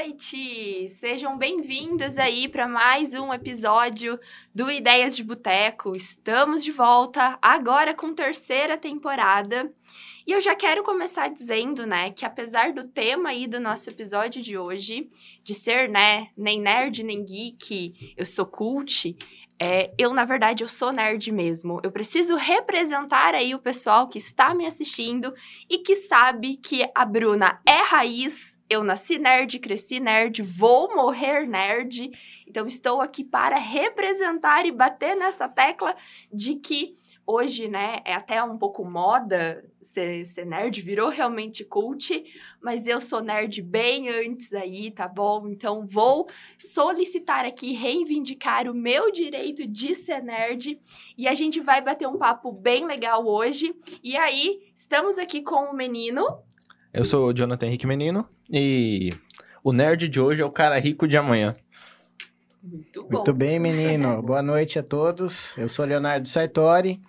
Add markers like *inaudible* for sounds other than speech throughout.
noite! Sejam bem-vindos aí para mais um episódio do Ideias de Boteco. Estamos de volta agora com terceira temporada. E eu já quero começar dizendo, né, que apesar do tema aí do nosso episódio de hoje, de ser, né, nem nerd nem geek, eu sou cult, é, eu, na verdade, eu sou nerd mesmo. Eu preciso representar aí o pessoal que está me assistindo e que sabe que a Bruna é raiz, eu nasci nerd, cresci nerd, vou morrer nerd. Então, estou aqui para representar e bater nessa tecla de que hoje, né, é até um pouco moda ser, ser, nerd, virou realmente cult, mas eu sou nerd bem antes aí, tá bom? Então vou solicitar aqui, reivindicar o meu direito de ser nerd e a gente vai bater um papo bem legal hoje. E aí, estamos aqui com o menino. Eu sou o Jonathan Henrique Menino e o nerd de hoje é o cara rico de amanhã. Muito bom. Muito bem, menino. Boa noite a todos. Eu sou Leonardo Sartori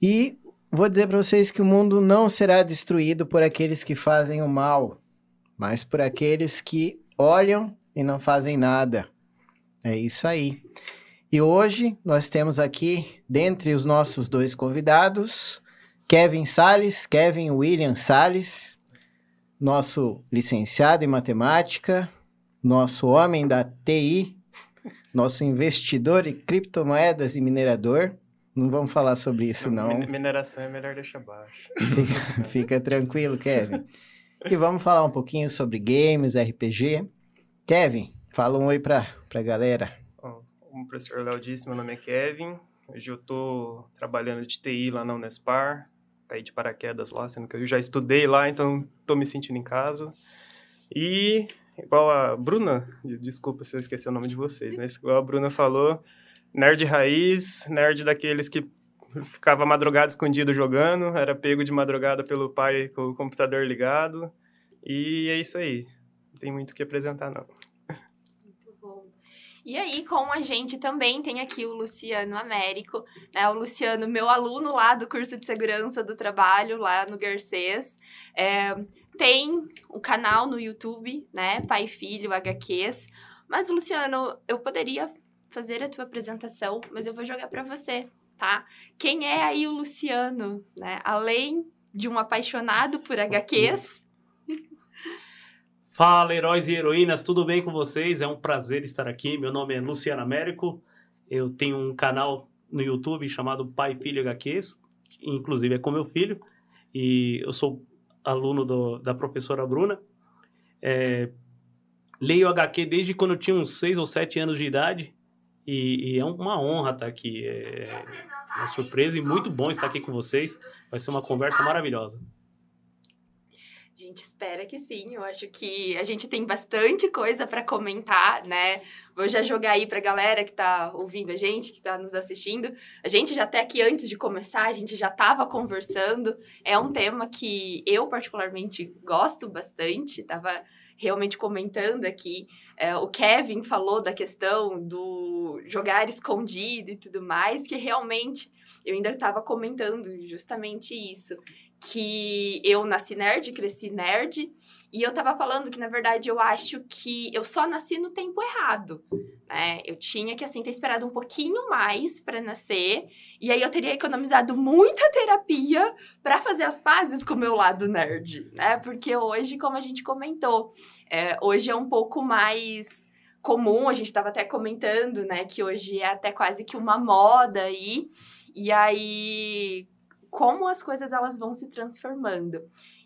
e vou dizer para vocês que o mundo não será destruído por aqueles que fazem o mal, mas por aqueles que olham e não fazem nada. É isso aí. E hoje nós temos aqui, dentre os nossos dois convidados, Kevin Sales, Kevin William Sales, nosso licenciado em matemática, nosso homem da TI, nosso investidor em criptomoedas e minerador. Não vamos falar sobre isso, não. Mineração é melhor deixar baixo. Fica, fica tranquilo, Kevin. E vamos falar um pouquinho sobre games, RPG. Kevin, fala um oi para a galera. Como o professor Léo disse, meu nome é Kevin. Hoje eu estou trabalhando de TI lá na Unespar. Caí de paraquedas lá, sendo que eu já estudei lá, então estou me sentindo em casa. E, igual a Bruna, desculpa se eu esqueci o nome de vocês, mas igual a Bruna falou, nerd raiz, nerd daqueles que ficava madrugada escondido jogando, era pego de madrugada pelo pai com o computador ligado. E é isso aí. Não tem muito o que apresentar, não. E aí, com a gente também tem aqui o Luciano Américo, né? O Luciano, meu aluno lá do curso de segurança do trabalho, lá no Garcês. É, tem o canal no YouTube, né? Pai Filho HQs. Mas, Luciano, eu poderia fazer a tua apresentação, mas eu vou jogar para você, tá? Quem é aí o Luciano, né? Além de um apaixonado por HQs. Fala, heróis e heroínas, tudo bem com vocês? É um prazer estar aqui. Meu nome é Luciano Américo. Eu tenho um canal no YouTube chamado Pai Filho HQs, que inclusive é com meu filho. E eu sou aluno do, da professora Bruna. É, leio HQ desde quando eu tinha uns 6 ou 7 anos de idade. E, e, é uma honra estar aqui. É uma surpresa e muito bom estar aqui com vocês. Vai ser uma conversa maravilhosa. A gente espera que sim. Eu acho que a gente tem bastante coisa para comentar, né? Vou já jogar aí para a galera que está ouvindo a gente, que está nos assistindo. A gente já até aqui antes de começar, a gente já estava conversando. É um tema que eu particularmente gosto bastante. Tava realmente comentando aqui. É, o Kevin falou da questão do jogar escondido e tudo mais, que realmente eu ainda estava comentando justamente isso. Que eu nasci nerd, cresci nerd, e eu tava falando que, na verdade, eu acho que eu só nasci no tempo errado, né? Eu tinha que, assim, ter esperado um pouquinho mais para nascer, e aí eu teria economizado muita terapia para fazer as pazes com o meu lado nerd, né? Porque hoje, como a gente comentou, é, hoje é um pouco mais comum, a gente tava até comentando, né? Que hoje é até quase que uma moda aí, e aí... Como as coisas elas vão se transformando.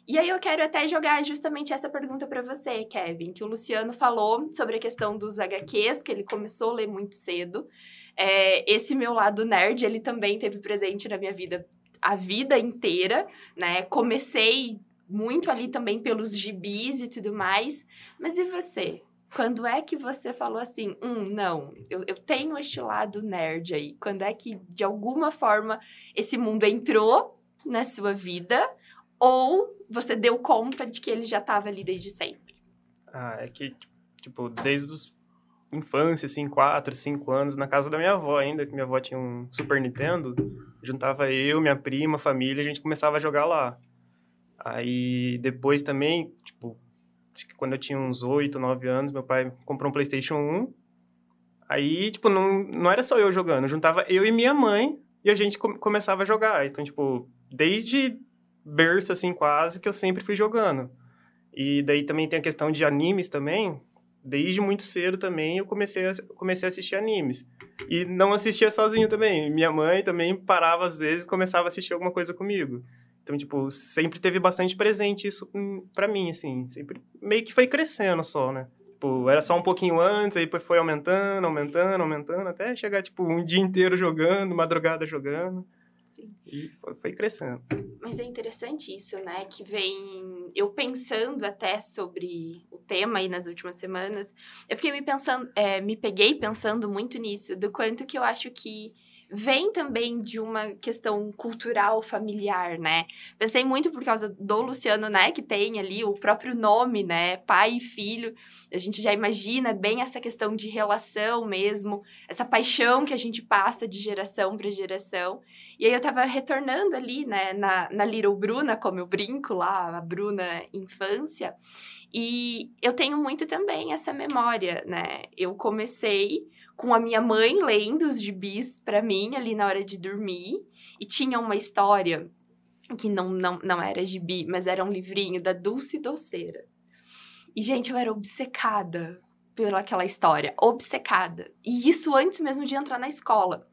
E aí eu quero até jogar justamente essa pergunta para você, Kevin, que o Luciano falou sobre a questão dos HQs, que ele começou a ler muito cedo. É, esse meu lado nerd, ele também teve presente na minha vida a vida inteira, né? Comecei muito ali também pelos gibis e tudo mais. Mas e você? Quando é que você falou assim, hum, não, eu, eu tenho este lado nerd aí? Quando é que, de alguma forma, esse mundo entrou na sua vida? Ou você deu conta de que ele já estava ali desde sempre? Ah, é que, tipo, desde os infância, assim, quatro, cinco anos, na casa da minha avó ainda, que minha avó tinha um Super Nintendo, juntava eu, minha prima, família, a gente começava a jogar lá. Aí, depois também, tipo, acho que quando eu tinha uns 8, 9 anos, meu pai comprou um PlayStation 1. Aí, tipo, não, não era só eu jogando, juntava eu e minha mãe e a gente com, começava a jogar. Então, tipo, desde berço, assim, quase, que eu sempre fui jogando. E daí também tem a questão de animes também. Desde muito cedo também eu comecei a, comecei a assistir animes. E não assistia sozinho também. Minha mãe também parava às vezes e começava a assistir alguma coisa comigo. Então, tipo, sempre teve bastante presente isso para mim, assim. Sempre meio que foi crescendo só, né? Tipo, era só um pouquinho antes, aí depois foi aumentando, aumentando, aumentando, até chegar, tipo, um dia inteiro jogando, madrugada jogando. Sim. E foi, foi, crescendo. Mas é interessante isso, né? Que vem eu pensando até sobre o tema aí nas últimas semanas. Eu fiquei me pensando, é, me peguei pensando muito nisso, do quanto que eu acho que vem também de uma questão cultural familiar, né? Pensei muito por causa do Luciano, né, que tem ali o próprio nome, né, pai e filho. A gente já imagina bem essa questão de relação mesmo, essa paixão que a gente passa de geração para geração. E aí eu tava retornando ali, né, na, na Little Bruna, como eu brinco lá, a Bruna infância. E eu tenho muito também essa memória, né? Eu comecei com a minha mãe lendo os gibis para mim ali na hora de dormir. E tinha uma história que não, não, não era gibi, mas era um livrinho da Dulce Doceira. E, gente, eu era obcecada pelaquela história, obcecada. E isso antes mesmo de entrar na escola.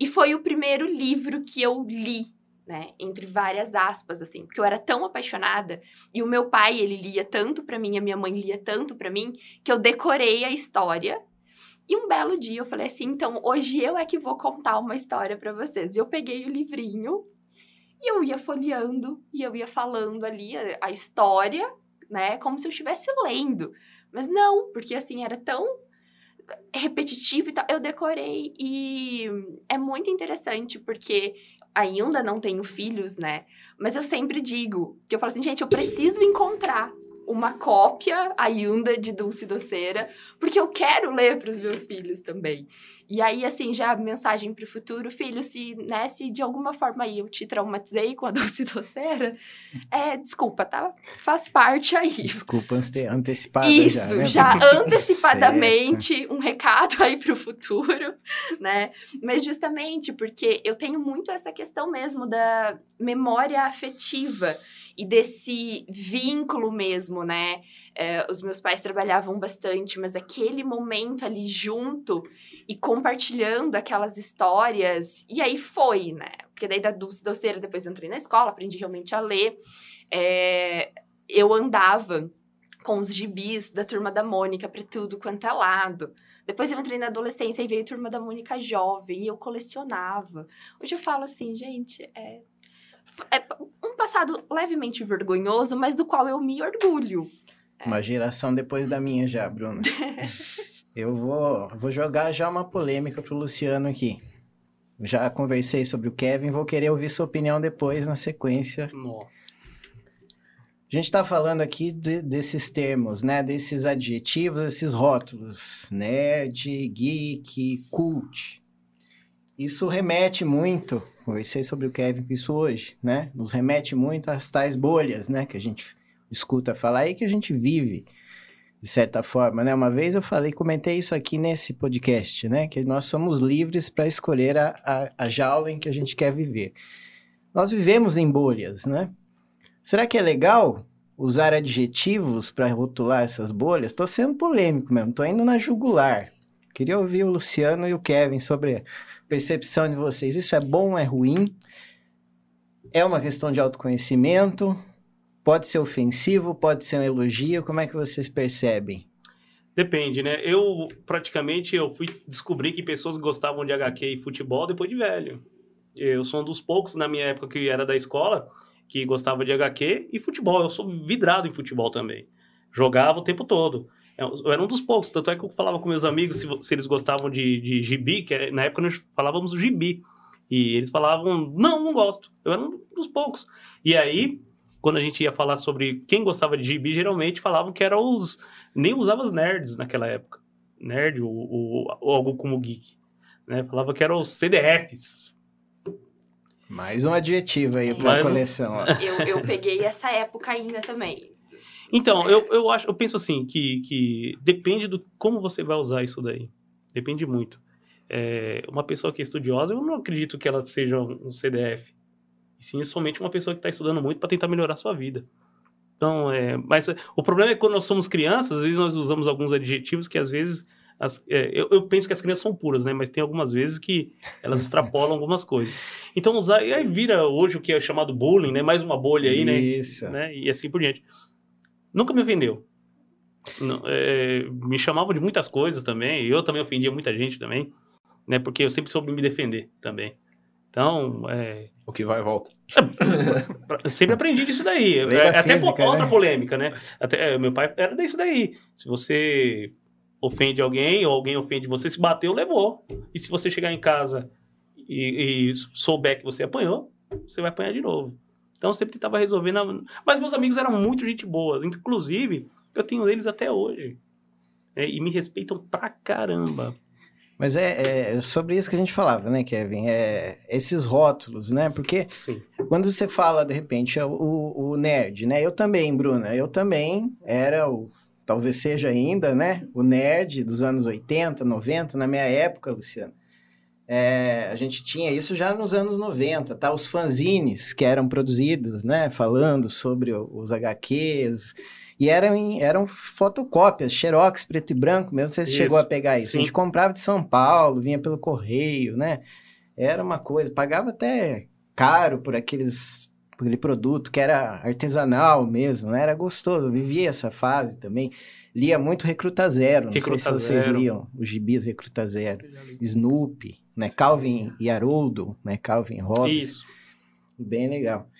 E foi o primeiro livro que eu li, né, entre várias aspas, assim, porque eu era tão apaixonada e o meu pai, ele lia tanto para mim, a minha mãe lia tanto para mim, que eu decorei a história e um belo dia eu falei assim: então hoje eu é que vou contar uma história para vocês. E eu peguei o livrinho e eu ia folheando e eu ia falando ali a, a história, né, como se eu estivesse lendo. Mas não, porque assim era tão repetitivo e tal. Eu decorei e é muito interessante porque ainda não tenho filhos, né? Mas eu sempre digo que eu falo assim, gente, eu preciso encontrar uma cópia ainda de Dulce Doceira, porque eu quero ler para os meus filhos também. E aí, assim, já mensagem para o futuro, filho, se, né, se de alguma forma aí eu te traumatizei com a *laughs* Dulce Doceira, é, desculpa, tá? Faz parte aí. Desculpa antecipada Isso, já, né? já antecipadamente um recado aí para o futuro, né? Mas justamente porque eu tenho muito essa questão mesmo da memória afetiva e desse vínculo mesmo, né? É, os meus pais trabalhavam bastante, mas aquele momento ali junto e compartilhando aquelas histórias, e aí foi, né? Porque daí da Dulce Doceira depois entrei na escola, aprendi realmente a ler. É, eu andava com os gibis da Turma da Mônica para tudo quanto é lado. Depois eu entrei na adolescência e veio a Turma da Mônica Jovem e eu colecionava. Hoje eu falo assim, gente, é um passado levemente vergonhoso, mas do qual eu me orgulho. Uma geração depois da minha já, Bruno. *laughs* eu vou, vou jogar já uma polêmica pro Luciano aqui. Já conversei sobre o Kevin, vou querer ouvir sua opinião depois na sequência. Nossa. A gente está falando aqui de, desses termos, né? Desses adjetivos, esses rótulos. Nerd, geek, cult. Isso remete muito conversei sobre o Kevin com isso hoje, né? Nos remete muito às tais bolhas, né? Que a gente escuta falar e que a gente vive, de certa forma, né? Uma vez eu falei, comentei isso aqui nesse podcast, né? Que nós somos livres para escolher a, a, a jaula em que a gente quer viver. Nós vivemos em bolhas, né? Será que é legal usar adjetivos para rotular essas bolhas? Estou sendo polêmico mesmo, estou indo na jugular. Queria ouvir o Luciano e o Kevin sobre percepção de vocês, isso é bom ou é ruim? É uma questão de autoconhecimento? Pode ser ofensivo, pode ser um elogio? Como é que vocês percebem? Depende, né? Eu praticamente eu fui descobrir que pessoas gostavam de HQ e futebol depois de velho. Eu sou um dos poucos na minha época que era da escola que gostava de HQ e futebol. Eu sou vidrado em futebol também. Jogava o tempo todo. É, eu era um dos poucos, tanto é que eu falava com meus amigos se, se eles gostavam de, de gibi, que na época nós falávamos gibi. E eles falavam, não, não gosto. Eu era um dos poucos. E aí, quando a gente ia falar sobre quem gostava de gibi, geralmente falavam que eram os. Nem usava os nerds naquela época. Nerd ou, ou, ou algo como geek. Né? Falava que eram os CDFs. Mais um adjetivo aí para a coleção. Eu, eu peguei essa época ainda também. Então, eu, eu acho, eu penso assim, que, que depende do como você vai usar isso daí. Depende muito. É, uma pessoa que é estudiosa, eu não acredito que ela seja um CDF. E sim, é somente uma pessoa que está estudando muito para tentar melhorar a sua vida. Então, é, mas o problema é que quando nós somos crianças, às vezes nós usamos alguns adjetivos que às vezes as, é, eu, eu, penso que as crianças são puras, né? Mas tem algumas vezes que elas extrapolam algumas coisas. Então, usar. E aí vira hoje o que é chamado bullying, né? Mais uma bolha aí, né? Isso. né? E assim por diante. Nunca me ofendeu. Não, é, me chamavam de muitas coisas também. Eu também ofendia muita gente também, né? Porque eu sempre soube me defender também. Então, é... O que vai e volta. eu *laughs* sempre aprendi disso daí. É, até física, outra né? polêmica, né? Até, é, meu pai era disso daí. Se você ofende alguém ou alguém ofende você, se bateu, levou. E se você chegar em casa e, e souber que você apanhou, você vai apanhar de novo. Então eu sempre tentava resolver. Na... Mas meus amigos eram muito gente boa. Inclusive, eu tenho eles até hoje. É, e me respeitam pra caramba. Mas é, é, sobre isso que a gente falava, né, Kevin? É, esses rótulos, né? Porque Sim. quando você fala, de repente, o, o nerd, né? Eu também, Bruna, eu também era o talvez seja ainda, né? O nerd dos anos 80, 90, na minha época, Luciano. É, a gente tinha isso já nos anos 90, tá? Os fanzines que eram produzidos, né? Falando sobre os HQs. E eram, eram fotocópias, xerox, preto e branco mesmo. Você chegou a pegar isso. Sim. A gente comprava de São Paulo, vinha pelo correio, né? Era uma coisa. Pagava até caro por aqueles aquele produto que era artesanal mesmo, né? Era gostoso, eu vivia essa fase também. Lia muito Recruta Zero, não Recruta sei se vocês Zero. liam o gibi do Recruta Zero. Snoopy, né? Sim. Calvin e Haroldo, né? Calvin Hobbes. Isso. Bem legal.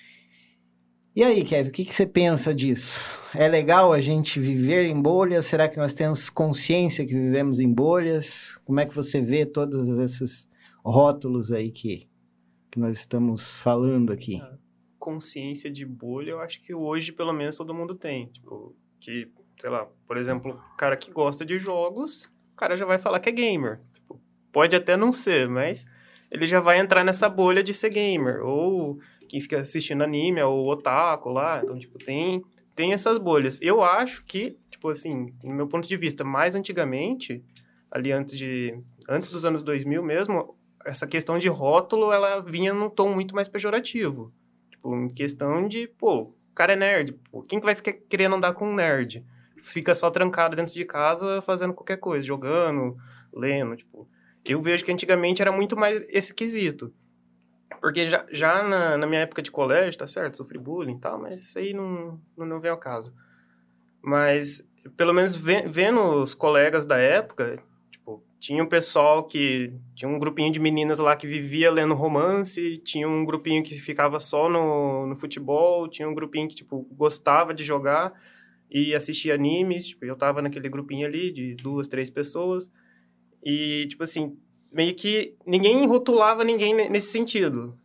E aí, Kevin, o que, que você pensa disso? É legal a gente viver em bolhas? Será que nós temos consciência que vivemos em bolhas? Como é que você vê todos esses rótulos aí que, que nós estamos falando aqui? Ah, consciência de bolha, eu acho que hoje, pelo menos, todo mundo tem. Tipo, que, sei lá, por exemplo, cara que gosta de jogos, o cara já vai falar que é gamer. Tipo, pode até não ser, mas ele já vai entrar nessa bolha de ser gamer. Ou quem fica assistindo anime, é o otaku lá. Então, tipo, tem, tem essas bolhas. Eu acho que, tipo assim, no meu ponto de vista, mais antigamente, ali antes de... Antes dos anos 2000 mesmo, essa questão de rótulo, ela vinha num tom muito mais pejorativo. Tipo, em questão de, pô, o cara é nerd. Pô, quem que vai ficar querendo andar com um nerd? Fica só trancado dentro de casa fazendo qualquer coisa, jogando, lendo, tipo. Eu vejo que antigamente era muito mais esse quesito. Porque já, já na, na minha época de colégio, tá certo? Sofri bullying e tal, mas isso aí não, não, não vem ao caso. Mas, pelo menos vendo os colegas da época, tinha um pessoal que. Tinha um grupinho de meninas lá que vivia lendo romance, tinha um grupinho que ficava só no, no futebol, tinha um grupinho que, tipo, gostava de jogar e assistia animes. Tipo, eu tava naquele grupinho ali de duas, três pessoas. E, tipo assim, meio que ninguém rotulava ninguém nesse sentido.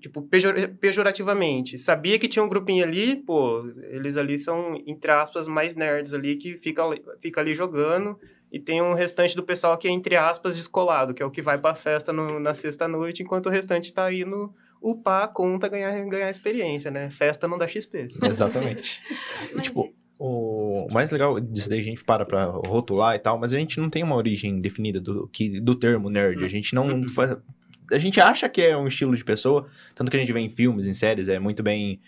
Tipo, pejor, pejorativamente. Sabia que tinha um grupinho ali, pô, eles ali são, entre aspas, mais nerds ali, que fica, fica ali jogando e tem um restante do pessoal que é, entre aspas, descolado, que é o que vai pra festa no, na sexta-noite, enquanto o restante tá indo upar a conta, ganhar, ganhar experiência, né? Festa não dá XP. Exatamente. *laughs* mas... tipo, o mais legal disso daí a gente para pra rotular e tal, mas a gente não tem uma origem definida do, que, do termo nerd. A gente não uhum. faz, A gente acha que é um estilo de pessoa, tanto que a gente vê em filmes, em séries, é muito bem.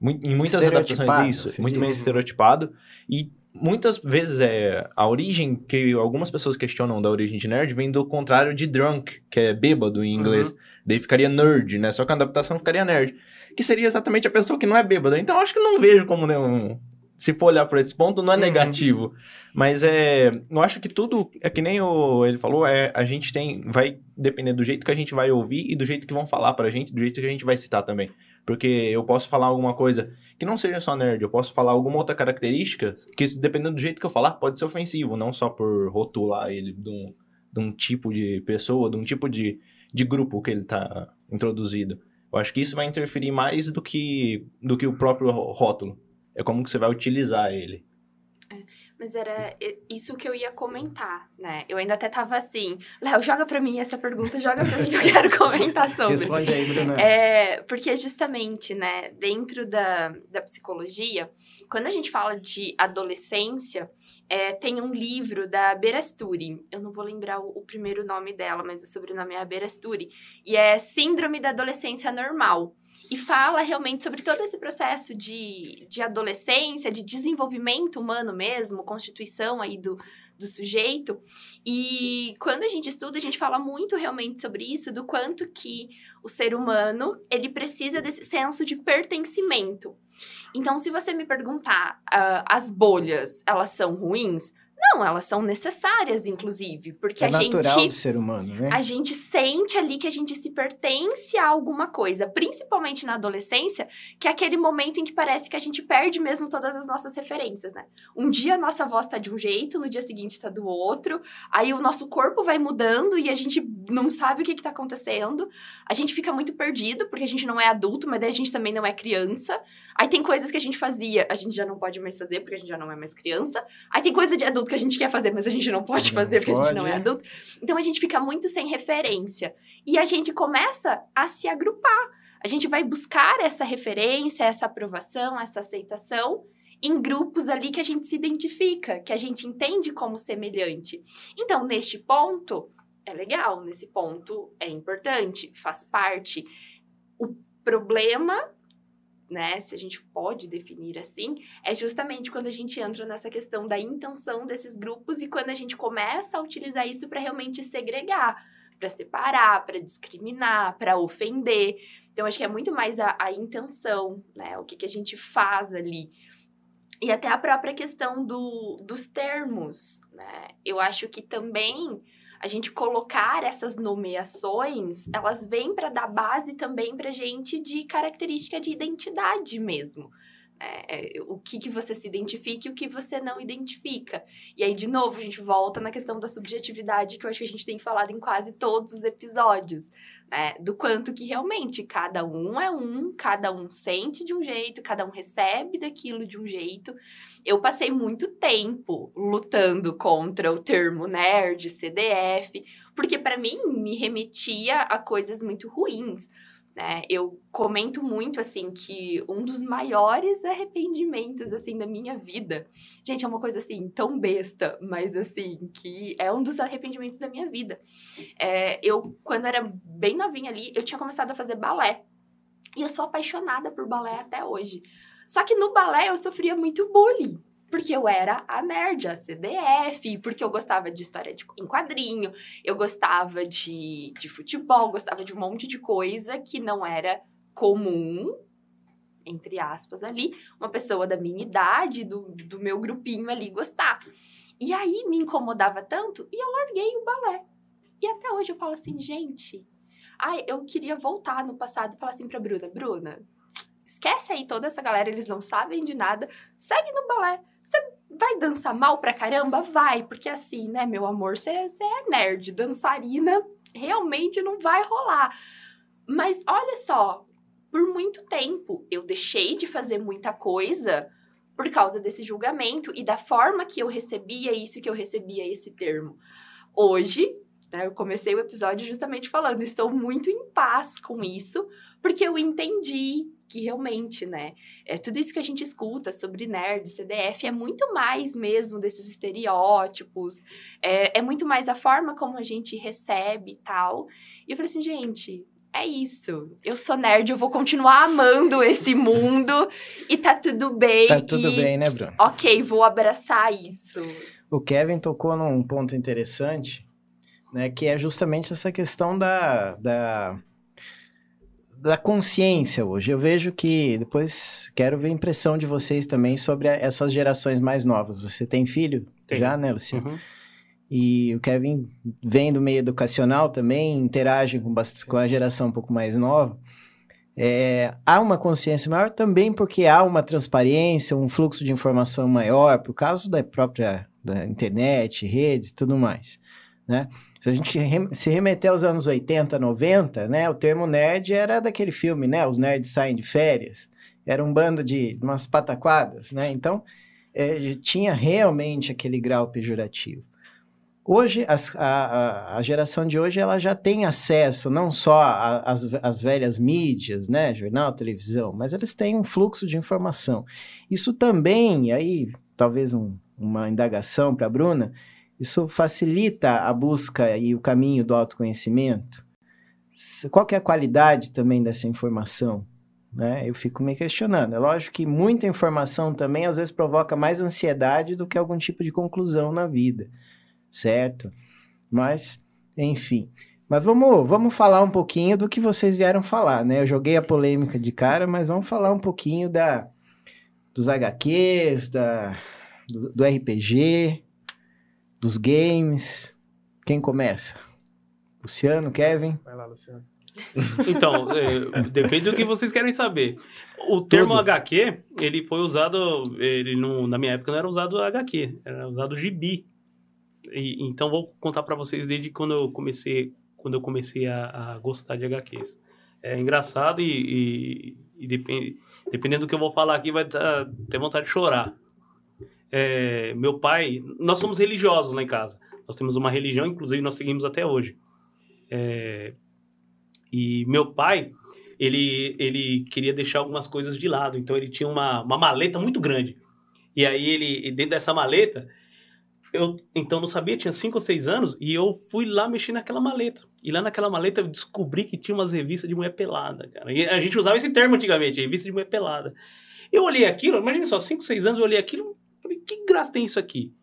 Muito, em muitas adaptações isso, muito bem estereotipado. E muitas vezes é a origem que algumas pessoas questionam da origem de nerd vem do contrário de drunk, que é bêbado em inglês. Uhum. Daí ficaria nerd, né? Só que a adaptação ficaria nerd. Que seria exatamente a pessoa que não é bêbada. Então acho que não vejo como né, um, se for olhar por esse ponto, não é uhum. negativo. Mas é. Eu acho que tudo. É que nem o, ele falou, é, a gente tem. Vai depender do jeito que a gente vai ouvir e do jeito que vão falar pra gente, do jeito que a gente vai citar também. Porque eu posso falar alguma coisa que não seja só nerd, eu posso falar alguma outra característica que, dependendo do jeito que eu falar, pode ser ofensivo, não só por rotular ele de um, de um tipo de pessoa, de um tipo de, de grupo que ele está introduzido. Eu acho que isso vai interferir mais do que, do que o próprio rótulo. É como que você vai utilizar ele. Mas era isso que eu ia comentar, né? Eu ainda até tava assim, Léo, joga pra mim essa pergunta, joga pra mim que eu quero comentar sobre. Responde aí, Bruna. É, porque justamente, né, dentro da, da psicologia, quando a gente fala de adolescência, é, tem um livro da Berasturi, eu não vou lembrar o, o, primeiro nome dela, mas o sobrenome é Berasturi, e é Síndrome da Adolescência Normal e fala realmente sobre todo esse processo de, de adolescência, de desenvolvimento humano mesmo, constituição aí do, do sujeito. E quando a gente estuda, a gente fala muito realmente sobre isso, do quanto que o ser humano, ele precisa desse senso de pertencimento. Então, se você me perguntar, uh, as bolhas, elas são ruins? Não, elas são necessárias, inclusive, porque é a natural gente. do ser humano, né? A gente sente ali que a gente se pertence a alguma coisa, principalmente na adolescência, que é aquele momento em que parece que a gente perde mesmo todas as nossas referências, né? Um dia a nossa voz tá de um jeito, no dia seguinte tá do outro, aí o nosso corpo vai mudando e a gente não sabe o que, que tá acontecendo. A gente fica muito perdido, porque a gente não é adulto, mas daí a gente também não é criança. Aí tem coisas que a gente fazia, a gente já não pode mais fazer, porque a gente já não é mais criança. Aí tem coisa de adulto que a gente quer fazer, mas a gente não pode fazer, porque pode. a gente não é adulto. Então a gente fica muito sem referência. E a gente começa a se agrupar. A gente vai buscar essa referência, essa aprovação, essa aceitação em grupos ali que a gente se identifica, que a gente entende como semelhante. Então, neste ponto, é legal, nesse ponto é importante, faz parte. O problema né, se a gente pode definir assim, é justamente quando a gente entra nessa questão da intenção desses grupos e quando a gente começa a utilizar isso para realmente segregar, para separar, para discriminar, para ofender. Então, acho que é muito mais a, a intenção, né, o que, que a gente faz ali. E até a própria questão do, dos termos, né? Eu acho que também a gente colocar essas nomeações, elas vêm para dar base também para gente de característica de identidade mesmo. É, é, o que, que você se identifica e o que você não identifica. E aí, de novo, a gente volta na questão da subjetividade, que eu acho que a gente tem falado em quase todos os episódios, né? Do quanto que realmente cada um é um, cada um sente de um jeito, cada um recebe daquilo de um jeito. Eu passei muito tempo lutando contra o termo nerd, CDF, porque para mim me remetia a coisas muito ruins né? Eu comento muito, assim, que um dos maiores arrependimentos, assim, da minha vida... Gente, é uma coisa, assim, tão besta, mas, assim, que é um dos arrependimentos da minha vida. É, eu, quando era bem novinha ali, eu tinha começado a fazer balé. E eu sou apaixonada por balé até hoje. Só que no balé eu sofria muito bullying porque eu era a nerd, a CDF, porque eu gostava de história de, em quadrinho, eu gostava de, de futebol, gostava de um monte de coisa que não era comum, entre aspas, ali, uma pessoa da minha idade, do, do meu grupinho ali, gostar. E aí me incomodava tanto e eu larguei o balé. E até hoje eu falo assim, gente, ai, eu queria voltar no passado e falar assim pra Bruna, Bruna, esquece aí toda essa galera, eles não sabem de nada, segue no balé. Você vai dançar mal pra caramba? Vai, porque assim, né, meu amor, você é nerd, dançarina realmente não vai rolar. Mas olha só, por muito tempo eu deixei de fazer muita coisa por causa desse julgamento e da forma que eu recebia isso, que eu recebia esse termo. Hoje, né, eu comecei o episódio justamente falando, estou muito em paz com isso, porque eu entendi que realmente, né, é tudo isso que a gente escuta sobre nerd, CDF, é muito mais mesmo desses estereótipos, é, é muito mais a forma como a gente recebe e tal. E eu falei assim, gente, é isso. Eu sou nerd, eu vou continuar amando esse mundo e tá tudo bem. Tá tudo bem, né, Bruno? Ok, vou abraçar isso. O Kevin tocou num ponto interessante, né, que é justamente essa questão da, da da consciência hoje. Eu vejo que depois quero ver a impressão de vocês também sobre essas gerações mais novas. Você tem filho tem. já, né, Luciano? Uhum. E o Kevin vem do meio educacional também, interage com, com a geração um pouco mais nova. É, há uma consciência maior também porque há uma transparência, um fluxo de informação maior, por causa da própria da internet, redes e tudo mais, né? Se a gente se remeter aos anos 80, 90, né? O termo nerd era daquele filme, né? Os nerds saem de férias. Era um bando de umas pataquadas, né? Então, é, tinha realmente aquele grau pejorativo. Hoje, as, a, a, geração de hoje, ela já tem acesso não só às velhas mídias, né, jornal, televisão, mas eles têm um fluxo de informação. Isso também, aí, talvez um, uma indagação para a Bruna, isso facilita a busca e o caminho do autoconhecimento? Qual é a qualidade também dessa informação? Né? Eu fico me questionando. É lógico que muita informação também às vezes provoca mais ansiedade do que algum tipo de conclusão na vida, certo? Mas, enfim. Mas vamos, vamos falar um pouquinho do que vocês vieram falar, né? Eu joguei a polêmica de cara, mas vamos falar um pouquinho da, dos HQs, da, do, do RPG, dos games. Quem começa? Luciano, Kevin? Vai lá, Luciano. *laughs* Então, é, depende do que vocês querem saber. O termo Tudo. HQ, ele foi usado, ele não, na minha época não era usado HQ, era usado gibi. E, então vou contar para vocês desde quando eu comecei, quando eu comecei a, a gostar de HQs. É engraçado e, e, e depend, dependendo do que eu vou falar aqui vai tá, ter vontade de chorar. É, meu pai, nós somos religiosos lá em casa. Nós temos uma religião, inclusive nós seguimos até hoje. É, e meu pai, ele, ele queria deixar algumas coisas de lado, então ele tinha uma, uma maleta muito grande. E aí ele, dentro dessa maleta, eu então não sabia, tinha 5 ou 6 anos, e eu fui lá mexer naquela maleta. E lá naquela maleta eu descobri que tinha umas revistas de mulher pelada, cara. E a gente usava esse termo antigamente, revista de mulher pelada. Eu olhei aquilo, imagina só, 5, 6 anos eu olhei aquilo, falei, que graça tem isso aqui?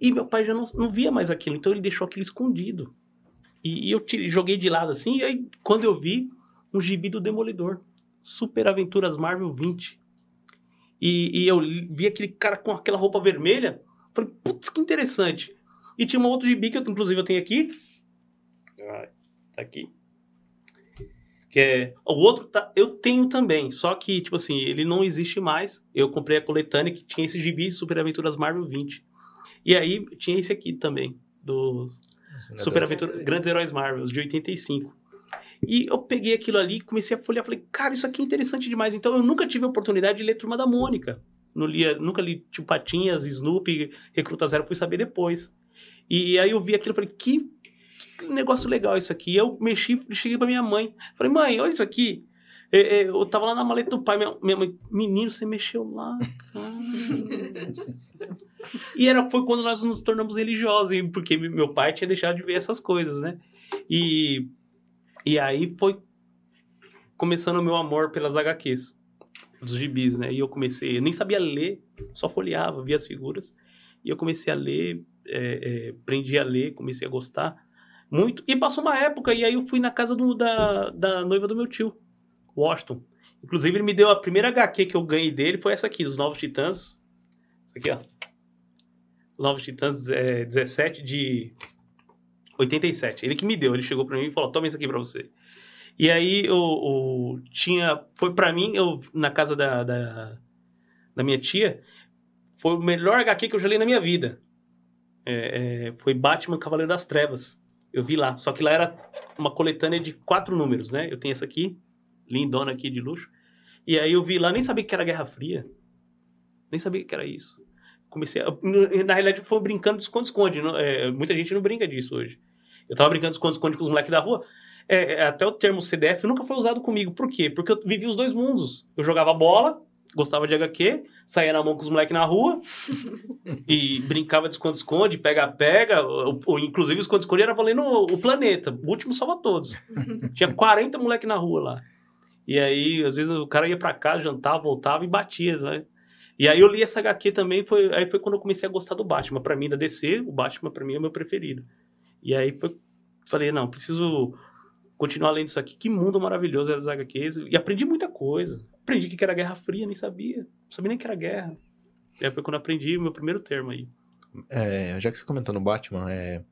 E meu pai já não, não via mais aquilo, então ele deixou aquilo escondido. E, e eu tirei, joguei de lado assim, e aí quando eu vi, um gibi do Demolidor. Super Aventuras Marvel 20. E, e eu vi aquele cara com aquela roupa vermelha, falei, putz, que interessante. E tinha um outro gibi que eu, inclusive, eu tenho aqui. Ah, tá aqui. Que é. O outro tá, eu tenho também, só que, tipo assim, ele não existe mais. Eu comprei a coletânea que tinha esse gibi, Super Aventuras Marvel 20. E aí tinha esse aqui também, do Super Aventura, Grandes Heróis Marvel, de 85. E eu peguei aquilo ali, comecei a folhear, falei, cara, isso aqui é interessante demais. Então eu nunca tive a oportunidade de ler Turma da Mônica. Não lia, nunca li Tio Patinhas, Snoopy, Recruta Zero, fui saber depois. E, e aí eu vi aquilo, falei, que, que negócio legal isso aqui. Eu mexi, cheguei pra minha mãe, falei, mãe, olha isso aqui. Eu tava lá na maleta do pai, minha, minha mãe, menino, você mexeu lá, cara. e era, foi quando nós nos tornamos religiosos, porque meu pai tinha deixado de ver essas coisas, né? E, e aí foi começando o meu amor pelas HQs, dos gibis, né? E eu comecei, eu nem sabia ler, só folheava, via as figuras. E eu comecei a ler, é, é, aprendi a ler, comecei a gostar muito. E passou uma época, e aí eu fui na casa do, da, da noiva do meu tio, Washington. Inclusive, ele me deu a primeira HQ que eu ganhei dele, foi essa aqui, dos Novos Titãs. Essa aqui, ó. Novos Titãs é, 17 de 87. Ele que me deu, ele chegou para mim e falou: toma isso aqui para você. E aí eu, eu tinha. Foi para mim, eu, na casa da, da, da, minha tia, foi o melhor HQ que eu já li na minha vida. É, é, foi Batman Cavaleiro das Trevas. Eu vi lá. Só que lá era uma coletânea de quatro números, né? Eu tenho essa aqui, lindona aqui de luxo. E aí eu vi lá, nem sabia que era Guerra Fria. Nem sabia que era isso. Comecei a, Na realidade, foi brincando de esconde-esconde. É, muita gente não brinca disso hoje. Eu tava brincando de esconde-esconde com os moleques da rua. É, é até o termo CDF nunca foi usado comigo. Por quê? Porque eu vivi os dois mundos. Eu jogava bola, gostava de HQ, saía na mão com os moleques na rua e brincava de esconde-esconde, pega-pega. Inclusive, o esconde-esconde era valendo o planeta. O último salva todos. Tinha 40 moleques na rua lá. E aí, às vezes, o cara ia para casa, jantava, voltava e batia, né? E aí eu li essa HQ também, foi, aí foi quando eu comecei a gostar do Batman. Para mim, da DC, o Batman para mim é o meu preferido. E aí foi, falei, não, preciso continuar lendo isso aqui. Que mundo maravilhoso é das HQs. E aprendi muita coisa. Aprendi que era Guerra Fria, nem sabia. Não sabia nem que era guerra. E aí foi quando aprendi o meu primeiro termo aí. É, já que você comentou no Batman, é...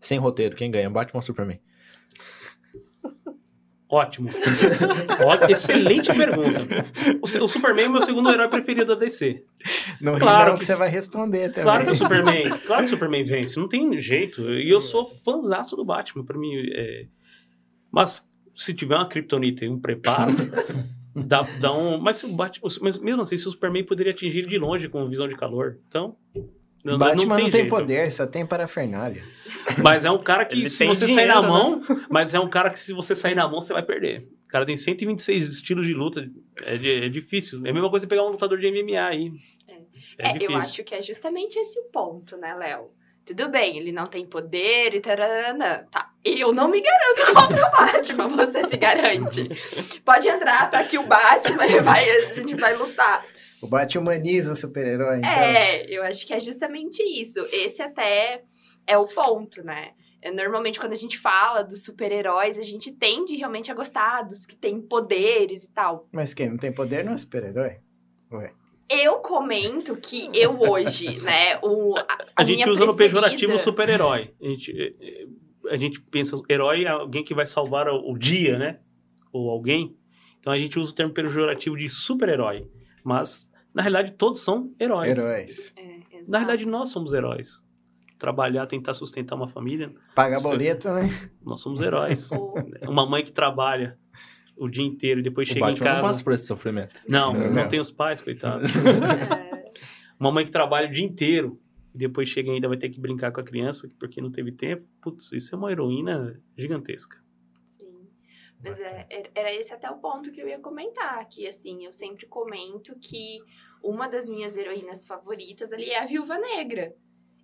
sem roteiro, quem ganha? Batman ou Superman? *laughs* Ótimo. Excelente pergunta. O, o, Superman é o meu segundo herói preferido da DC. Não claro que você vai responder também. Claro que o Superman, claro que o Superman vence, não tem jeito. E eu sou fãzaço do Batman, para mim. É... Mas se tiver uma Kryptonita e um preparo, *laughs* Dá, dá um. Mas se o Batman. Mesmo assim, se o Superman poderia atingir ele de longe com visão de calor. Então. Não, Batman não tem, não tem poder, só tem parafernália. Mas é um cara que, ele se você dinheiro, sair na mão. Né? Mas é um cara que, se você sair na mão, você vai perder. O cara tem 126 estilos de luta. É, é difícil. É a mesma coisa pegar um lutador de MMA aí. É, é, é eu acho que é justamente esse o ponto, né, Léo? Tudo bem, ele não tem poder e tararana. Tá, eu não me garanto *laughs* contra o Batman, você se garante. Pode entrar, tá aqui o Batman, vai, a gente vai lutar. O Batman humaniza o super-herói, então. É, eu acho que é justamente isso. Esse até é o ponto, né? É, normalmente, quando a gente fala dos super-heróis, a gente tende realmente a gostar dos que têm poderes e tal. Mas quem não tem poder não é super-herói? Ué. Eu comento que eu hoje, né, o, a, a gente usa preferida... no pejorativo super-herói. A gente, eh, eh, a gente pensa, herói é alguém que vai salvar o dia, né? Ou alguém. Então a gente usa o termo pejorativo de super-herói. Mas, na realidade, todos são heróis. Heróis. É, na realidade, nós somos heróis. Trabalhar, tentar sustentar uma família. Pagar boleto, né? Nós somos heróis. *laughs* uma mãe que trabalha o dia inteiro e depois o chega Batman em casa. não passa por esse sofrimento. Não, não, não tem os pais, coitado. É. *laughs* Uma mãe que trabalha o dia inteiro e depois chega e ainda vai ter que brincar com a criança porque não teve tempo. Putz, isso é uma heroína gigantesca. Sim. Mas é, é, era esse até o ponto que eu ia comentar, que assim, eu sempre comento que uma das minhas heroínas favoritas ali é a Viúva Negra.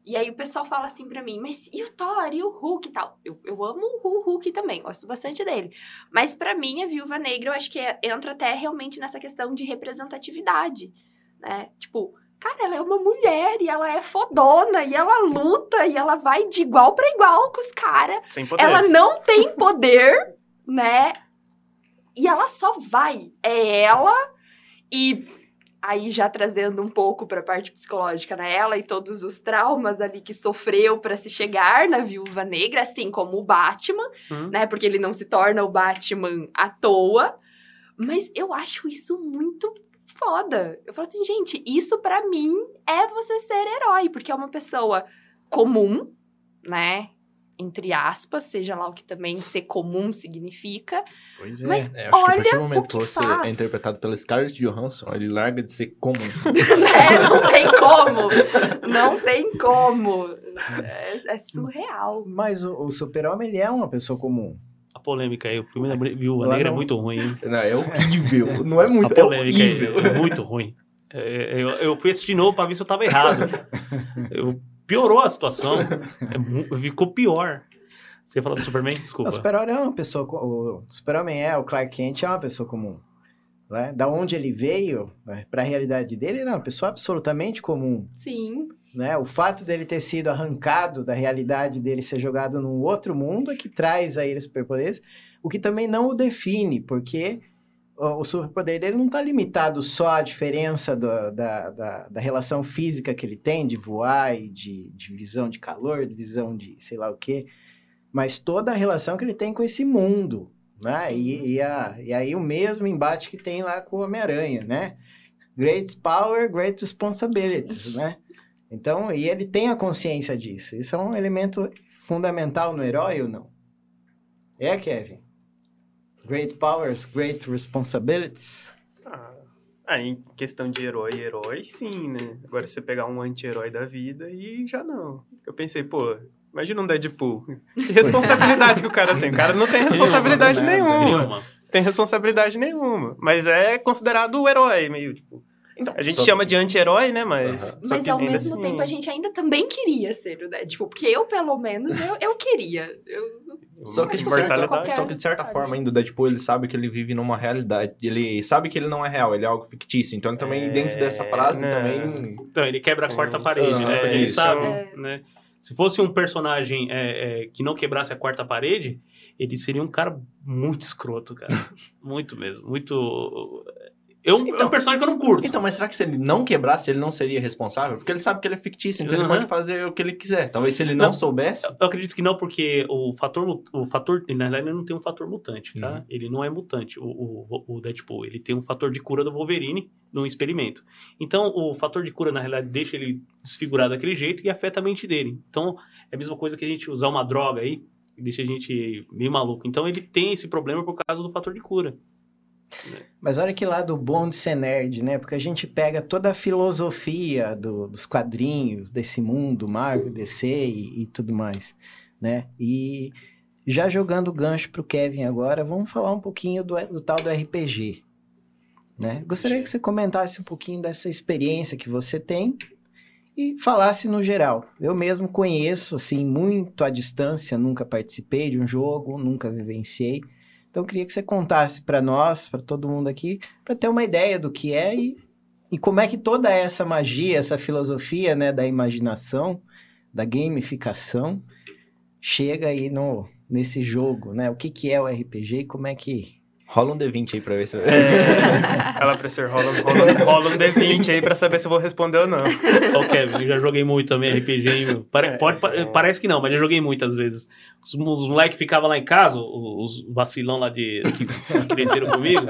E aí o pessoal fala assim pra mim, mas e o Thor, e o Hulk e tal? Eu, eu amo o Hulk também, gosto bastante dele. Mas para mim, a Viúva Negra, eu acho que é, entra até realmente nessa questão de representatividade, né? Tipo, cara, ela é uma mulher e ela é fodona e ela luta e ela vai de igual para igual com os caras. Ela não tem poder, né? E ela só vai. É ela e aí já trazendo um pouco para a parte psicológica, né? Ela e todos os traumas ali que sofreu para se chegar na Viúva Negra, assim como o Batman, hum. né? Porque ele não se torna o Batman à toa. Mas eu acho isso muito foda. Eu falo assim, gente, isso para mim é você ser herói, porque é uma pessoa comum, né? Entre aspas, seja lá o que também ser comum significa. Pois é. Mas é, acho olha que a partir do momento que, você faz. é interpretado pela Scarlett Johansson, ele larga de ser comum. *laughs* é, não tem como. Não tem como. É, é surreal. Mas o, o super-homem, ele é uma pessoa comum. A polêmica aí, o filme da Viúva Negra é muito ruim, hein? Não, é horrível. Não é muito, A polêmica é, é muito ruim. É, eu, eu fui assistir de novo pra ver se eu tava errado. *laughs* Eu piorou a situação. é, ficou pior. Você fala do Superman? Desculpa. O Super-Homem é uma pessoa. O Super-Homem é, o Clark Kent é uma pessoa comum. Né? Da onde ele veio, né, para a realidade dele, ele é uma pessoa absolutamente comum. Sim. Né? O fato dele ter sido arrancado da realidade dele, ser jogado num outro mundo, é que traz a ele superpoderes, o que também não o define, porque o superpoder dele não está limitado só à diferença do, da, da, da, relação física que ele tem, de voar e de, de visão de calor, de visão de sei lá o quê, mas toda a relação que ele tem com esse mundo, né? E, e, a, e aí o mesmo embate que tem lá com o Homem-Aranha, né? Great power, great responsibilities, né? Então, e ele tem a consciência disso. Isso é um elemento fundamental no herói ou não? É, Kevin? Great powers, great responsibilities. Ah, em questão de herói, herói, sim, né? Agora você pegar um anti-herói da vida e já não. Eu pensei, pô, imagina um Deadpool. *laughs* Que responsabilidade que o cara tem? O cara não tem responsabilidade nenhuma. Tem responsabilidade nenhuma. Mas é considerado o herói, meio tipo. Então, a gente chama que... de anti-herói, né? Mas. Uhum. Mas ao mesmo assim... tempo a gente ainda também queria ser o Deadpool. Porque eu, pelo menos, eu, eu queria. Eu... Só que, de certa, só que de certa forma, ainda o Deadpool ele sabe que ele vive numa realidade. Ele sabe que ele não é real, ele é algo fictício. Então, ele também, é... dentro dessa frase, não. também. Então, ele quebra Sim. a quarta parede, né? Ele sabe, é. né? Se fosse um personagem é, é, que não quebrasse a quarta parede, ele seria um cara muito escroto, cara. *laughs* muito mesmo. Muito. Eu, então, é um personagem que eu não curto. Então, mas será que se ele não quebrasse, ele não seria responsável? Porque ele sabe que ele é fictício, então uhum. ele pode fazer o que ele quiser. Talvez se ele não, não soubesse. Eu acredito que não, porque o fator. O fator na verdade, ele não tem um fator mutante, tá? Uhum. Ele não é mutante, o, o, o, Deadpool. Ele tem um fator de cura do Wolverine num experimento. Então, o fator de cura, na realidade, deixa ele desfigurado daquele jeito e afeta a mente dele. Então, é a mesma coisa que a gente usar uma droga aí, deixa a gente meio maluco. Então, ele tem esse problema por causa do fator de cura. Mas olha que lado bom de ser nerd, né? Porque a gente pega toda a filosofia do, dos quadrinhos, desse mundo, Marvel, DC e, e tudo mais, né? E já jogando gancho pro Kevin agora, vamos falar um pouquinho do, do tal do RPG, né? Gostaria que você comentasse um pouquinho dessa experiência que você tem e falasse no geral. Eu mesmo conheço, assim, muito à distância, nunca participei de um jogo, nunca vivenciei. Então, eu queria que você contasse para nós, para todo mundo aqui, para ter uma ideia do que é e, e como é que toda essa magia, essa filosofia né, da imaginação, da gamificação, chega aí no, nesse jogo, né? O que, que é o RPG e como é que Rola um D20 aí pra ver se... É... Ela, professor, rola, rola, rola um D20 aí pra saber se eu vou responder ou não. Ô, Kevin, eu já joguei muito também RPG, hein, Pare, é, pode, é. Parece que não, mas já joguei muitas vezes. Os, os moleques ficavam lá em casa, os, vacilão lá de, que cresceram comigo,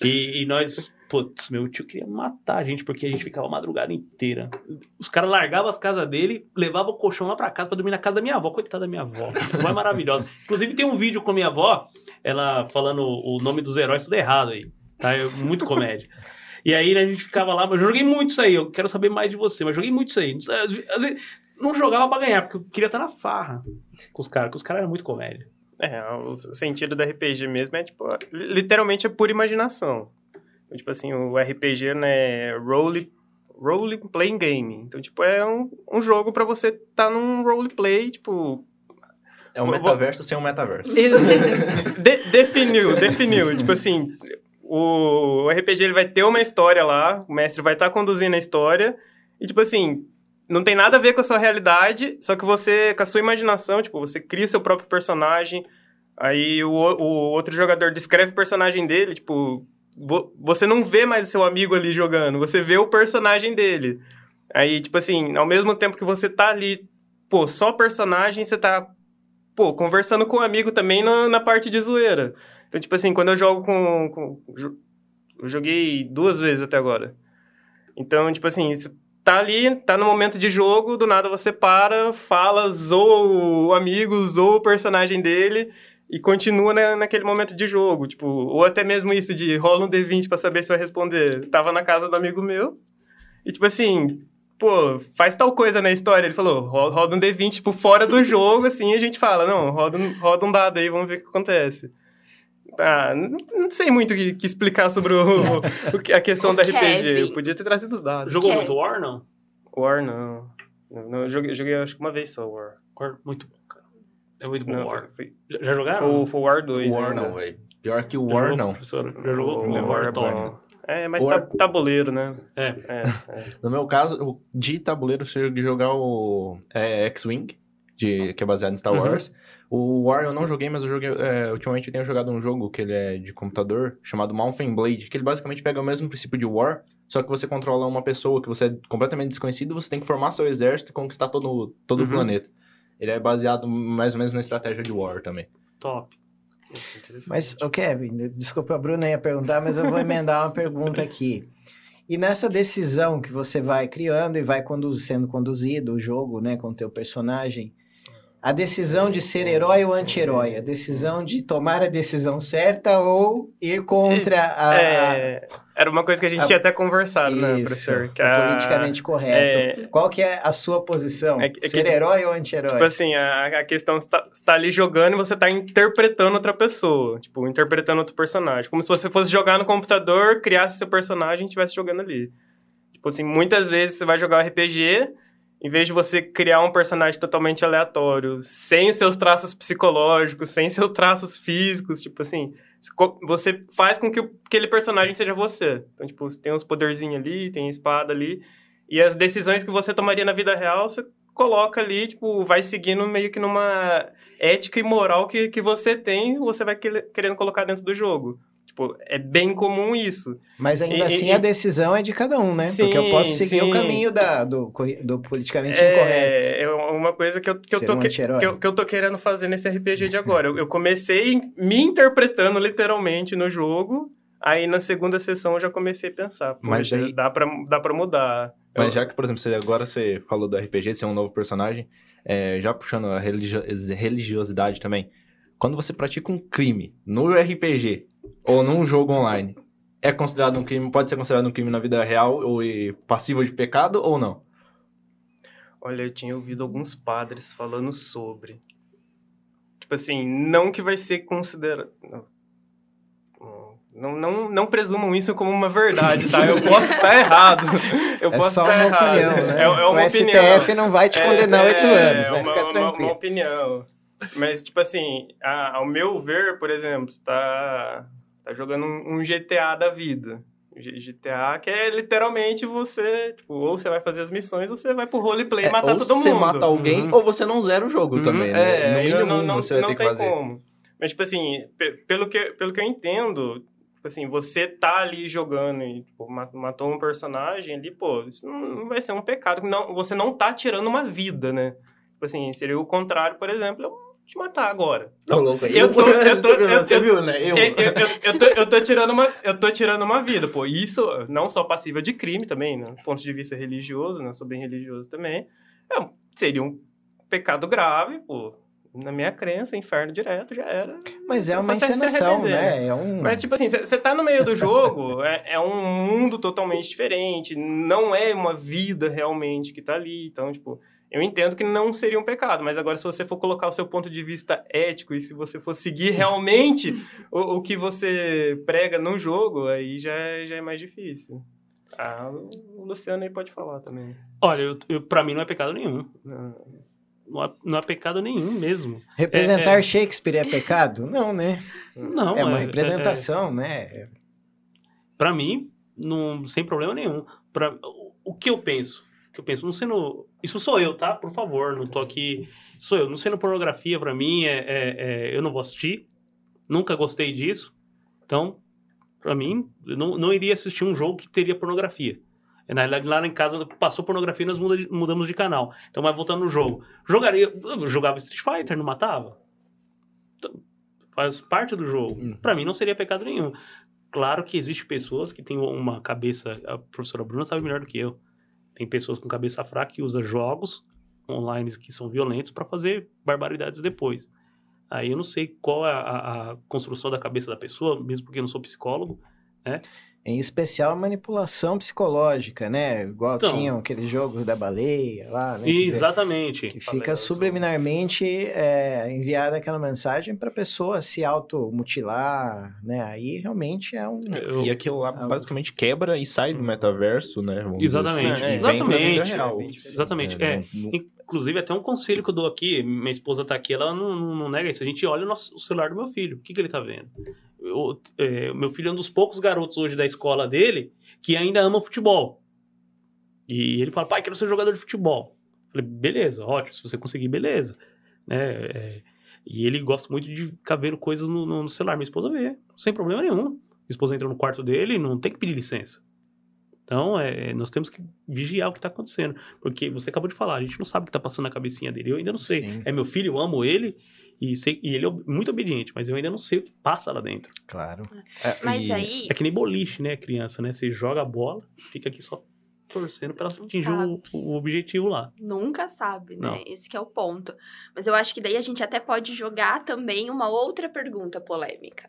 e, e nós Putz, meu tio queria matar a gente porque a gente ficava a madrugada inteira. Os caras largavam as casas dele, levavam o colchão lá pra casa pra dormir na casa da minha avó. Coitada da minha avó. Foi maravilhosa. Inclusive tem um vídeo com a minha avó, ela falando o nome dos heróis tudo errado aí. Tá? Muito comédia. *laughs* E aí né, a gente ficava lá, mas eu joguei muito isso aí, eu quero saber mais de você, mas joguei muito isso aí. Às vezes, não jogava pra ganhar, porque eu queria estar na farra com os caras, porque os caras eram muito comédia. É, o sentido da RPG mesmo é, tipo, literalmente é pura imaginação. Então, tipo assim, o RPG, né, role, role playing game. Então, tipo, é um, um jogo para você estar tá num roleplay, tipo... É um metaverso sem um metaverso. *laughs* De, definiu, definiu. tipo assim, o, RPG ele vai ter uma história lá, o mestre vai estar tá conduzindo a história, e tipo assim, não tem nada a ver com a sua realidade, só que você, com a sua imaginação, tipo, você cria seu próprio personagem, aí o, o outro jogador descreve o personagem dele, tipo, você não vê mais o seu amigo ali jogando, você vê o personagem dele. Aí, tipo assim, ao mesmo tempo que você tá ali, pô, só personagem, você tá, pô, conversando com um amigo também na, na parte de zoeira. Então, tipo assim, quando eu jogo com, com. Eu joguei duas vezes até agora. Então, tipo assim, tá ali, tá no momento de jogo, do nada você para, fala, zoa o amigo, zoa o personagem dele e continua na, naquele momento de jogo, tipo, ou até mesmo isso de rola um D20 para saber se vai responder. Tava na casa do amigo meu, e tipo assim, pô, faz tal coisa na história. Ele falou, roda um D20, tipo, fora do jogo, assim, a gente fala, não, roda um, roda um dado aí, vamos ver o que acontece. Ah, não sei muito o que, que explicar sobre o, o, a questão da RPG. Eu podia ter trazido os dados. Jogou muito War, não? War, não. não, não eu joguei, joguei, acho que uma vez só War. War, muito bom. É muito bom, não, War. Foi, já jogaram? Foi, foi o War 2. War não, velho. Pior que o War, não. Professor, já jogou? O, o War é bom. É, mas War... tabuleiro, né? É. é, é. No meu caso, de tabuleiro, eu de jogar o é, X-Wing, que é baseado em Star uhum. Wars. O War eu não joguei, mas eu joguei. É, ultimamente eu tenho jogado um jogo que ele é de computador, chamado Mountain Blade, que ele basicamente pega o mesmo princípio de War, só que você controla uma pessoa que você é completamente desconhecido, você tem que formar seu exército e conquistar todo, todo uhum. o planeta. Ele é baseado mais ou menos na estratégia de War também. Top. Mas, o Kevin, desculpa, a Bruna ia perguntar, mas eu vou emendar uma pergunta aqui. E nessa decisão que você vai criando e vai sendo conduzido o jogo, né, com o teu personagem, a decisão de ser herói ou anti-herói, a decisão de tomar a decisão certa ou ir contra *laughs* a. É, era uma coisa que a gente a, tinha até conversado, né, isso, né, professor? Que a, politicamente correto. É, Qual que é a sua posição? É, é ser que, herói ou anti-herói? Tipo assim, a, a questão está tá ali jogando e você está interpretando outra pessoa. Tipo, interpretando outro personagem. Como se você fosse jogar no computador, criasse seu personagem e estivesse jogando ali. Tipo assim, muitas vezes você vai jogar RPG em vez de você criar um personagem totalmente aleatório, sem os seus traços psicológicos, sem seus traços físicos, tipo assim, você faz com que aquele personagem seja você. Então, tipo, você tem uns poderzinhos ali, tem espada ali, e as decisões que você tomaria na vida real, você coloca ali, tipo, vai seguindo meio que numa ética e moral que, que você tem, você vai querendo colocar dentro do jogo. Tipo, é bem comum isso. Mas ainda e, assim e, a decisão é de cada um, né? Sim, Porque eu posso seguir sim. o caminho da, do, do politicamente é, incorreto. É uma coisa que eu, que, eu tô, um que, que, eu, que eu tô querendo fazer nesse RPG de agora. eu, eu comecei me interpretando literalmente no jogo, aí na segunda sessão eu já comecei a pensar. Mas aí... dá, pra, dá pra mudar. Mas eu... já que, por exemplo, você, agora você falou do RPG, ser é um novo personagem, é, já puxando a religio religiosidade também, quando você pratica um crime no RPG, ou num jogo online, é considerado um crime, pode ser considerado um crime na vida real ou passivo de pecado ou não? Olha, eu tinha ouvido alguns padres falando sobre. Tipo assim, não que vai ser considerado. Não, não, não presumam isso como uma verdade, tá? Eu posso estar errado. *laughs* Eu é posso só estar uma errado. opinião, né? É, é uma o opinião. STF não vai te condenar é, oito anos, é vai uma, ficar uma, tranquilo. uma opinião. Mas, tipo assim, a, ao meu ver, por exemplo, você tá, tá jogando um, um GTA da vida. GTA, que é literalmente você, tipo, ou você vai fazer as missões, ou você vai pro roleplay e É, matar ou todo você mundo. mata alguém, Uhum. ou você não zera o jogo Uhum. também, né? É, no mínimo não, não, você vai não ter que tem fazer. como. Mas, tipo assim, pe- pelo que, pelo que eu entendo, tipo assim, você tá ali jogando e tipo, ma- matou um personagem ali, pô, isso não, não vai ser um pecado. Não, você não tá tirando uma vida, né? Tipo assim, seria o contrário, por exemplo, eu te matar agora. Tá louco. Eu tô- eu *laughs* tô- eu- Você viu, né? Eu... Eu, eu, eu- eu tô, eu tô tirando uma, eu tô tirando uma vida, pô. Isso não só passível de crime também, né? Do ponto de vista religioso, né? Sou bem religioso também. É, seria um pecado grave, pô. Na minha crença, inferno direto já era. Mas é uma encenação, né? É um... Mas, tipo assim, você tá no meio do jogo, *laughs* é, é um mundo totalmente diferente, não é uma vida realmente que tá ali. Então, tipo, eu entendo que não seria um pecado, mas agora, se você for colocar o seu ponto de vista ético e se você for seguir realmente *laughs* o, o que você prega no jogo, aí já, é- já é mais difícil. Ah, o Luciano aí pode falar também. Olha, eu, eu, pra mim não é pecado nenhum. Não é, não é pecado nenhum mesmo. Representar é- é- Shakespeare é pecado? Não, né? Não, é uma é- representação, né? Pra mim, não, sem problema nenhum. Pra, o, o que eu penso? Que eu penso, não sendo. Isso sou eu, tá? Por favor, não tô aqui. Sou eu. Não sendo pornografia, pra mim, é, é- é- eu não vou assistir. Nunca gostei disso. Então, pra mim, eu não, não iria assistir um jogo que teria pornografia. Na realidade, lá em casa passou pornografia e nós mudamos de canal. Então, mas voltando no jogo. Jogaria. Jogava Street Fighter, não matava? Então, faz parte do jogo. Hum. Pra mim, não seria pecado nenhum. Claro que existe pessoas que têm uma cabeça. A professora Bruna sabe melhor do que eu. Tem pessoas com cabeça fraca que usam jogos online que são violentos para fazer barbaridades depois. Aí eu não sei qual é a, a- construção da cabeça da pessoa, mesmo porque eu não sou psicólogo. Em especial a manipulação psicológica, né? Igual Então. tinham aqueles jogos da baleia lá, né? Que- Exatamente. Que fica subliminarmente é, enviada aquela mensagem para a pessoa se automutilar, né? Aí realmente é um. Eu- E aquilo lá basicamente quebra e sai do metaverso, né? Vamos Exatamente, assim, vem pra vida exatamente, real. exatamente, é. não- não- Inclusive, até um conselho que eu dou aqui, minha esposa tá aqui, ela não, não, não nega isso. A gente olha o, nosso, o celular do meu filho, o que, que ele tá vendo? Eu- é, o meu filho é um dos poucos garotos hoje da escola dele que ainda ama futebol. E ele fala, pai, quero ser jogador de futebol. Eu falei, beleza, ótimo, se você conseguir, beleza. Né? é, e ele gosta muito de ficar vendo coisas no, no- no celular. Minha esposa vê, sem problema nenhum. Minha esposa entra no quarto dele não tem que pedir licença. Então, é, nós temos que vigiar o que está acontecendo. Porque você acabou de falar, a gente não sabe o que está passando na cabecinha dele. Eu ainda não sei. Sim. É meu filho, eu amo ele. E, sei, e ele é muito obediente, mas eu ainda não sei o que passa lá dentro. Claro. é, Mas e- aí, É que nem boliche, né, criança, né? Você joga a bola, fica aqui só torcendo para atingir o, o objetivo lá. nunca sabe, né? Não. Esse que é o ponto. Mas eu acho que daí a gente até pode jogar também uma outra pergunta polêmica,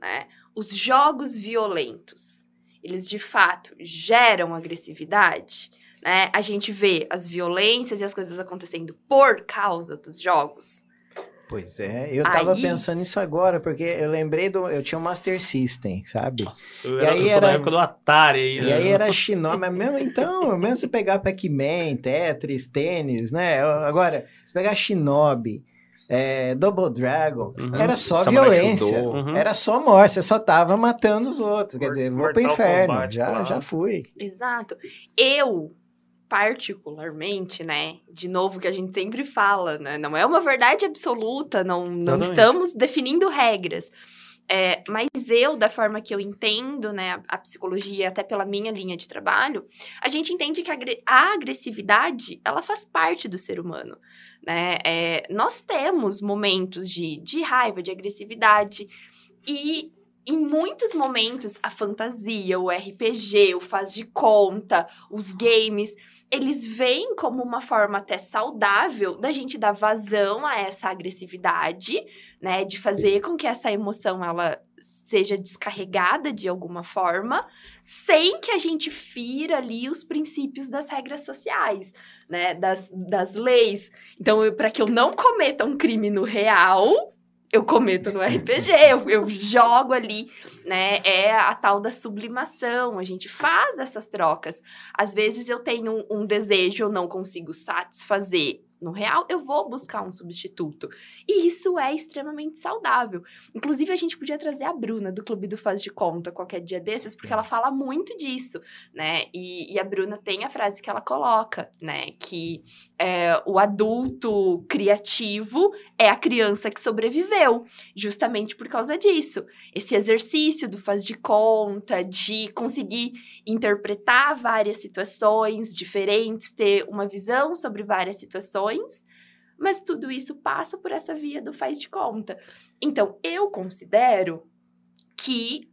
né? Os jogos violentos, eles de fato geram agressividade? Né? A gente vê as violências e as coisas acontecendo por causa dos jogos. Pois é, eu tava Aí- pensando nisso agora, porque eu lembrei do. Eu tinha um Master System, sabe? Nossa, eu, E era, aí eu sou da era- época do Atari aí, E né? aí era Shinobi, mas mesmo então, *laughs* mesmo se pegar Pac-Man, Tetris, tênis, né? Agora, se pegar Shinobi, é, Double Dragon, Uhum. era só Samurai violência. Uhum. Era só morte, você só tava matando os outros. Quer dizer, vou pro inferno. Kombat Já, já fui. Exato. Eu, particularmente, né? De novo, que a gente sempre fala, né? Não é uma verdade absoluta, não, não Exatamente. estamos definindo regras. É, mas eu, da forma que eu entendo, né, a, psicologia, até pela minha linha de trabalho, a gente entende que a agressividade, ela faz parte do ser humano, né? É, nós temos momentos de, de raiva, de agressividade, e em muitos momentos, a fantasia, o RPG, o faz de conta, os games, eles vêm como uma forma até saudável da gente dar vazão a essa agressividade, né? De fazer com que essa emoção ela seja descarregada de alguma forma, sem que a gente fira ali os princípios das regras sociais, né, das, das leis. Então, para que eu não cometa um crime no real, eu cometo no RPG, eu, eu, jogo ali, né? É a tal da sublimação, a gente faz essas trocas. Às vezes eu tenho um, um desejo, eu não consigo satisfazer no real, eu vou buscar um substituto. E isso é extremamente saudável. Inclusive, a gente podia trazer a Bruna do Clube do Faz de Conta qualquer dia desses, porque ela fala muito disso, né? E, e a Bruna tem a frase que ela coloca, né? Que é, o adulto criativo é a criança que sobreviveu, justamente por causa disso. Esse exercício do faz de conta, de conseguir interpretar várias situações diferentes, ter uma visão sobre várias situações, mas tudo isso passa por essa via do faz de conta. Então, eu considero que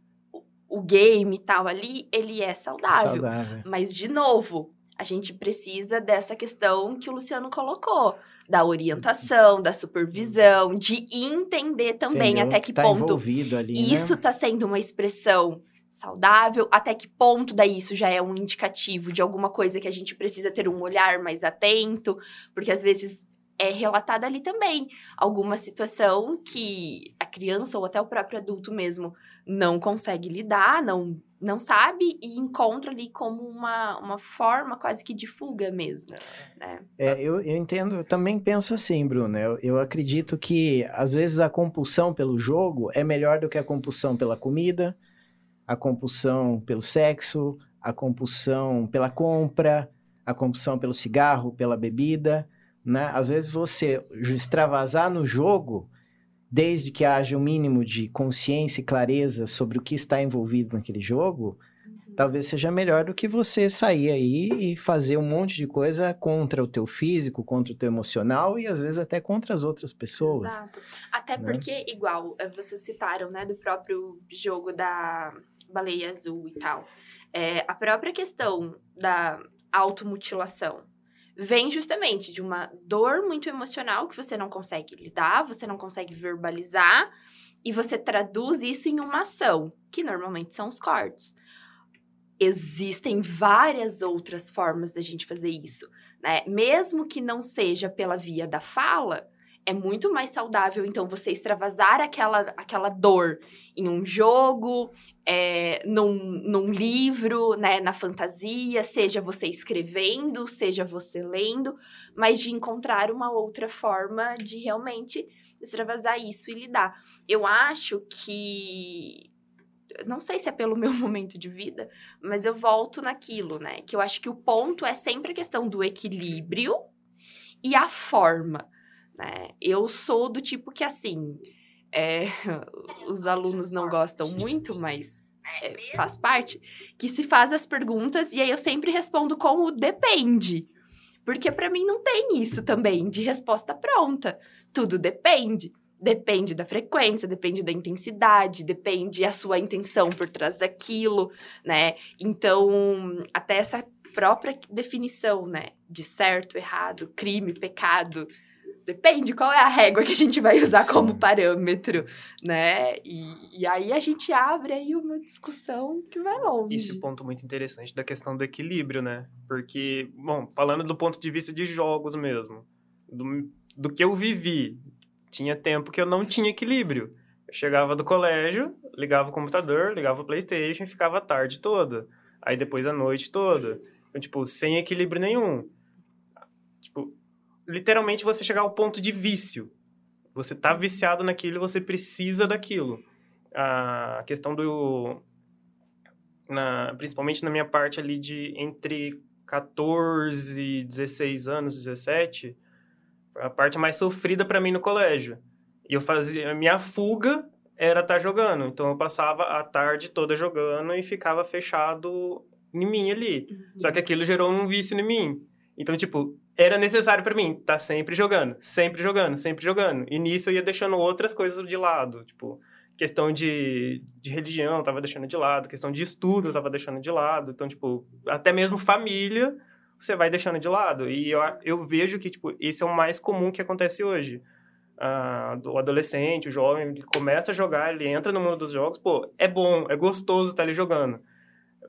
o game e tal ali, ele é saudável. saudável. Mas, de novo, a gente precisa dessa questão que o Luciano colocou. Da orientação, da supervisão, de entender também Entendeu? até que tá ponto ali, né? isso está sendo uma expressão saudável, até que ponto daí isso já é um indicativo de alguma coisa que a gente precisa ter um olhar mais atento, porque às vezes é relatada ali também alguma situação que a criança ou até o próprio adulto mesmo não consegue lidar, não não sabe e encontra ali como uma, uma forma quase que de fuga mesmo, né? É, eu, eu entendo, eu também penso assim, Bruno, eu, eu acredito que às vezes a compulsão pelo jogo é melhor do que a compulsão pela comida, a compulsão pelo sexo, a compulsão pela compra, a compulsão pelo cigarro, pela bebida, né? Às vezes você extravasar no jogo, desde que haja um mínimo de consciência e clareza sobre o que está envolvido naquele jogo, uhum. talvez seja melhor do que você sair aí e fazer um monte de coisa contra o teu físico, contra o teu emocional e às vezes até contra as outras pessoas. Exato. Até né? porque, igual, eh, vocês citaram, né, do próprio jogo da baleia azul e tal. É, a própria questão da automutilação vem justamente de uma dor muito emocional que você não consegue lidar, você não consegue verbalizar, e você traduz isso em uma ação, que normalmente são os cortes. Existem várias outras formas da gente fazer isso, né? Mesmo que não seja pela via da fala, é muito mais saudável, então, você extravasar aquela, aquela dor em um jogo, é, num, num livro, né, na fantasia, seja você escrevendo, seja você lendo, mas de encontrar uma outra forma de realmente extravasar isso e lidar. Eu acho que não sei se é pelo *laughs* meu momento de vida, mas eu volto naquilo, né? Que eu acho que o ponto é sempre a questão do equilíbrio e a forma. Né? Eu sou do tipo que, assim, é, *laughs* os alunos não gostam muito, mas é, faz parte, que se faz as perguntas e aí eu sempre respondo com o depende. Porque para mim não tem isso também de resposta pronta. Tudo depende. Depende da frequência, depende da intensidade, depende a sua intenção por trás daquilo, né? Então, até essa própria definição, né, de certo, errado, crime, pecado, Depende qual é a régua que a gente vai usar Sim. como parâmetro, né? E, e, aí a gente abre aí uma discussão que vai longe. Esse ponto muito interessante da questão do equilíbrio, né? Porque, bom, falando do ponto de vista de jogos mesmo, do, do que eu vivi, tinha tempo que eu não tinha equilíbrio. Eu chegava do colégio, ligava o computador, ligava o Playstation e ficava a tarde toda. Aí depois a noite toda. Então, tipo, sem equilíbrio nenhum literalmente você chegar ao ponto de vício. Você tá viciado naquilo, você precisa daquilo. A questão do na, principalmente na minha parte ali de entre 14 e 16 anos, 17, foi a parte mais sofrida para mim no colégio. E eu fazia a minha fuga era estar tá jogando. Então eu passava a tarde toda jogando e ficava fechado em mim ali. Uhum. Só que aquilo gerou um vício em mim. Então, tipo, era necessário para mim estar tá sempre jogando, sempre jogando, sempre jogando. E nisso eu ia deixando outras coisas de lado, tipo, questão de, de religião eu tava deixando de lado, questão de estudo eu tava deixando de lado. Então, tipo, até mesmo família você vai deixando de lado. E eu, eu vejo que, tipo, esse é o mais comum que acontece hoje. o adolescente, o jovem, ele começa a jogar, ele entra no mundo dos jogos, pô, é bom, é gostoso estar tá ali jogando.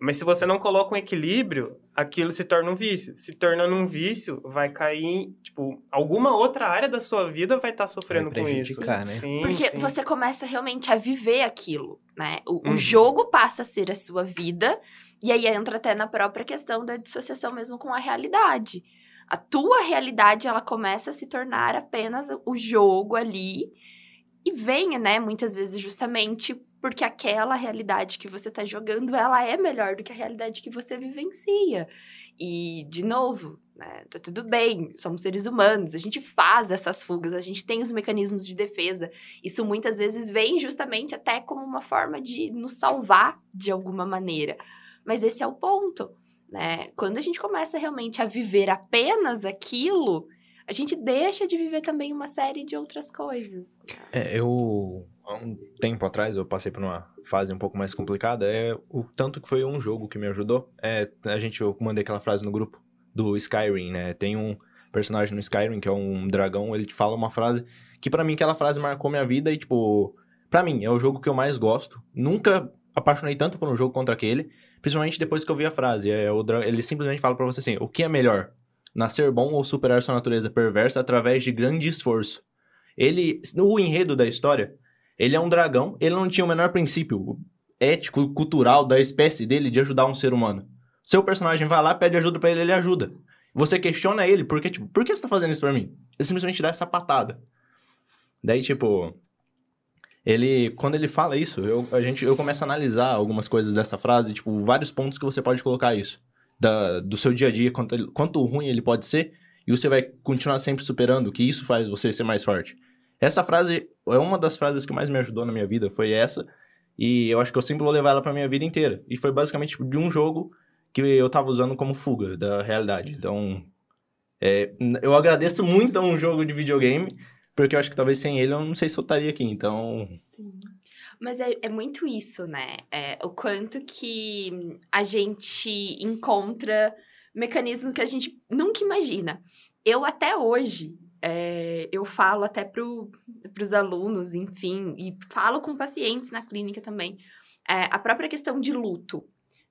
Mas se você não coloca um equilíbrio, aquilo se torna um vício. Se tornando um vício, vai cair, tipo, alguma outra área da sua vida vai estar tá sofrendo com isso. Né? Sim, Porque sim. você começa realmente a viver aquilo, né? O, uhum. o jogo passa a ser a sua vida, e aí entra até na própria questão da dissociação mesmo com a realidade. A tua realidade, ela começa a se tornar apenas o jogo ali, e vem, né, muitas vezes justamente porque aquela realidade que você está jogando, ela é melhor do que a realidade que você vivencia. E, de novo, né, tá tudo bem, somos seres humanos, a gente faz essas fugas, a gente tem os mecanismos de defesa. Isso muitas vezes vem justamente até como uma forma de nos salvar de alguma maneira. Mas esse é o ponto, né? Quando a gente começa realmente a viver apenas aquilo, a gente deixa de viver também uma série de outras coisas. É, eu há um tempo atrás eu passei por uma fase um pouco mais complicada, é o tanto que foi um jogo que me ajudou. É, a gente eu mandei aquela frase no grupo do Skyrim, né? Tem um personagem no Skyrim que é um dragão, ele te fala uma frase que para mim aquela frase marcou minha vida e tipo, para mim é o jogo que eu mais gosto. Nunca apaixonei tanto por um jogo contra aquele, principalmente depois que eu vi a frase. É, o, ele simplesmente fala para você assim: "O que é melhor? Nascer bom ou superar sua natureza perversa através de grande esforço?" Ele, no enredo da história, ele é um dragão, ele não tinha o menor princípio ético, cultural da espécie dele de ajudar um ser humano. Seu personagem vai lá, pede ajuda para ele, ele ajuda. Você questiona ele, porque, tipo, por que você tá fazendo isso pra mim? Ele simplesmente dá essa patada. Daí, tipo, ele, quando ele fala isso, eu, a gente, eu começo a analisar algumas coisas dessa frase, tipo, vários pontos que você pode colocar isso. Da, do seu dia a dia, quanto, quanto ruim ele pode ser, e você vai continuar sempre superando, que isso faz você ser mais forte. Essa frase é uma das frases que mais me ajudou na minha vida, foi essa. E eu acho que eu sempre vou levar ela pra minha vida inteira. E foi basicamente tipo, de um jogo que eu tava usando como fuga da realidade. Então, é, eu agradeço muito a um jogo de videogame, porque eu acho que talvez sem ele eu não sei se eu estaria aqui. Então. Sim. Mas é, é muito isso, né? É, o quanto que a gente encontra mecanismos que a gente nunca imagina. Eu até hoje, é, eu falo até para os alunos, enfim, e falo com pacientes na clínica também, é, a própria questão de luto,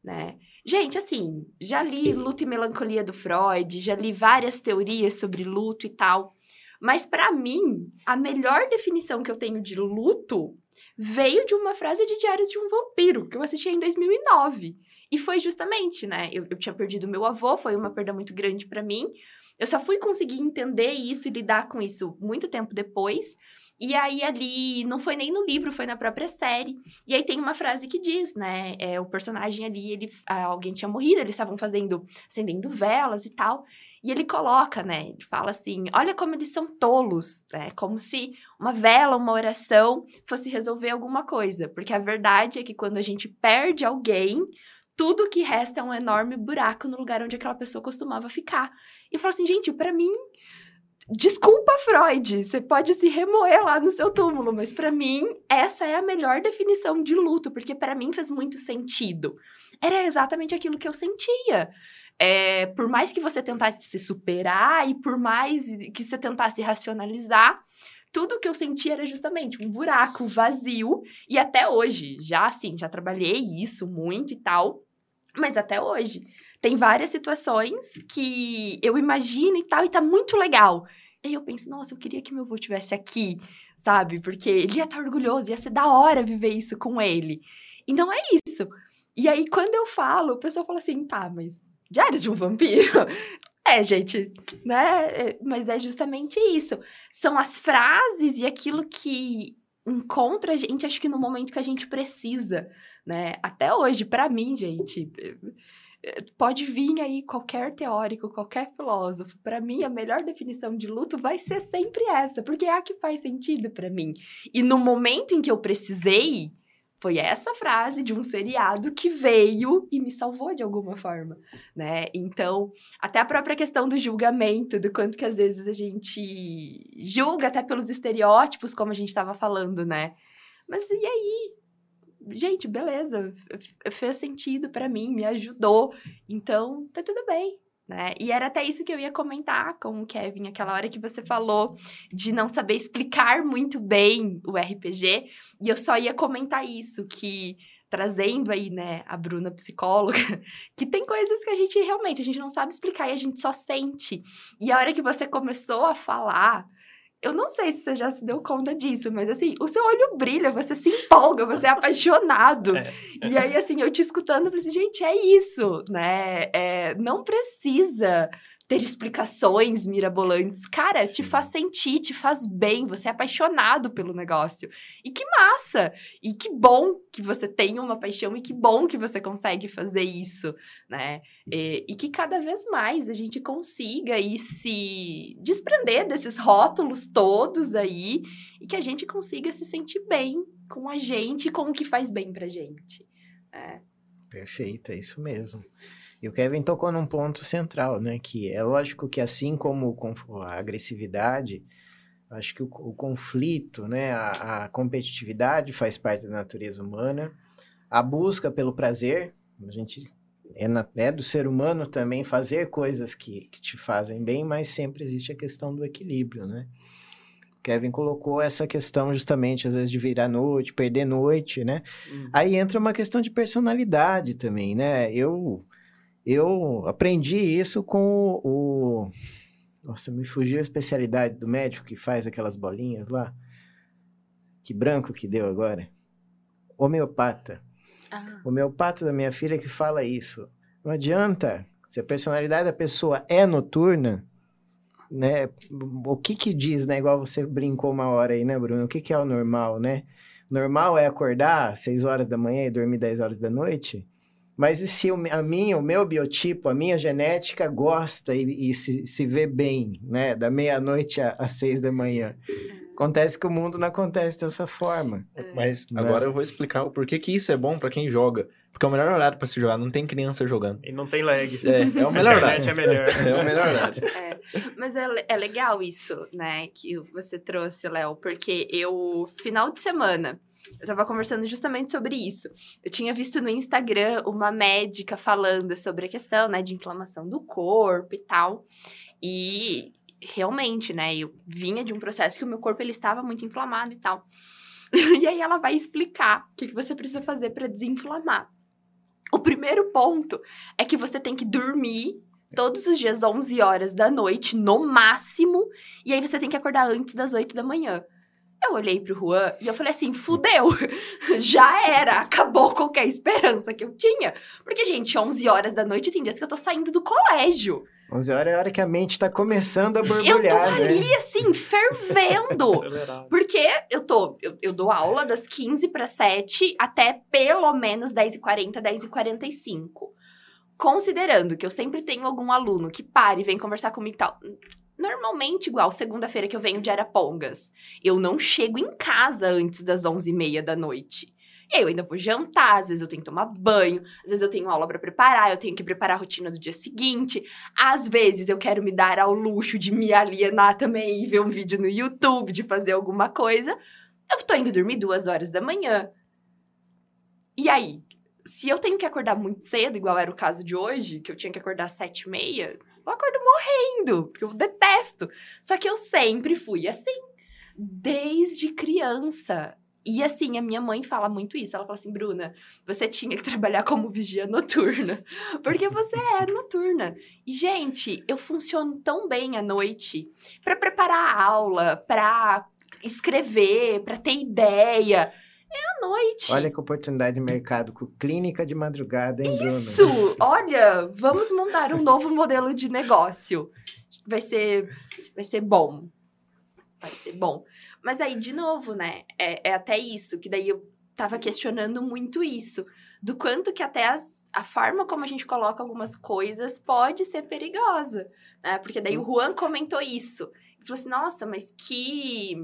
né? Gente, assim, já li Luto e Melancolia do Freud, já li várias teorias sobre luto e tal, mas para mim, a melhor definição que eu tenho de luto veio de uma frase de Diários de um Vampiro, que eu assisti em 2009. E foi justamente, né? Eu, eu tinha perdido meu avô, foi uma perda muito grande para mim, eu só fui conseguir entender isso e lidar com isso muito tempo depois. E aí, ali, não foi nem no livro, foi na própria série. E aí tem uma frase que diz, né? É, o personagem ali, ele, alguém tinha morrido, eles estavam fazendo, acendendo velas e tal. E ele coloca, né? Ele fala assim: olha como eles são tolos, né? Como se uma vela, uma oração fosse resolver alguma coisa. Porque a verdade é que quando a gente perde alguém, tudo que resta é um enorme buraco no lugar onde aquela pessoa costumava ficar. E eu falo assim, gente, para mim, desculpa Freud, você pode se remoer lá no seu túmulo, mas para mim essa é a melhor definição de luto, porque para mim faz muito sentido. Era exatamente aquilo que eu sentia. É, por mais que você tentasse se superar e por mais que você tentasse racionalizar, tudo que eu sentia era justamente um buraco vazio. E até hoje, já assim, já trabalhei isso muito e tal, mas até hoje tem várias situações que eu imagino e tal, e tá muito legal. E eu penso, nossa, eu queria que meu avô estivesse aqui, sabe? Porque ele ia estar tá orgulhoso, ia ser da hora viver isso com ele. Então é isso. E aí, quando eu falo, o pessoal fala assim, tá, mas Diários de um Vampiro? *laughs* É, gente, né? É, mas é justamente isso. São as frases e aquilo que encontra a gente, acho que no momento que a gente precisa, né? Até hoje, para mim, gente, pode vir aí qualquer teórico, qualquer filósofo. Para mim, a melhor definição de luto vai ser sempre essa, porque é a que faz sentido para mim. E no momento em que eu precisei, foi essa frase de um seriado que veio e me salvou de alguma forma, né? Então, até a própria questão do julgamento, do quanto que às vezes a gente julga até pelos estereótipos, como a gente estava falando, né? Mas e aí? gente, beleza, fez sentido para mim, me ajudou. Então, tá tudo bem, Né? E era até isso que eu ia comentar com o Kevin, aquela hora que você falou de não saber explicar muito bem o RPG, e eu só ia comentar isso, que trazendo aí, né, a Bruna psicóloga, *laughs* que tem coisas que a gente realmente, a gente não sabe explicar e a gente só sente. E a hora que você começou a falar, eu não sei se você já se deu conta disso, mas assim, o seu olho brilha, você se empolga, você é apaixonado. *laughs* É. E aí, assim, eu te escutando, eu falei assim, gente, é isso, né? É, não precisa ter explicações mirabolantes. Cara, Sim. te faz sentir, te faz bem, você é apaixonado pelo negócio. E que massa! E que bom que você tem uma paixão e que bom que você consegue fazer isso, né? E, e que cada vez mais a gente consiga aí se desprender desses rótulos todos aí e que a gente consiga se sentir bem com a gente e com o que faz bem pra gente. Né? Perfeito, é isso mesmo. E o Kevin tocou num ponto central, né? Que é lógico que assim como a agressividade, acho que o, o conflito, né? A, a, competitividade faz parte da natureza humana. A busca pelo prazer, a gente é, na, é do ser humano também fazer coisas que, que te fazem bem, mas sempre existe a questão do equilíbrio, né? Kevin colocou essa questão justamente, às vezes, de virar noite, perder noite, né? Hum. Aí entra uma questão de personalidade também, né? Eu eu aprendi isso com o. Nossa, me fugiu a especialidade do médico que faz aquelas bolinhas lá. Que branco que deu agora. Homeopata. Ah. Homeopata da minha filha que fala isso. Não adianta. Se a personalidade da pessoa é noturna, né? O que que diz, né? Igual você brincou uma hora aí, né, Bruno? O que que é o normal, né? Normal é acordar às 6 horas da manhã e dormir 10 horas da noite? Mas e se a minha, o meu biotipo, a minha genética gosta e, e se, se vê bem, né? Da meia-noite às seis da manhã. Acontece que o mundo não acontece dessa forma. Mas né? agora eu vou explicar o porquê que isso é bom para quem joga. Porque é o melhor horário para se jogar, não tem criança jogando. E não tem lag. É, é o melhor horário. é melhor. *laughs* é o melhor horário. É, mas é, é legal isso, né, que você trouxe, Léo, porque eu, final de semana, eu tava conversando justamente sobre isso. Eu tinha visto no Instagram uma médica falando sobre a questão, né, de inflamação do corpo e tal. E realmente, né, eu vinha de um processo que o meu corpo ele estava muito inflamado e tal. *laughs* e aí ela vai explicar o que, que você precisa fazer para desinflamar. O primeiro ponto é que você tem que dormir todos os dias 11 horas da noite, no máximo, e aí você tem que acordar antes das 8 da manhã. Eu olhei pro Juan e eu falei assim: fudeu, *laughs* já era, acabou qualquer esperança que eu tinha. Porque, gente, 11 horas da noite tem dias que eu tô saindo do colégio. 11 horas é a hora que a mente tá começando a borbulhar, Eu tô né? ali, assim, fervendo. *laughs* porque eu tô, eu, eu, dou aula das 15 para 7 até pelo menos 10h40, 10h45. Considerando que eu sempre tenho algum aluno que para e vem conversar comigo e tal normalmente igual segunda-feira que eu venho de Arapongas. Eu não chego em casa antes das 11h30 da noite. Eu ainda vou jantar, às vezes eu tenho que tomar banho, às vezes eu tenho aula para preparar, eu tenho que preparar a rotina do dia seguinte. Às vezes eu quero me dar ao luxo de me alienar também e ver um vídeo no YouTube, de fazer alguma coisa. Eu tô indo dormir duas horas da manhã. E aí, se eu tenho que acordar muito cedo, igual era o caso de hoje, que eu tinha que acordar às sete e meia, eu acordo morrendo, porque eu detesto. Só que eu sempre fui assim, desde criança. E assim, a minha mãe fala muito isso. Ela fala assim, Bruna, você tinha que trabalhar como vigia noturna. Porque você é noturna. E, gente, eu funciono tão bem à noite para preparar a aula, para escrever, para ter ideia. É à noite. Olha que oportunidade de mercado com clínica de madrugada, hein, Bruno? Isso! Olha, vamos montar um novo modelo de negócio. Vai ser, vai ser bom. Vai ser bom. Mas aí, de novo, né? É, é até isso, que daí eu tava questionando muito isso. Do quanto que até as, a forma como a gente coloca algumas coisas pode ser perigosa, né? Porque daí o Juan comentou isso. Ele falou assim, nossa, mas que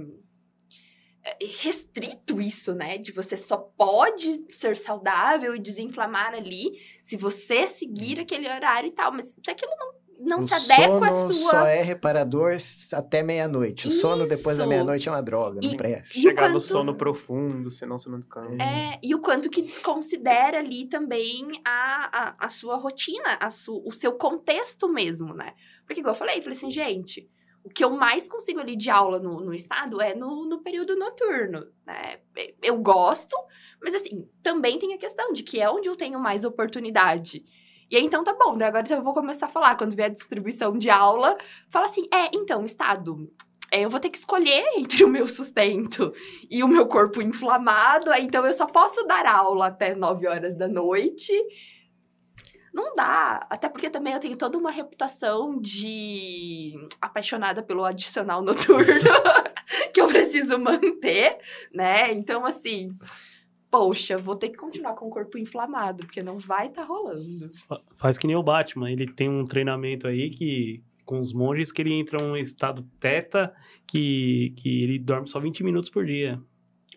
restrito isso, né? De você só pode ser saudável e desinflamar ali se você seguir aquele horário e tal. Mas se aquilo não, não o se adequa sono à sua. só é reparador até meia-noite. O sono depois da Isso. meia-noite é uma droga, não presta. Chegar no quanto- sono profundo, senão você não cansa. É, e o quanto que desconsidera ali também a, a, a sua rotina, a su, o seu contexto mesmo, né? Porque, igual eu falei, eu falei assim, gente, o que eu mais consigo ali de aula no, no estado é no, no período noturno, né? Eu gosto, mas assim, também tem a questão de que é onde eu tenho mais oportunidade. E aí, então, tá bom, né? Agora eu vou começar a falar, quando vier a distribuição de aula, fala assim, é, então, estado, é, eu vou ter que escolher entre o meu sustento e o meu corpo inflamado, aí então eu só posso dar aula até 9 horas da noite. Não dá, até porque também eu tenho toda uma reputação de apaixonada pelo adicional noturno *laughs* que eu preciso manter, né? Então, assim, poxa, vou ter que continuar com o corpo inflamado, porque não vai estar rolando. Fa- Faz que nem o Batman. Ele tem um treinamento aí que com os monges que ele entra em um estado teta que, que ele dorme só 20 minutos por dia.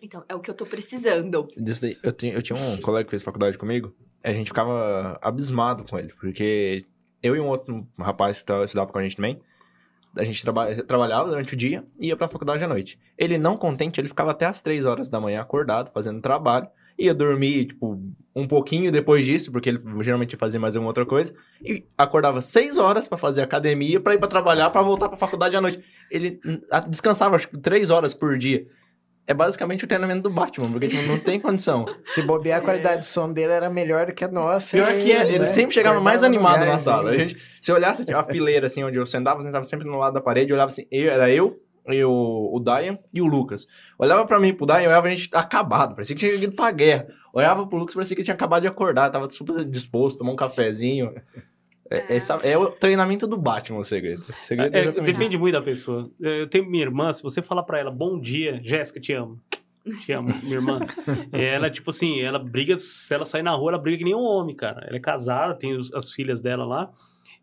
Então, é o que eu tô precisando. Daí, eu, tinha- eu tinha um colega que fez faculdade comigo, a gente ficava abismado com ele, porque eu e um outro rapaz que estudava com a gente também, a gente traba trabalhava durante o dia e ia pra faculdade à noite. Ele não contente, ele ficava até as 3 horas da manhã acordado, fazendo trabalho, ia dormir, tipo, um pouquinho depois disso, porque ele geralmente fazia mais uma outra coisa, e acordava 6 horas pra fazer academia, pra ir pra trabalhar, pra voltar pra faculdade à noite. Ele descansava, acho que 3 horas por dia. É basicamente o treinamento do Batman, porque tipo, não tem condição. *laughs* Se bobear, a qualidade de sono dele era melhor do que a nossa. Pior que é, ele né? sempre chegava mais Acordava no animado na gás, sala. A gente, se olhasse tipo, a fileira assim onde eu sentava, eu sentava sempre no lado da parede, eu olhava assim, eu, era eu, eu, o Dayan e o Lucas. Olhava pra mim, pro Dayan, olhava a gente acabado, parecia que tinha ido pra guerra. Olhava pro Lucas, parecia que tinha acabado de acordar, tava super disposto, tomar um cafezinho. É, essa- é o treinamento do Batman, o segredo. O segredo é, É, depende muito da pessoa. Eu tenho minha irmã, se você falar pra ela, bom dia, Jéssica, te amo. Te amo, minha irmã. *laughs* Ela, tipo assim, ela briga, se ela sair na rua, ela briga que nem um homem, cara. Ela é casada, tem os- as filhas dela lá.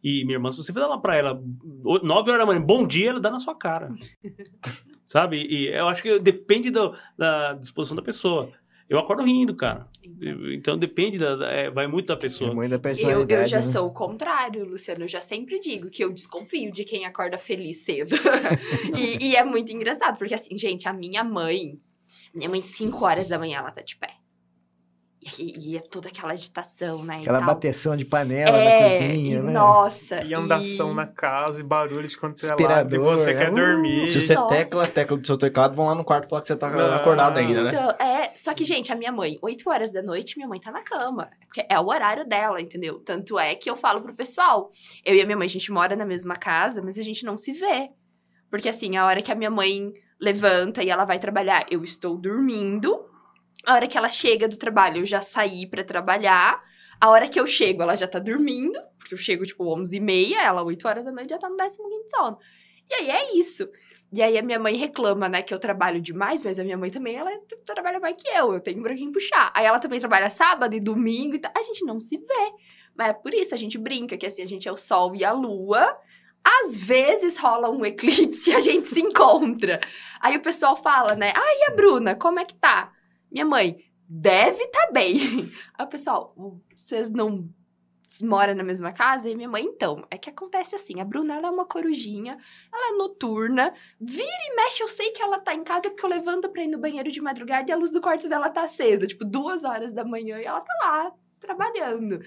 E minha irmã, se você falar pra ela, o- 9 horas da manhã, bom dia, ela dá na sua cara. *laughs* Sabe? E eu acho que depende do- da disposição da pessoa. Eu acordo rindo, cara. Então, Então depende, da, é, vai muito da É pessoa. muito da Eu, personalidade. eu já né? sou o contrário, Luciano. Eu já sempre digo que eu desconfio de quem acorda feliz cedo. *laughs* e, e é muito engraçado, porque assim, gente, a minha mãe, minha mãe, 5 horas da manhã, ela tá de pé. E, e é toda aquela agitação, né? Aquela bateção de panela na é, cozinha, e, né? Nossa. E andação e- na casa e barulho de quanto é lado. E você é. quer Uh, dormir. Se você Só. tecla a tecla do seu teclado, vão lá no quarto falar que você tá Não. acordado ainda, né? Então, é, só que, gente, a minha mãe, 8 horas da noite, minha mãe tá na cama. Porque é o horário dela, entendeu? Tanto é que eu falo pro pessoal. Eu e a minha mãe, a gente mora na mesma casa, mas a gente não se vê. Porque, assim, a hora que a minha mãe levanta e ela vai trabalhar, eu estou dormindo. A hora que ela chega do trabalho, eu já saí pra trabalhar. A hora que eu chego, ela já tá dormindo. Porque eu chego, tipo, 11h30, ela 8 horas da noite já tá no 15 sono. E aí é isso. E aí a minha mãe reclama, né, que eu trabalho demais, mas a minha mãe também, ela trabalha mais que eu, eu tenho pra quem puxar. Aí ela também trabalha sábado e domingo e tal. A gente não se vê. Mas é por isso, a gente brinca que assim, a gente é o sol e a lua. Às vezes rola um *laughs* eclipse e a gente se encontra. Aí o pessoal fala, né, ah, e a Bruna, como é que tá? Minha mãe, deve tá bem. Aí o pessoal, vocês não moram na mesma casa? E minha mãe, então, é que acontece assim, a Bruna, ela é uma corujinha, ela é noturna, vira e mexe, eu sei que ela tá em casa porque eu levanto pra ir no banheiro de madrugada e a luz do quarto dela tá acesa, tipo, duas horas da manhã e ela tá lá, trabalhando.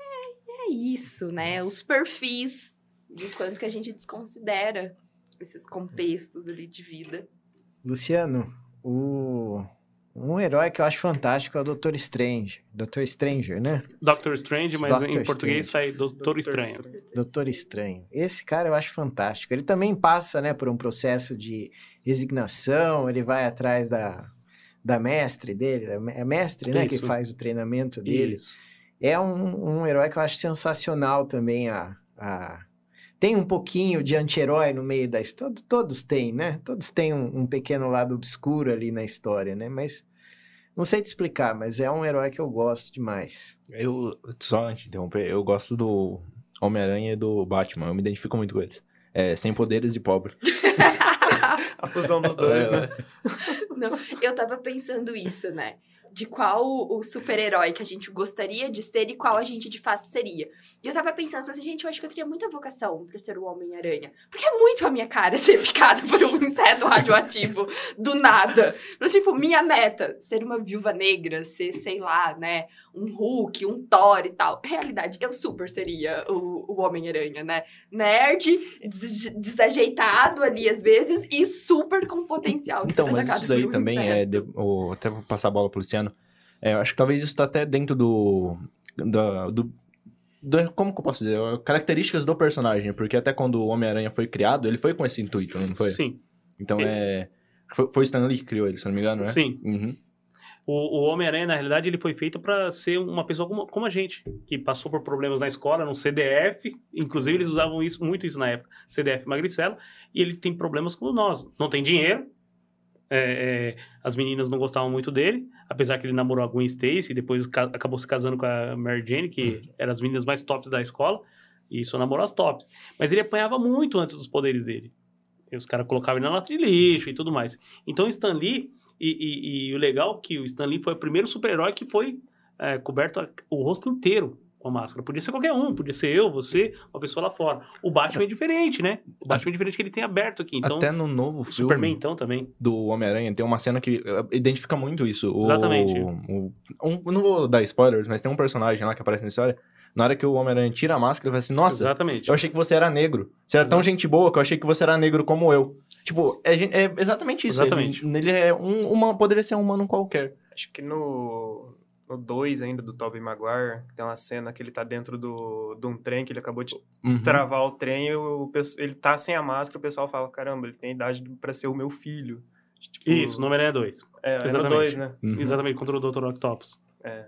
É, é isso, né? Os perfis de quanto que a gente desconsidera esses contextos ali de vida. Luciano, o... um herói que eu acho fantástico é o Doutor Strange. Doutor Stranger, né? Doctor Strange, mas Doctor em português sai Doutor Estranho. Doutor Estranho. Esse cara eu acho fantástico. Ele também passa, né, por um processo de resignação, ele vai atrás da, da mestre dele, é mestre, né, que Isso. faz o treinamento dele. Isso. É um, um herói que eu acho sensacional também a... a... Tem um pouquinho de anti-herói no meio da história. Todos têm, né? Todos têm um, um pequeno lado obscuro ali na história, né? Mas não sei te explicar, mas é um herói que eu gosto demais. Eu, só antes de interromper, eu gosto do Homem-Aranha e do Batman, eu me identifico muito com eles. É, sem poderes e pobre. *laughs* A fusão dos dois, É, né? Não, eu tava pensando isso, né? De qual o super-herói que a gente gostaria de ser e qual a gente de fato seria. E eu tava pensando, assim, gente, eu acho que eu teria muita vocação pra ser o Homem-Aranha. Porque é muito a minha cara *laughs* ser picada por um inseto radioativo do nada. Mas, tipo, minha meta, ser uma viúva negra, ser, sei lá, né, um Hulk, um Thor e tal. Realidade, eu super seria o, o Homem-Aranha, né? Nerd, des desajeitado ali às vezes e super com potencial. Então, mas isso daí também inseto. é. De, até vou passar a bola pro Luciano. É, eu acho que talvez isso tá até dentro do. do, do do, como que eu posso dizer? Características do personagem, porque até quando o Homem-Aranha foi criado, ele foi com esse intuito, não foi? Sim. Então é. Foi, foi Stan Lee que criou ele, se não me engano, né? Sim. Uhum. O, o Homem-Aranha, na realidade, ele foi feito para ser uma pessoa como, como, a gente, que passou por problemas na escola, no CDF, inclusive eles usavam isso, muito isso na época, CDF magricela, e ele tem problemas como nós. Não tem dinheiro, é, é, as meninas não gostavam muito dele, apesar que ele namorou a Gwen Stacy, depois acabou se casando com a Mary Jane, que uhum. eram as meninas mais tops da escola, e só namorou as tops. Mas ele apanhava muito antes dos poderes dele. E os caras colocavam ele na lata de lixo e tudo mais. Então, Stan Lee e, e, e, o legal é que o Stan Lee foi o primeiro super-herói que foi é, coberto o rosto inteiro com a máscara. Podia ser qualquer um, podia ser eu, você, uma pessoa lá fora. O Batman é diferente, né? O Batman é diferente que ele tem aberto aqui. Então, Até no novo filme. Superman, então, também. Do Homem-Aranha, tem uma cena que eh, identifica muito isso. Exatamente. O, o, um, não vou dar spoilers, mas tem um personagem lá que aparece na história. Na hora que o Homem-Aranha tira a máscara, ele fala assim: Nossa, Exatamente. eu achei que você era negro. Você era Exatamente. tão gente boa que eu achei que você era negro como eu. Tipo, é, é exatamente isso. Exatamente. Ele, ele é um, uma, poderia ser um humano qualquer. Acho que no, no 2 ainda do Tobey Maguire, tem uma cena que ele tá dentro do, de um trem, que ele acabou de uhum. travar o trem, e o, ele tá sem a máscara, o pessoal fala, caramba, ele tem idade para ser o meu filho. Tipo, Isso, o número é 2. É, Exatamente. é dois, né? Uhum. Exatamente, contra o Dr. Octopus. É.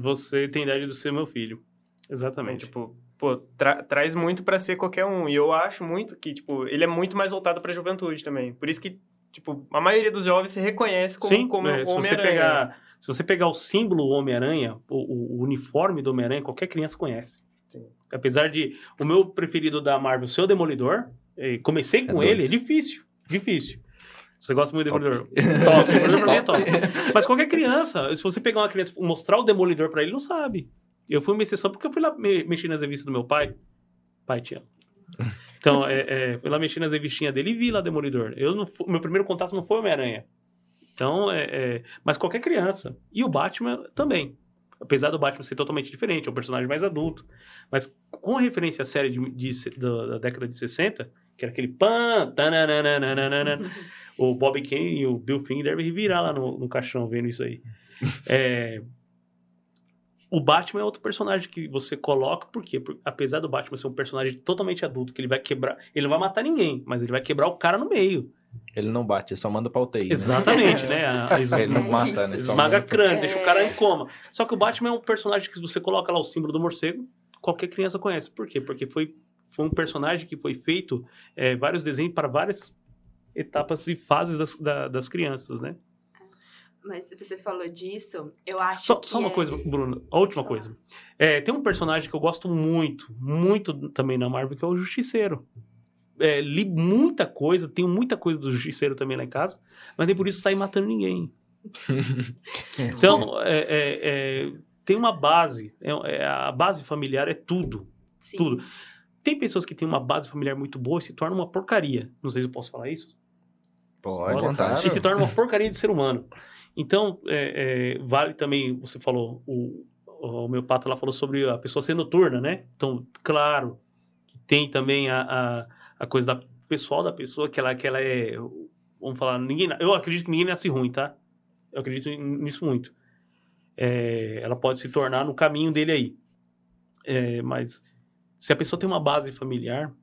Você tem idade de ser meu filho. Exatamente. Então, tipo, pô, tra traz muito para ser qualquer um. E eu acho muito que, tipo, ele é muito mais voltado pra juventude também. Por isso que, tipo, a maioria dos jovens se reconhece como, Sim, como é, se você pegar Se você pegar o símbolo Homem-Aranha, o, o, uniforme do Homem-Aranha, qualquer criança conhece. Sim. Apesar de o meu preferido da Marvel ser o Demolidor, comecei é com é ele, é difícil, difícil. Você gosta muito do Demolidor? Top. Demolidor é top. Mas qualquer criança, se você pegar uma criança e mostrar o Demolidor para ele, não sabe. Eu fui uma exceção porque eu fui lá me, mexer nas revistas do meu pai. Pai, te amo. Então, é, é, fui lá mexer nas revistinhas dele e vi lá Demolidor. Eu não, meu primeiro contato não foi Homem-Aranha. Então, é, é, mas qualquer criança. E o Batman também. Apesar do Batman ser totalmente diferente, é um personagem mais adulto. Mas com referência à série de, de, da, da, década de 60, que era aquele pan, *laughs* o Bob Kane e o Bill Finger devem virar lá no, no caixão vendo isso aí. É, o Batman é outro personagem que você coloca, por quê? Porque, apesar do Batman ser um personagem totalmente adulto, que ele vai quebrar. Ele não vai matar ninguém, mas ele vai quebrar o cara no meio. Ele não bate, ele só manda pra UTI. Né? Exatamente, né? né? *laughs* A, a, ele não mata, né? Esmaga crânio, é. deixa o cara em coma. Só que o Batman é um personagem que, se você coloca lá o símbolo do morcego, qualquer criança conhece. Por quê? Porque foi, foi um personagem que foi feito é, vários desenhos para várias etapas e fases das, da, das crianças, né? Mas você falou disso, eu acho só, que. Só uma é... coisa, Bruno, a última coisa. É, tem um personagem que eu gosto muito, muito também na Marvel, que é o Justiceiro. É, li muita coisa, tenho muita coisa do Justiceiro também lá em casa, mas nem por isso sair matando ninguém. *laughs* então, é, é, é, tem uma base. É, a base familiar é tudo. Sim. Tudo. Tem pessoas que têm uma base familiar muito boa e se tornam uma porcaria. Não sei se eu posso falar isso. Pode, Pode E se torna uma porcaria de ser humano. Então, é, é, vale também, você falou, o, o pato lá falou sobre a pessoa ser noturna, né? Então, claro, que tem também a, a, a, coisa da pessoal da pessoa, que ela, que ela é, vamos falar, ninguém, eu acredito que ninguém nasce ruim, tá? Eu acredito nisso muito. É, ela pode se tornar no caminho dele aí. É, mas se a pessoa tem uma base familiar,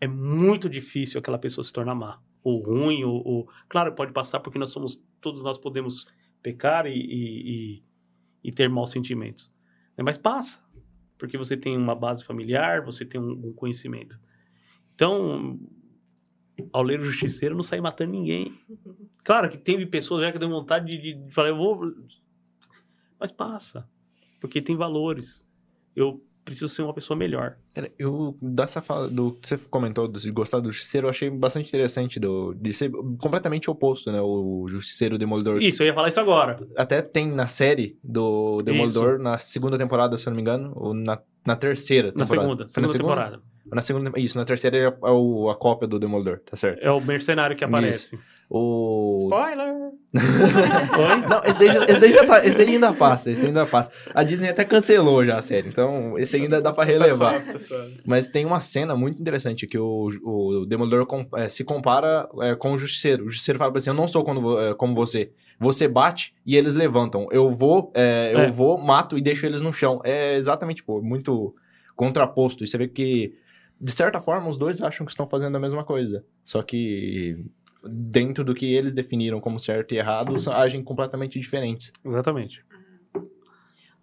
é muito difícil aquela pessoa se tornar má ou ruim, ou, ou, claro, pode passar porque nós somos, todos nós podemos pecar e, e, e ter maus sentimentos. Né? Mas passa, porque você tem uma base familiar, você tem um, um conhecimento. Então, ao ler o Justiceiro, não sair matando ninguém. Claro que teve pessoas já que deu vontade de, de falar, eu vou. Mas passa, porque tem valores. Eu preciso ser uma pessoa melhor. Eu, dessa fala, do que você comentou de gostar do Justiceiro, eu achei bastante interessante do, de ser completamente oposto, né? O Justiceiro Demolidor. Isso, eu ia falar isso agora. Até tem na série do Demolidor, isso. na segunda temporada, se eu não me engano, ou na, na terceira temporada. Na segunda, segunda, segunda temporada. Na segunda, isso, na terceira é a, é a cópia do Demolidor, tá certo? É o mercenário que aparece. Isso. O... Spoiler! *laughs* Oi? Não, esse daí, já, esse, daí já tá, esse daí ainda passa, esse ainda passa. A Disney até cancelou já a série, então esse ainda dá pra tá relevar. Tá Mas tem uma cena muito interessante que o, o Demolidor com, é, se compara é, com o Justiceiro. O Justiceiro fala assim, eu não sou quando, é, como você. Você bate e eles levantam. Eu vou, é, eu é. vou, mato e deixo eles no chão. É exatamente, pô, muito contraposto. E você vê que de certa forma, os dois acham que estão fazendo a mesma coisa. Só que dentro do que eles definiram como certo e errado, agem completamente diferentes. Exatamente.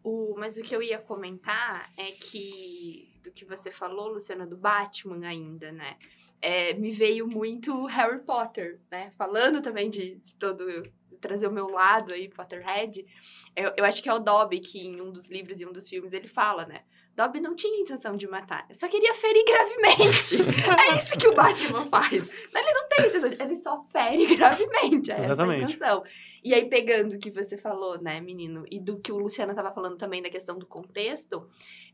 O, mas o que eu ia comentar é que, do que você falou, Luciana, do Batman ainda, né? É, me veio muito Harry Potter, né? Falando também de, de todo de trazer o meu lado aí, Potterhead, eu, eu acho que é o Dobby que em um dos livros e um dos filmes ele fala, né? Dobby não tinha intenção de matar. Eu só queria ferir gravemente. *laughs* é isso que o Batman faz. Ele não tem intenção, ele só fere *laughs* gravemente. É Exatamente. essa a intenção. E aí, pegando o que você falou, né, menino, e do que o Luciano estava falando também da questão do contexto,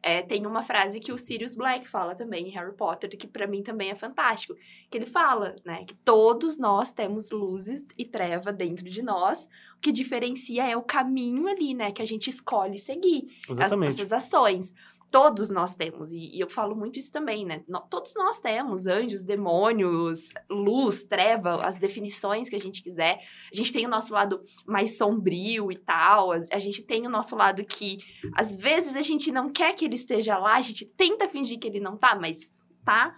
é, tem uma frase que o Sirius Black fala também em Harry Potter, que para mim também é fantástico. Que ele fala, né, que todos nós temos luzes e treva dentro de nós. O que diferencia é o caminho ali, né, que a gente escolhe seguir. Exatamente. As, essas ações todos nós temos, e, e, eu falo muito isso também, né? No, todos nós temos anjos, demônios, luz, treva, as definições que a gente quiser. A gente tem o nosso lado mais sombrio e tal, a, a gente tem o nosso lado que às vezes a gente não quer que ele esteja lá, a gente tenta fingir que ele não tá, mas tá.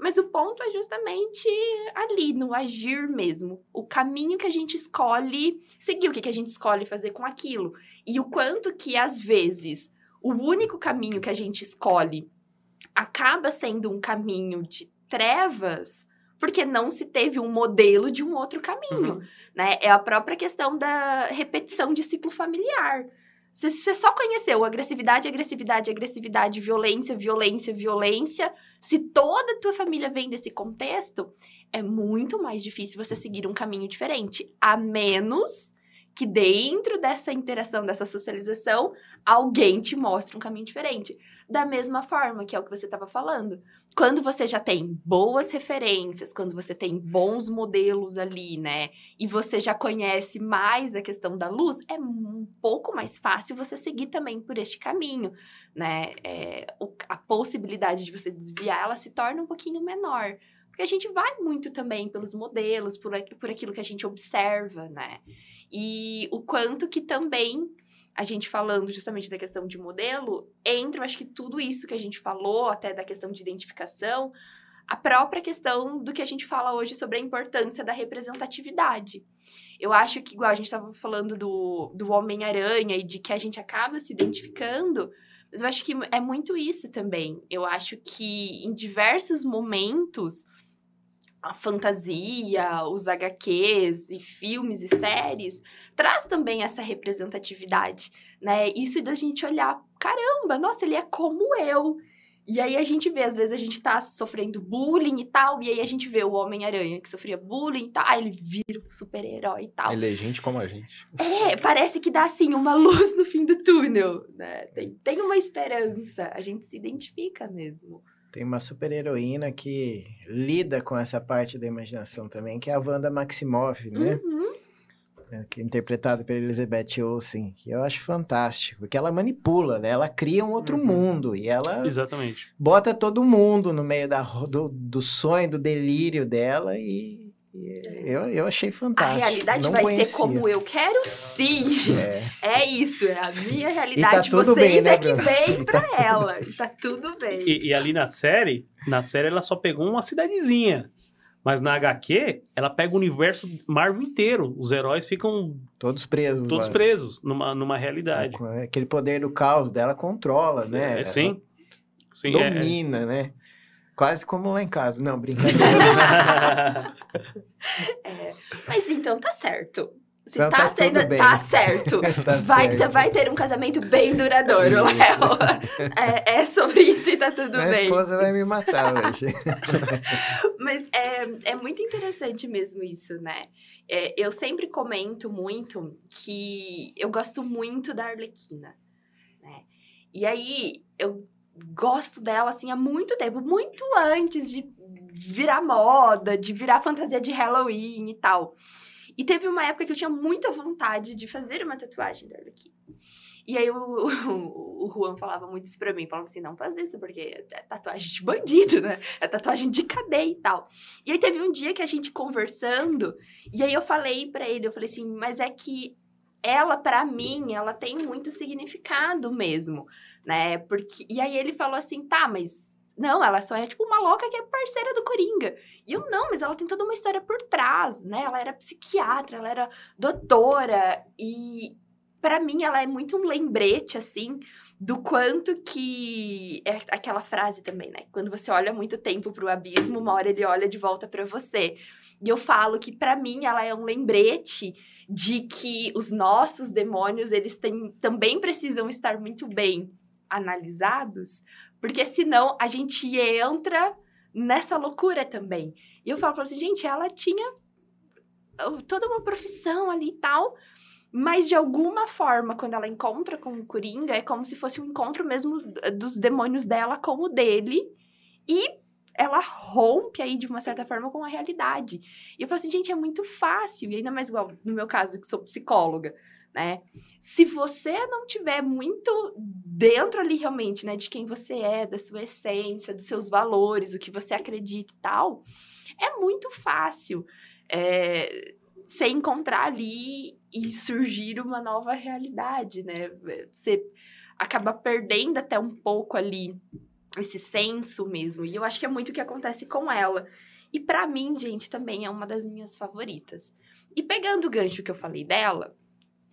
Mas o ponto é justamente ali, no agir mesmo. O caminho que a gente escolhe seguir, o que, que a gente escolhe fazer com aquilo. E o quanto que, às vezes, o único caminho que a gente escolhe acaba sendo um caminho de trevas, porque não se teve um modelo de um outro caminho, uhum. né? É a própria questão da repetição de ciclo familiar. Se você só conheceu agressividade, agressividade, agressividade, violência, violência, violência, se toda a tua família vem desse contexto, é muito mais difícil você seguir um caminho diferente, a menos que dentro dessa interação, dessa socialização, alguém te mostre um caminho diferente. Da mesma forma que é o que você estava falando. Quando você já tem boas referências, quando você tem bons modelos ali, né? E você já conhece mais a questão da luz, é um pouco mais fácil você seguir também por este caminho, né? É, a possibilidade de você desviar, ela se torna um pouquinho menor. Porque a gente vai muito também pelos modelos, por, por aquilo que a gente observa, né? E o quanto que também a gente falando justamente da questão de modelo, entra, eu acho que tudo isso que a gente falou, até da questão de identificação, a própria questão do que a gente fala hoje sobre a importância da representatividade. Eu acho que, igual a gente estava falando do, do Homem-Aranha e de que a gente acaba se identificando, mas eu acho que é muito isso também. Eu acho que em diversos momentos a fantasia, os HQs e filmes e séries, traz também essa representatividade, né? Isso da gente olhar, caramba, nossa, ele é como eu. E aí a gente vê, às vezes a gente tá sofrendo bullying e tal, e aí a gente vê o Homem-Aranha que sofria bullying e tal, aí ele vira um super-herói e tal. Ele é gente como a gente. É, parece que dá assim uma luz no fim do túnel, né? Tem, tem uma esperança, a gente se identifica mesmo. Tem uma super heroína que lida com essa parte da imaginação também, que é a Wanda Maximoff, né? Uhum. É, que é interpretada pela Elizabeth Olsen, que eu acho fantástico, porque ela manipula, né? ela cria um outro uhum. mundo e ela Exatamente. bota todo mundo no meio da, do, do sonho, do delírio dela e eu, eu achei fantástico. A realidade Não vai conhecia. ser como eu quero, sim. É, é isso, é a minha realidade. E tá tudo Vocês bem, né, é que vem *laughs* pra tá ela. Tudo... Tá tudo bem. E, e, ali na série, na série ela só pegou uma cidadezinha. Mas na HQ, ela pega o universo Marvel inteiro. Os heróis ficam. Todos presos. Todos lá. presos numa, numa realidade. É, aquele poder do caos dela controla, né? É, sim. sim é, é. domina, é, né? Quase como lá em casa. Não, brincadeira. *laughs* *laughs* é, mas então tá certo. Se então, tá, tá sendo, tá certo. *laughs* tá vai certo. que você vai ter um casamento bem duradouro, Léo. *laughs* É, é, sobre isso e tá tudo Minha bem. Minha esposa vai me matar hoje. *laughs* Mas é, é muito interessante mesmo isso, né? É, eu sempre comento muito que eu gosto muito da Arlequina, né? E aí, eu gosto dela, assim, há muito tempo. Muito antes de virar moda, de virar fantasia de Halloween e tal. E teve uma época que eu tinha muita vontade de fazer uma tatuagem da Arlequina. E aí o, o, o, Juan falava muito isso pra mim, falando assim, não faz isso, porque é tatuagem de bandido, né? É tatuagem de cadeia e tal. E aí teve um dia que a gente conversando, e aí eu falei para ele, eu falei assim, mas é que ela, para mim, ela tem muito significado mesmo, né? Porque... E aí ele falou assim, tá, mas não, ela só é tipo uma louca que é parceira do Coringa. E eu não, mas ela tem toda uma história por trás, né? Ela era psiquiatra, ela era doutora e para mim ela é muito um lembrete assim do quanto que é aquela frase também, né? Quando você olha muito tempo pro abismo, uma hora ele olha de volta para você. E eu falo que para mim ela é um lembrete de que os nossos demônios, eles têm, também precisam estar muito bem analisados, porque senão a gente entra nessa loucura também. E eu falo assim, gente, ela tinha toda uma profissão ali e tal, mas de alguma forma, quando ela encontra com o Coringa, é como se fosse um encontro mesmo dos demônios dela com o dele. E ela rompe aí de uma certa forma com a realidade. E eu falo assim, gente, é muito fácil. E ainda mais igual no meu caso, que sou psicóloga né? Se você não tiver muito dentro ali realmente, né, de quem você é, da sua essência, dos seus valores, o que você acredita e tal, é muito fácil é, você encontrar ali e surgir uma nova realidade, né? Você acaba perdendo até um pouco ali esse senso mesmo. E eu acho que é muito o que acontece com ela. E para mim, gente, também é uma das minhas favoritas. E pegando o gancho que eu falei dela,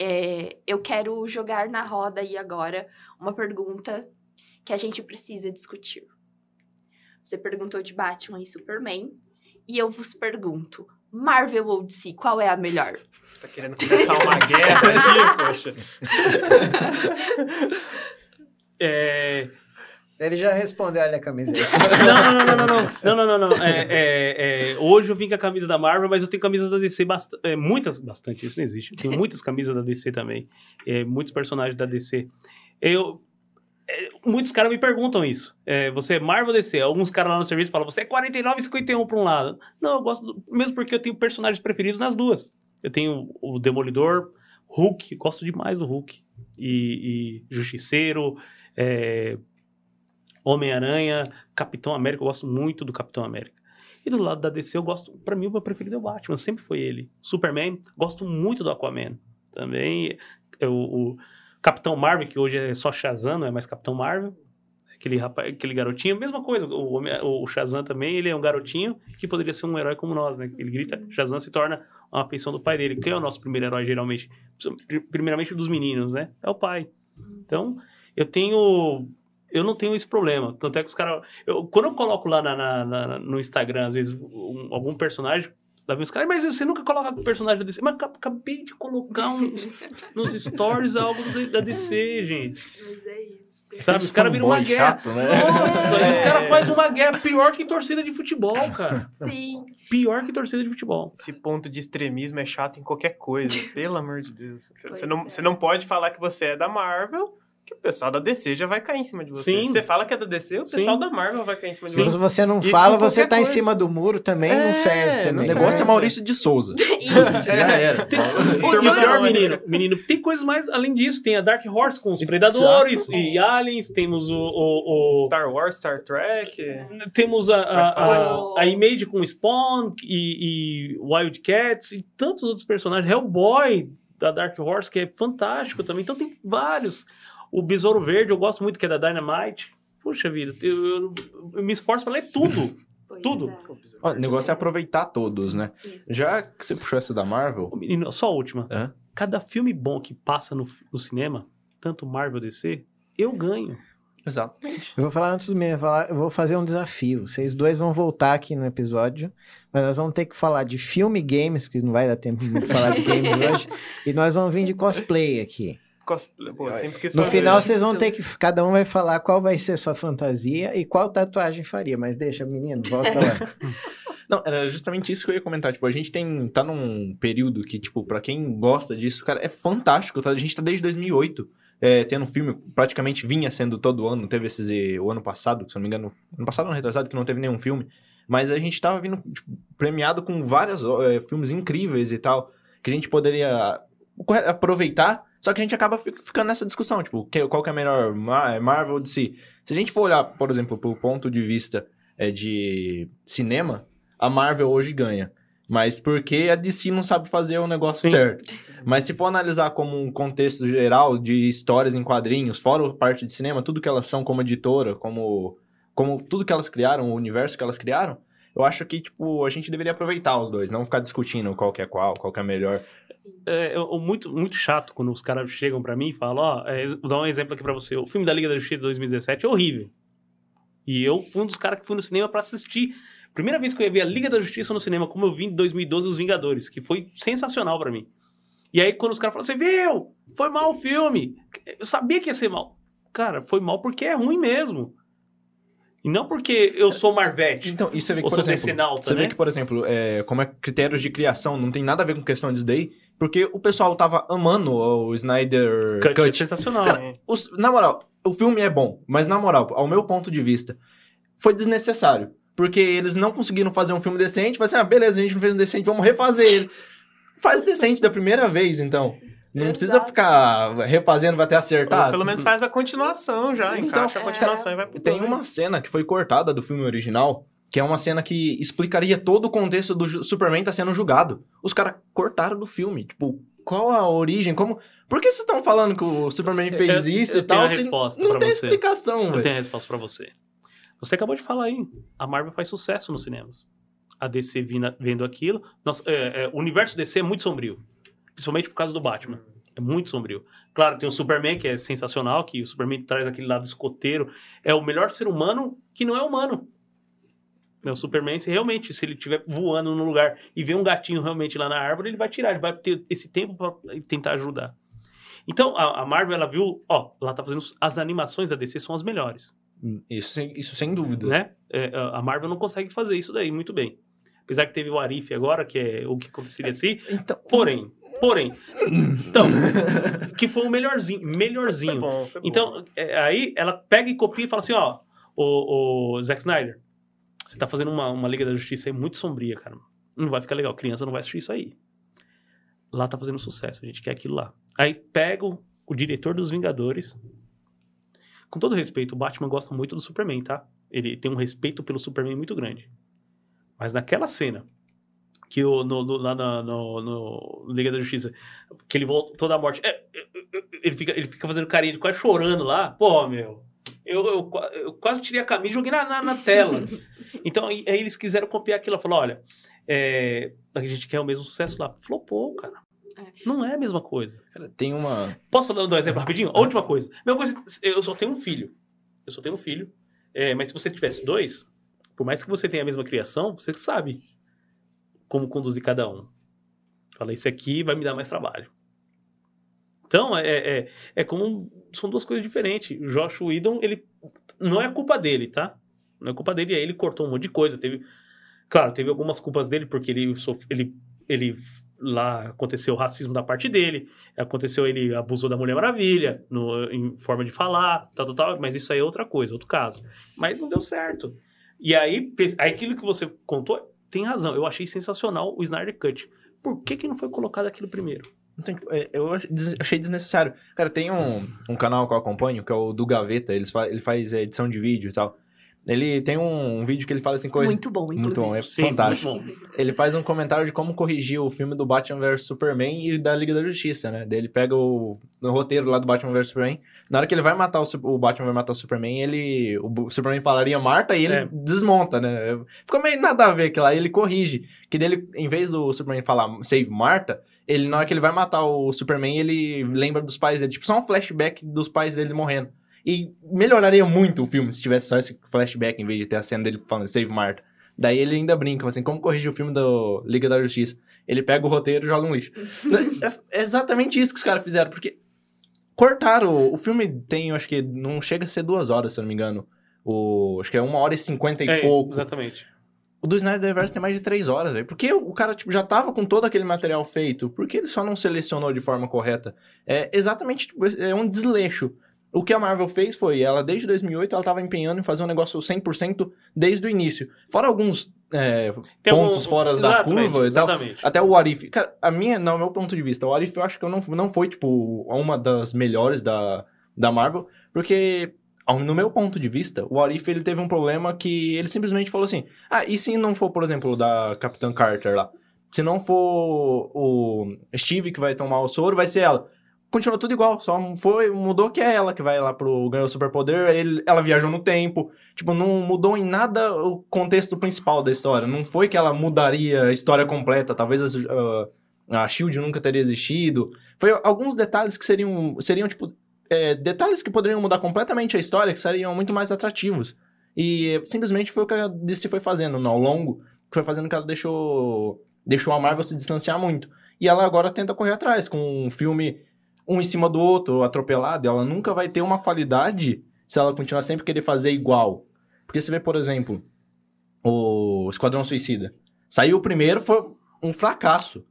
é, eu quero jogar na roda aí agora uma pergunta que a gente precisa discutir. Você perguntou de Batman e Superman, e eu vos pergunto: Marvel ou DC, qual é a melhor? Você tá querendo começar uma guerra aqui, poxa. *laughs* é, ele já respondeu, a camiseta. *laughs* não, não, não, não, não, não, não, não, não. É, é, é, hoje eu vim com a camisa da Marvel, mas eu tenho camisas da DC bastante, é, muitas, bastante, isso não existe. tenho muitas camisas da DC também, é, muitos personagens da DC. Eu, é, muitos caras me perguntam isso. Você é Marvel ou DC? Alguns caras lá no serviço falam, você é 49 e 51 para um lado. Não, eu gosto, do, mesmo porque eu tenho personagens preferidos nas duas. Eu tenho o Demolidor, Hulk, gosto demais do Hulk. E, e Justiceiro, é, Homem-Aranha, Capitão América, eu gosto muito do Capitão América. E do lado da DC, eu gosto, para mim, o meu preferido é o Batman, sempre foi ele. Superman, gosto muito do Aquaman. Também, é o, Capitão Marvel, que hoje é só Shazam, não é mais Capitão Marvel. Aquele, rapaz, aquele garotinho, mesma coisa. O, o, o Shazam também, ele é um garotinho que poderia ser um herói como nós, né? Ele grita, Shazam se torna uma afeição do pai dele. Quem é o nosso primeiro herói, geralmente? Primeiramente dos meninos, né? É o pai. Então, eu tenho eu não tenho esse problema. Tanto é que os caras. Quando eu coloco lá na, na, na, no Instagram, às vezes, um, algum personagem, lá vem os caras, mas você nunca coloca o personagem da DC. Mas acabei de colocar uns, *laughs* nos stories algo da DC, gente. Mas é isso. Sabe, os caras viram uma guerra. Chato, né? Nossa, é. e os caras fazem uma guerra pior que torcida de futebol, cara. Sim. Pior que torcida de futebol. Esse ponto de extremismo é chato em qualquer coisa, pelo amor de Deus. Você não, é. você não pode falar que você é da Marvel que o pessoal da DC já vai cair em cima de você. Sim. Você fala que é da DC, o pessoal Sim. da Marvel vai cair em cima de você. Se você não Isso fala, você tá coisa. em cima do muro também, é, não serve também. O negócio é Maurício de Souza. *laughs* Isso. já era. Tem, o pior, menino, menino, tem coisas mais além disso. Tem a Dark Horse com os Predadores Exato. e Aliens, temos o, o, o, Star Wars, Star Trek. Temos a, a, a, a Image com Spawn e, e Wildcats e tantos outros personagens. Hellboy da Dark Horse, que é fantástico também. Então tem vários. O Besouro Verde eu gosto muito, que é da Dynamite. Puxa vida, eu, eu, eu me esforço para ler tudo. Tudo. É. o negócio é aproveitar todos, né? Isso. Já que você puxou essa da Marvel. Menino, só a última. É? Cada filme bom que passa no, no cinema, tanto Marvel DC, eu ganho. Exatamente. Eu vou falar antes do meio, eu vou, falar, eu vou fazer um desafio. Vocês dois vão voltar aqui no episódio, mas nós vamos ter que falar de filme e games, porque não vai dar tempo de falar de games *laughs* hoje, e nós vamos vir de cosplay aqui. Cosplay, pô, sempre quis No final, vocês vão ter que. Cada um vai falar qual vai ser sua fantasia e qual tatuagem faria. Mas deixa, menino, volta lá. *laughs* Não, era justamente isso que eu ia comentar. Tipo, a gente tem. tá num período que, tipo, pra quem gosta disso, cara, é fantástico, tá? A gente tá desde 2008 é, tendo filme, praticamente vinha sendo todo ano. Teve esses. o ano passado, se eu não me engano. Ano passado, ano retrasado, que não teve nenhum filme. Mas a gente tava vindo tipo, premiado com vários é, filmes incríveis e tal. Que a gente poderia aproveitar. Só que a gente acaba fi- ficando nessa discussão, tipo, qual que é melhor, Ma- Marvel ou DC? Se a gente for olhar, por exemplo, pro ponto de vista é, de cinema, a Marvel hoje ganha. Mas porque a DC não sabe fazer o negócio Sim. certo. Mas se for analisar como um contexto geral de histórias em quadrinhos, fora a parte de cinema, tudo que elas são como editora, como, como tudo que elas criaram, o universo que elas criaram, eu acho que, tipo, a gente deveria aproveitar os dois, não ficar discutindo qual que é qual, qual que é melhor. É, eu- muito, muito chato quando os caras chegam pra mim e falam, ó, é, vou dar um exemplo aqui pra você. O filme da Liga da Justiça de 2017 é horrível. E eu fui um dos caras que fui no cinema pra assistir. Primeira vez que eu ia ver a Liga da Justiça no cinema, como eu vi em 2012 Os Vingadores, que foi sensacional pra mim. E aí quando os caras falam, você viu? Foi mal o filme. Eu sabia que ia ser mal. Cara, foi mal porque é ruim mesmo. E não porque eu sou Marvete. Então, e você vê que, por exemplo, você né? vê que, por exemplo, é, como é critérios de criação, não tem nada a ver com questão disso daí, porque o pessoal tava amando o Snyder Cut, Cut. é sensacional. Cara, Os- na moral, o filme é bom, mas na moral, ao meu ponto de vista, foi desnecessário. Porque eles não conseguiram fazer um filme decente, vai assim, ah, beleza, a gente não fez um decente, vamos refazer ele. Faz decente da primeira vez, então. Não precisa Exato. ficar refazendo, vai até acertar. Ou pelo menos faz a continuação já, Então, encaixa a é. continuação e vai pro Tem dois. uma cena que foi cortada do filme original, que é uma cena que explicaria todo o contexto do Superman tá sendo julgado. Os caras cortaram do filme. Tipo, qual a origem? Como. Por que vocês estão falando que o Superman fez Eu- isso eu e tal? tenho a se resposta não pra tem você. explicação, Eu velho. tenho a resposta pra você. Você acabou de falar aí. A Marvel faz sucesso nos cinemas. A DC vindo, vendo aquilo. Nossa, é, é, o universo DC é muito sombrio. Principalmente por causa do Batman. É muito sombrio. Claro, tem o Superman, que é sensacional, que o Superman traz aquele lado escoteiro. É o melhor ser humano que não é humano. É o Superman, se realmente, se ele estiver voando no lugar e ver um gatinho realmente lá na árvore, ele vai tirar, ele vai ter esse tempo pra tentar ajudar. Então, a, a Marvel, ela viu, ó, ela tá fazendo as animações da DC são as melhores Isso, sem- isso sem dúvida. né? É, a Marvel não consegue fazer isso daí muito bem. Apesar que teve o Arif agora, que é o que aconteceria assim. Então, Porém, porém, então, que foi o melhorzinho, Foi melhorzinho. bom, foi bom. Então, é, aí ela pega e copia e fala assim, ó, o, o Zack Snyder, você tá fazendo uma, uma Liga da Justiça aí muito sombria, cara. Não vai ficar legal, criança não vai assistir isso aí. Lá tá fazendo sucesso, a gente quer aquilo lá. Aí pega o, o diretor dos Vingadores. Com todo respeito, o Batman gosta muito do Superman, tá? Ele tem um respeito pelo Superman muito grande. Mas naquela cena, que o, no, no- lá na- no, no Liga da Justiça, que ele volta toda a morte, é, ele, fica, ele fica fazendo carinha, quase chorando lá. Pô, meu, eu, eu, eu quase tirei a camisa e joguei na, na, na tela. *laughs* Então, aí, aí eles quiseram copiar aquilo. Falou, olha, é, a gente quer o mesmo sucesso lá. Flopou, cara. É. Não é a mesma coisa. cara, tem uma. Posso falar um exemplo rapidinho? A última coisa. Mesma coisa, eu só tenho um filho. Eu só tenho um filho. É, mas se você tivesse dois, por mais que você tenha a mesma criação, você sabe como conduzir cada um. Fala, esse aqui vai me dar mais trabalho. Então, é, é, é como. São duas coisas diferentes. O Josh Whedon, ele. Não é culpa dele, tá? Não é culpa dele. Ele cortou um monte de coisa. Teve. Claro, teve algumas culpas dele, porque ele, ele, ele lá aconteceu o racismo da parte dele, aconteceu ele abusou da Mulher Maravilha no, em forma de falar, tal, tal, tal, mas isso aí é outra coisa, outro caso. Mas não deu certo. E aí, aí aquilo que você contou tem razão. Eu achei sensacional o Snyder Cut. Por que, que não foi colocado aquilo primeiro? É, eu achei desnecessário. Cara, tem um, um canal que eu acompanho, que é o do Gaveta, ele faz é, edição de vídeo e tal. Ele tem um, um vídeo que ele fala assim coisa. Muito bom, inclusive. Muito bom, é Sim, fantástico. muito bom. Ele faz um comentário de como corrigir o filme do Batman vs Superman e da Liga da Justiça, né? Daí ele pega o no roteiro lá do Batman vs Superman. Na hora que ele vai matar o, o Batman vai matar o Superman, ele o Superman falaria Marta e ele É. desmonta, né? Ficou meio nada a ver aquilo lá, e ele corrige. Que dele, em vez do Superman falar Save Marta, ele na hora que ele vai matar o Superman, ele lembra dos pais dele, tipo só um flashback dos pais dele morrendo. E melhoraria muito o filme se tivesse só esse flashback em vez de ter a cena dele falando Save Martha. Daí ele ainda brinca, assim, como corrigir o filme do Liga da Justiça? Ele pega o roteiro e joga um lixo. *laughs* é exatamente isso que os caras fizeram, porque cortaram. O filme tem, acho que não chega a ser duas horas, se eu não me engano. O, acho que é uma hora e cinquenta e é, pouco. Exatamente. O do Snyderverse tem mais de três horas, velho. Porque o cara tipo, já tava com todo aquele material feito. Por que ele só não selecionou de forma correta? É exatamente tipo, é um desleixo. O que a Marvel fez foi, ela desde 2008, ela tava empenhando em fazer um negócio 100% desde o início. Fora alguns é, pontos um, fora da curva tal. Até o Arif. Cara, a minha, no meu ponto de vista, o Arif eu acho que não, não foi, tipo, uma das melhores da, da Marvel. Porque no meu ponto de vista, o Arif ele teve um problema que ele simplesmente falou assim: ah, e se não for, por exemplo, da Capitã Carter lá? Se não for o Steve que vai tomar o soro, vai ser ela. Continuou tudo igual, só foi, mudou que é ela que vai lá pro ganhou superpoder, ela viajou no tempo. Tipo, não mudou em nada o contexto principal da história. Não foi que ela mudaria a história completa, talvez a, uh, a Shield nunca teria existido. Foi alguns detalhes que seriam, seriam tipo, é, detalhes que poderiam mudar completamente a história, que seriam muito mais atrativos. E simplesmente foi o que a DC foi fazendo ao longo, que foi fazendo que ela deixou, deixou a Marvel se distanciar muito. E ela agora tenta correr atrás, com um filme um em cima do outro, atropelado. Ela nunca vai ter uma qualidade se ela continuar sempre querer fazer igual. Porque você vê, por exemplo, o Esquadrão Suicida. Saiu o primeiro, foi um fracasso.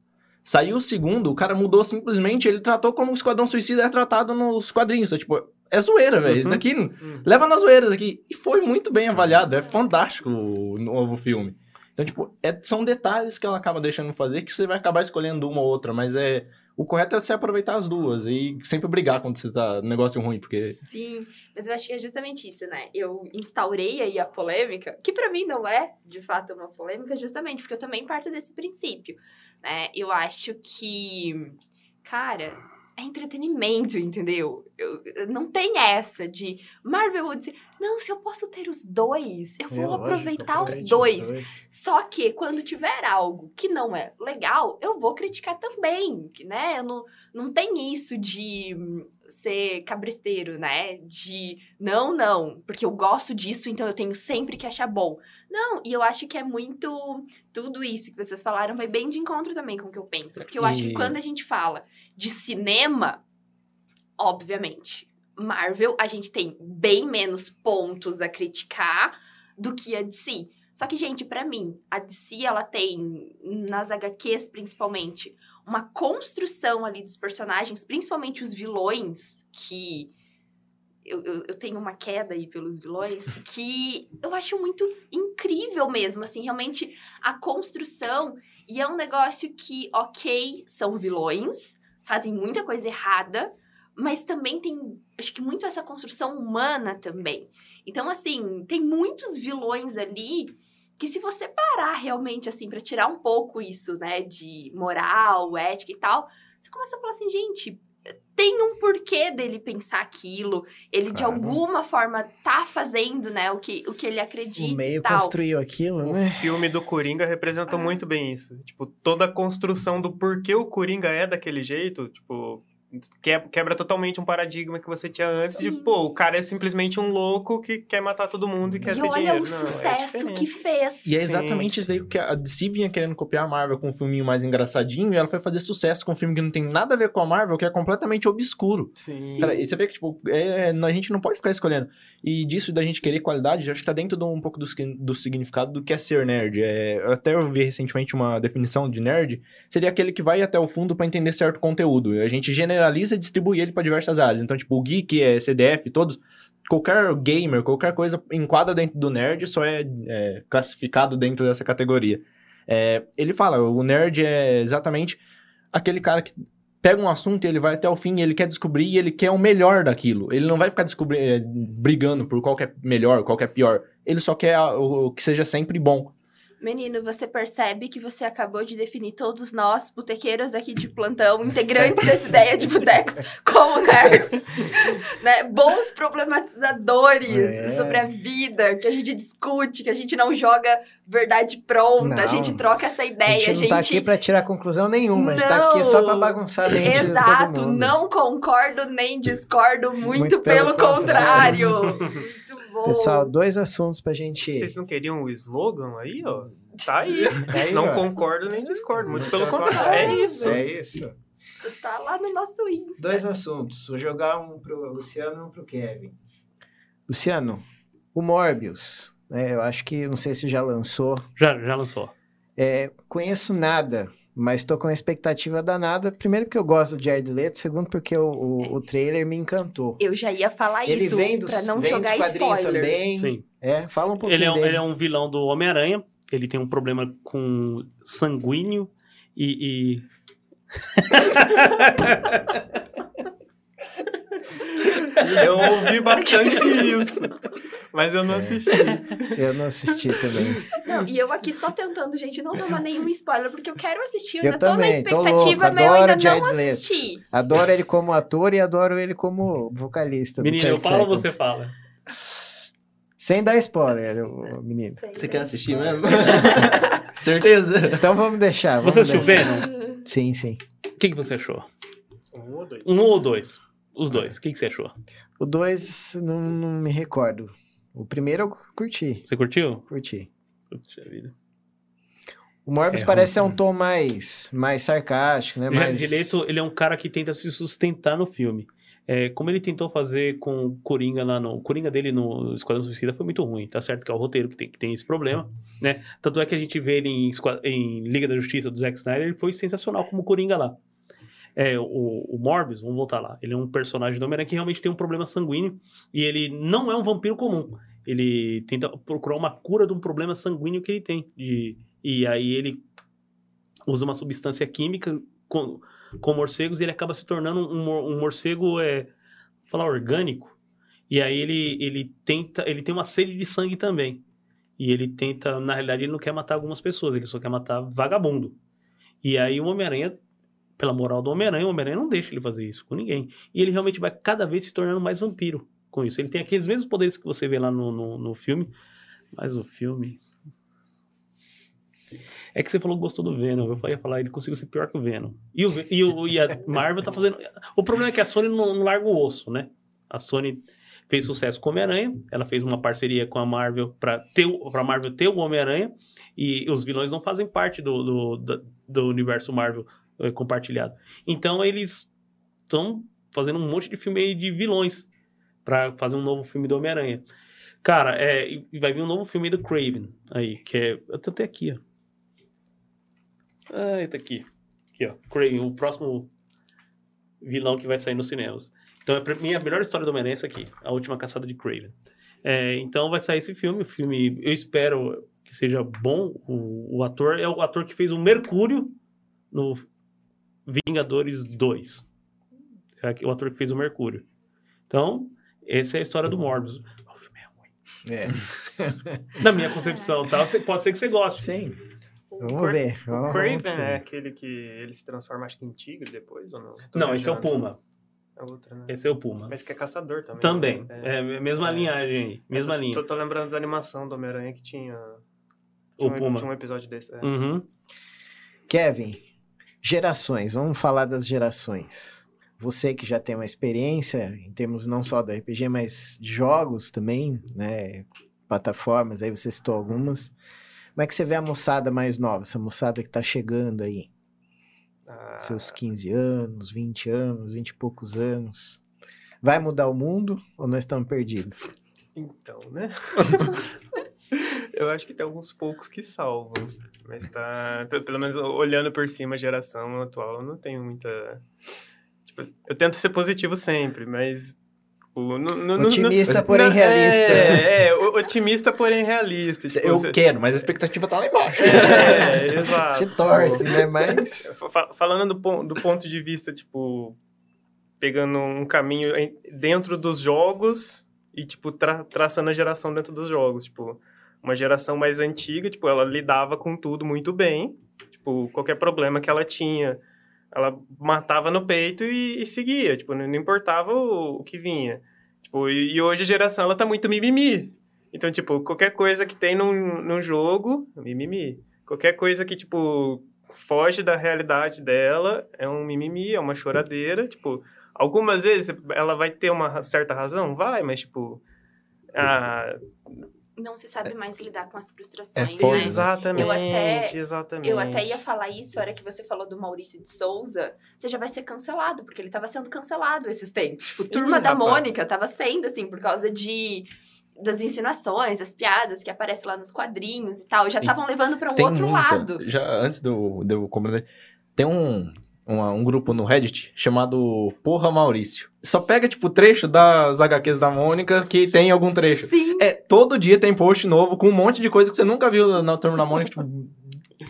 Saiu o segundo, o cara mudou simplesmente, ele tratou como o Esquadrão Suicida é tratado nos quadrinhos. É, tipo, é zoeira, velho. Uhum. Isso daqui uhum. leva nas zoeiras aqui. E foi muito bem avaliado. É fantástico o novo filme. Então, tipo, é, são detalhes que ela acaba deixando fazer que você vai acabar escolhendo uma ou outra, mas é. O correto é você aproveitar as duas e sempre brigar quando você tá no negócio ruim, porque. Sim, mas eu acho que é justamente isso, né? Eu instaurei aí a polêmica, que para mim não é, de fato, uma polêmica, justamente porque eu também parto desse princípio né? Eu acho que, cara, é entretenimento, entendeu? Eu, eu, não tem essa de Marvel ou dizer, não, se eu posso ter os dois, eu vou é, aproveitar lógico, os, dois. os dois. Só que quando tiver algo que não é legal, eu vou criticar também, né? Eu não, não tem isso de ser cabristeiro, né? De não, não, porque eu gosto disso, então eu tenho sempre que achar bom. Não, e eu acho que é muito. Tudo isso que vocês falaram vai bem de encontro também com o que eu penso. Porque eu e... acho que quando a gente fala de cinema, obviamente, Marvel, a gente tem bem menos pontos a criticar do que a DC. Só que, gente, para mim, a DC, ela tem, nas HQs principalmente, uma construção ali dos personagens, principalmente os vilões, que eu, eu, eu, tenho uma queda aí pelos vilões, *laughs* que eu acho muito incrível mesmo, assim, realmente a construção. E é um negócio que, ok, são vilões, fazem muita coisa errada, mas também tem, acho que muito essa construção humana também. Então, assim, tem muitos vilões ali que se você parar realmente assim para tirar um pouco isso, né, de moral, ética e tal, você começa a falar assim, gente, tem um porquê dele pensar aquilo. Ele claro. de alguma forma tá fazendo, né, o que, o que ele acredita. O meio construiu aquilo, o né? O filme do Coringa representou ah. muito bem isso. Tipo, toda a construção do porquê o Coringa é daquele jeito, tipo, quebra totalmente um paradigma que você tinha antes de, pô, o cara é simplesmente um louco que quer matar todo mundo e quer e ter olha dinheiro. o Não, é sucesso é que fez. E é exatamente Sim. isso daí que a DC vinha querendo copiar a Marvel com um filminho mais engraçadinho e ela foi fazer sucesso com um filme que não tem nada a ver com a Marvel, que é completamente obscuro. Sim. Cara, e você vê que, tipo, é, a gente não pode ficar escolhendo. E disso da gente querer qualidade, acho que tá dentro de um pouco do, do significado do que é ser nerd. É, até eu vi recentemente uma definição de nerd, seria aquele que vai até o fundo para entender certo conteúdo. A gente generaliza e distribui ele para diversas áreas. Então, tipo, o geek, é CDF, todos. Qualquer gamer, qualquer coisa enquadra dentro do nerd, só é, é classificado dentro dessa categoria. É, ele fala, o nerd é exatamente aquele cara que pega um assunto e ele vai até o fim, ele quer descobrir e ele quer o melhor daquilo. Ele não vai ficar descobrindo, brigando por qual é melhor, qual é pior. Ele só quer o que seja sempre bom. Menino, você percebe que você acabou de definir todos nós, botequeiros aqui de plantão, integrantes dessa ideia de botecos, como nerds. *laughs* né? Bons problematizadores é. sobre a vida, que a gente discute, que a gente não joga verdade pronta, não. a gente troca essa ideia. A gente não gente... tá aqui pra tirar conclusão nenhuma, não. a gente tá aqui só pra bagunçar a mente Exato, não concordo nem discordo, muito, muito pelo, pelo contrário. contrário. *laughs* Pessoal, dois assuntos pra gente. Vocês não queriam o slogan aí, ó? Tá aí. *laughs* É aí não ó. concordo nem discordo, muito pelo contrário. É isso. É isso. Tá lá no nosso Insta. Dois assuntos. Vou jogar um pro Luciano e um pro Kevin. Luciano, o Morbius. Né, eu acho que, não sei se já lançou. Já, já lançou. É, conheço nada mas estou com uma expectativa danada. Primeiro porque eu gosto do Jared Leto, segundo porque o, o, o trailer me encantou. Eu já ia falar Ele isso vem para não vem jogar spoiler. também. Sim. É, fala um pouquinho ele é, dele. Ele é um vilão do Homem-Aranha. Ele tem um problema com sanguíneo e... e... *laughs* eu ouvi bastante isso. Mas eu não é. assisti. Eu não assisti também. Não, e eu aqui só tentando, gente, não tomar nenhum spoiler, porque eu quero assistir. Eu, eu ainda também, tô na expectativa, tô mas eu ainda não assisti. Leto. Adoro ele como ator e adoro ele como vocalista. Menino, eu falo ou você fala? Sem dar spoiler, menino. Sem você quer assistir mesmo? *laughs* Certeza? Então vamos deixar. Vamos você assistiu Venom? Sim, sim. O que, que você achou? Um ou dois? Um ou dois. Os dois. O que, que você achou? O dois, não, não me recordo. O primeiro eu curti. Você curtiu? Curti. Puxa vida. O Morbius é, parece ser um tom mais, mais sarcástico, né? Mais... Leto, ele é um cara que tenta se sustentar no filme. É, como ele tentou fazer com o Coringa lá no... O Coringa dele no Esquadrão Suicida foi muito ruim, tá certo? Que é o roteiro que tem, que tem esse problema, né? Tanto é que a gente vê ele em, em Liga da Justiça do Zack Snyder, ele foi sensacional como Coringa lá. É, o, o Morbius, vamos voltar lá, ele é um personagem do Homem-Aranha que realmente tem um problema sanguíneo e ele não é um vampiro comum. Ele tenta procurar uma cura de um problema sanguíneo que ele tem. E, e aí ele usa uma substância química com, com morcegos e ele acaba se tornando um, um morcego, é, falar orgânico. E aí ele, ele tenta, ele tem uma sede de sangue também. E ele tenta, na realidade, ele não quer matar algumas pessoas, ele só quer matar vagabundo. E aí o Homem-Aranha pela moral do Homem-Aranha, o Homem-Aranha não deixa ele fazer isso com ninguém. E ele realmente vai cada vez se tornando mais vampiro com isso. Ele tem aqueles mesmos poderes que você vê lá no, no, no filme, mas o filme. É que você falou que gostou do Venom. Eu ia falar, ele conseguiu ser pior que o Venom. E, o, e, o, e a Marvel tá fazendo. O problema é que a Sony não, não larga o osso, né? A Sony fez sucesso com o Homem-Aranha. Ela fez uma parceria com a Marvel para ter pra Marvel ter o Homem-Aranha. E os vilões não fazem parte do, do, do, do universo Marvel compartilhado. Então eles estão fazendo um monte de filme aí de vilões para fazer um novo filme do Homem-Aranha. Cara, é, e vai vir um novo filme do Craven aí, que é. Eu até aqui, ó. Ah, tá aqui. Aqui, ó. Craven, o próximo vilão que vai sair nos cinemas. Então, é minha melhor história do Homem-Aranha é essa aqui, A Última Caçada de Craven. É, então vai sair esse filme, o filme, eu espero que seja bom. O, o ator é o ator que fez o Mercúrio no Vingadores 2. É o ator que fez o Mercúrio. Então, essa é a história do Morbius. O filme é ruim. É. *laughs* Na minha concepção, tá? Pode ser que você goste. Sim. Vamos ver. Vamos, o Craven é aquele que ele se transforma, acho que em tigre depois, ou não? não, esse é o Puma. É outro, né? Esse é o Puma. Mas que é caçador também. Também. Né? É, mesma é. linhagem aí. Mesma tô, linha. Tô, tô, lembrando da animação do Homem-Aranha que tinha. tinha o um, Puma. Tinha um episódio desse. É. Uhum. Kevin, Gerações, vamos falar das gerações. Você que já tem uma experiência em termos não só do RPG, mas de jogos também, né? Plataformas, aí você citou algumas. Como é que você vê a moçada mais nova, essa moçada que tá chegando aí? Ah. Seus 15 anos, 20 anos, 20 e poucos anos. Vai mudar o mundo ou nós estamos perdidos? Então, né? *laughs* Eu acho que tem alguns poucos que salvam. Mas tá. Pelo menos olhando por cima a geração atual, eu não tenho muita. Tipo, eu tento ser positivo sempre, mas. Tipo, no, no, otimista, no, porém realista. É, é, otimista, porém realista. Tipo, eu você... quero, mas a expectativa tá lá embaixo. É, exato. Te torce, né? Mas. *laughs* Falando do, do ponto de vista, tipo, pegando um caminho dentro dos jogos e, tipo, tra traçando a geração dentro dos jogos. Tipo, uma geração mais antiga, tipo, ela lidava com tudo muito bem. Tipo, qualquer problema que ela tinha, ela matava no peito e, e seguia. Tipo, não, não importava o, o, que vinha. Tipo, e, e, hoje a geração, ela tá muito mimimi. Então, tipo, qualquer coisa que tem num, num jogo, mimimi. Qualquer coisa que, tipo, foge da realidade dela, é um mimimi, é uma choradeira. Tipo, algumas vezes ela vai ter uma certa razão, vai, mas, tipo... Ah, não se sabe mais lidar com as frustrações, é né? Exatamente, eu até, exatamente. Eu até ia falar isso, a hora que você falou do Maurício de Souza, você já vai ser cancelado, porque ele estava sendo cancelado esses tempos. Tipo, Turma Ih, da rapaz. Mônica estava sendo, assim, por causa de das insinuações, as piadas que aparecem lá nos quadrinhos e tal, já estavam levando para um outro muita, lado. Já antes do, do tem um uma, um grupo no Reddit chamado Porra Maurício. Só pega, tipo, trecho das HQs da Mônica que tem algum trecho. Sim. É, todo dia tem post novo com um monte de coisa que você nunca viu na turma da Mônica, tipo,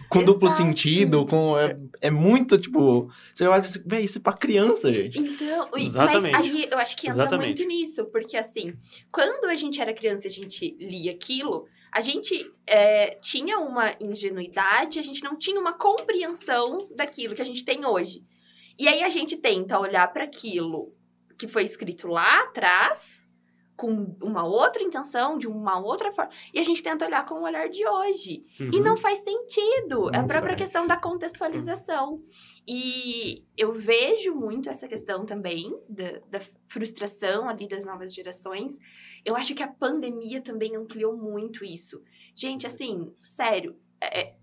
com Exato. duplo sentido, com. É, é muito, tipo. Você vai dizer, véi, isso é pra criança, gente. Então, Exatamente. mas aí eu acho que entra Exatamente. muito nisso, porque assim, quando a gente era criança e a gente lia aquilo, a gente é, tinha uma ingenuidade, a gente não tinha uma compreensão daquilo que a gente tem hoje. E aí a gente tenta olhar para aquilo que foi escrito lá atrás com uma outra intenção, de uma outra forma. E a gente tenta olhar com o olhar de hoje. Uhum. E não faz sentido. Não é a própria faz. questão da contextualização. E eu vejo muito essa questão também da, da, frustração ali das novas gerações. Eu acho que a pandemia também ampliou muito isso. Gente, assim, sério, é, é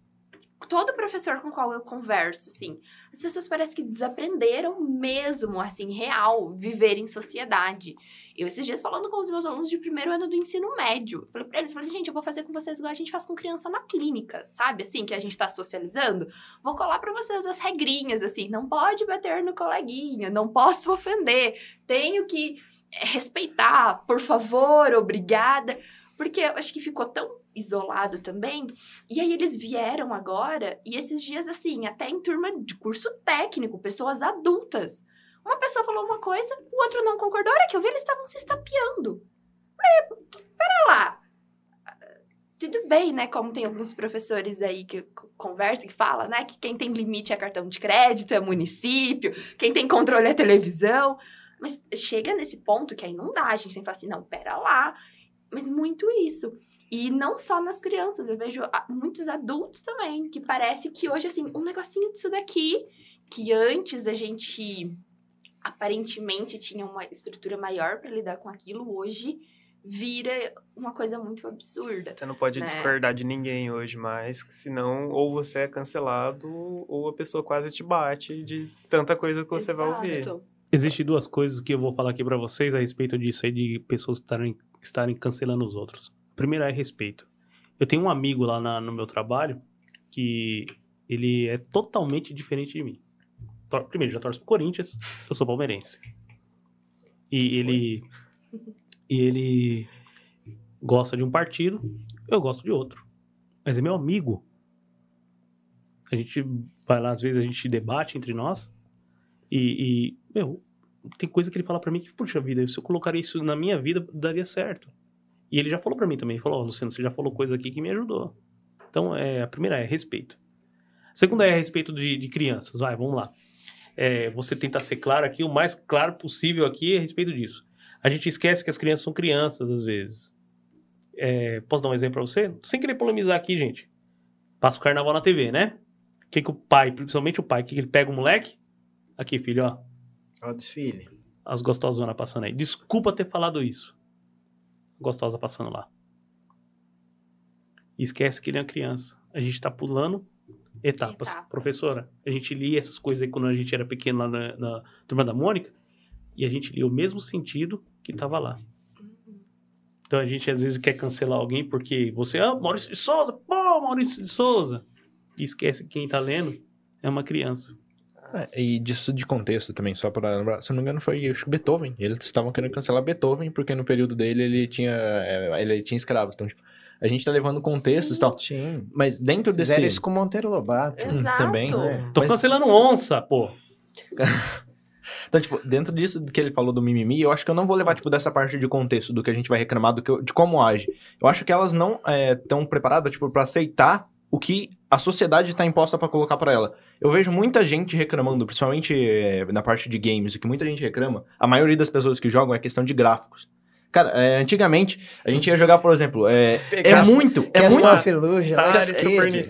todo professor com qual eu converso, assim, as pessoas parecem que desaprenderam mesmo, assim, real, viver em sociedade. Eu, esses dias, falando com os meus alunos de primeiro ano do ensino médio, falei pra eles, falei assim, gente, eu vou fazer com vocês igual a gente faz com criança na clínica, sabe? Assim, que a gente tá socializando. Vou colar para vocês as regrinhas, assim, não pode bater no coleguinha, não posso *laughs* ofender, tenho que eh, respeitar, por favor, obrigada. Porque eu acho que ficou tão isolado também. E aí eles vieram agora, e esses dias, assim, até em turma de curso técnico, pessoas adultas uma pessoa falou uma coisa, o outro não concordou. A hora que eu vi, eles estavam se estapeando. Falei, pera lá. Tudo bem, né? Como tem alguns professores aí que conversam, que falam, né? Que quem tem limite é cartão de crédito, é município, quem tem controle é televisão. Mas chega nesse ponto que aí não dá, a gente tem que falar assim, não, pera lá. Mas muito isso. E não só nas crianças, eu vejo muitos adultos também, que parece que hoje, assim, um negocinho disso daqui, que antes a gente aparentemente tinha uma estrutura maior para lidar com aquilo, hoje vira uma coisa muito absurda. Você não pode né? discordar de ninguém hoje mais, senão ou você é cancelado ou a pessoa quase te bate de tanta coisa que você Exato. vai ouvir. Existem duas coisas que eu vou falar aqui para vocês a respeito disso aí de pessoas estarem, estarem cancelando os outros. Primeiro é respeito. Eu tenho um amigo lá na, no meu trabalho que ele é totalmente diferente de mim primeiro, já torce pro Corinthians, eu sou palmeirense. E ele. E ele gosta de um partido, eu gosto de outro. Mas é meu amigo. A gente vai lá, às vezes a gente debate entre nós. E, e meu, tem coisa que ele fala para mim que, puxa vida, se eu colocaria isso na minha vida, daria certo. E ele já falou para mim também, ele falou, oh, Luciano, você já falou coisa aqui que me ajudou. Então, é, a primeira é respeito. A segunda é a respeito de, de crianças. Vai, vamos lá é, você tenta ser claro aqui, o mais claro possível aqui a respeito disso. A gente esquece que as crianças são crianças, às vezes. É, posso dar um exemplo pra você? Sem querer polemizar aqui, gente. Passa o carnaval na TV, né? O que, que o pai, principalmente o pai, que, que ele pega o moleque? Aqui, filho, ó. Ó desfile. As gostosonas passando aí. Desculpa ter falado isso. Gostosa passando lá. esquece que ele é uma criança. A gente tá pulando etapas. etapas. Professora, a gente lia essas coisas aí quando a gente era pequeno lá na, na Turma da Mônica, e a gente lia o mesmo sentido que estava lá. Uhum. Então a gente às vezes quer cancelar alguém porque você, ah, Maurício de Souza, pô, Maurício de Souza. E esquece que quem está lendo é uma criança. É, e disso de contexto também, só para lembrar, se não me engano foi acho que Beethoven. Eles estavam querendo cancelar Beethoven porque no período dele ele tinha, é, ele tinha escravos. Então, tipo, a gente tá levando contextos e tal. Sim. Mas dentro desse. Fizeram isso com Monteiro Lobato. Exato. Também. É. Tô mas... cancelando onça, pô. *laughs* Então, tipo, dentro disso que ele falou do mimimi, eu acho que eu não vou levar, tipo, dessa parte de contexto do que a gente vai reclamar, do que, de como age. Eu acho que elas não estão é, preparadas, tipo, pra aceitar o que a sociedade está imposta para colocar para ela. Eu vejo muita gente reclamando, principalmente é, na parte de games, o que muita gente reclama, a maioria das pessoas que jogam é questão de gráficos. Cara, é, antigamente a gente ia jogar, por exemplo, é, é muito, é muito,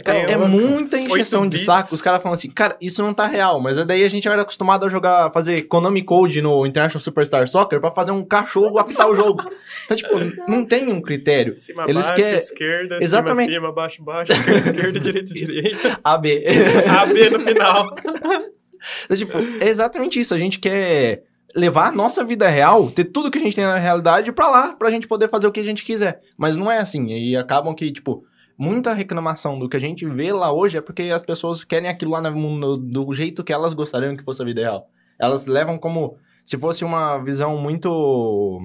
é, é muita injeção de saco. Os caras falam assim, cara, isso não tá real, mas daí a gente era acostumado a jogar, fazer Konami Code no International Superstar Soccer para fazer um cachorro apitar o jogo. Então, tipo, *laughs* não tem um critério. Cima, Eles baixo, querem... esquerda, Exatamente. cima, cima, baixo, baixo, *laughs* esquerda, direita, direita. *laughs* AB. AB no final. Então, tipo, é exatamente isso. A gente quer levar a nossa vida real, ter tudo que a gente tem na realidade para lá, pra gente poder fazer o que a gente quiser. Mas não é assim. E acabam que, tipo, muita reclamação do que a gente vê lá hoje é porque as pessoas querem aquilo lá no mundo do jeito que elas gostariam que fosse a vida real. Elas levam como se fosse uma visão muito.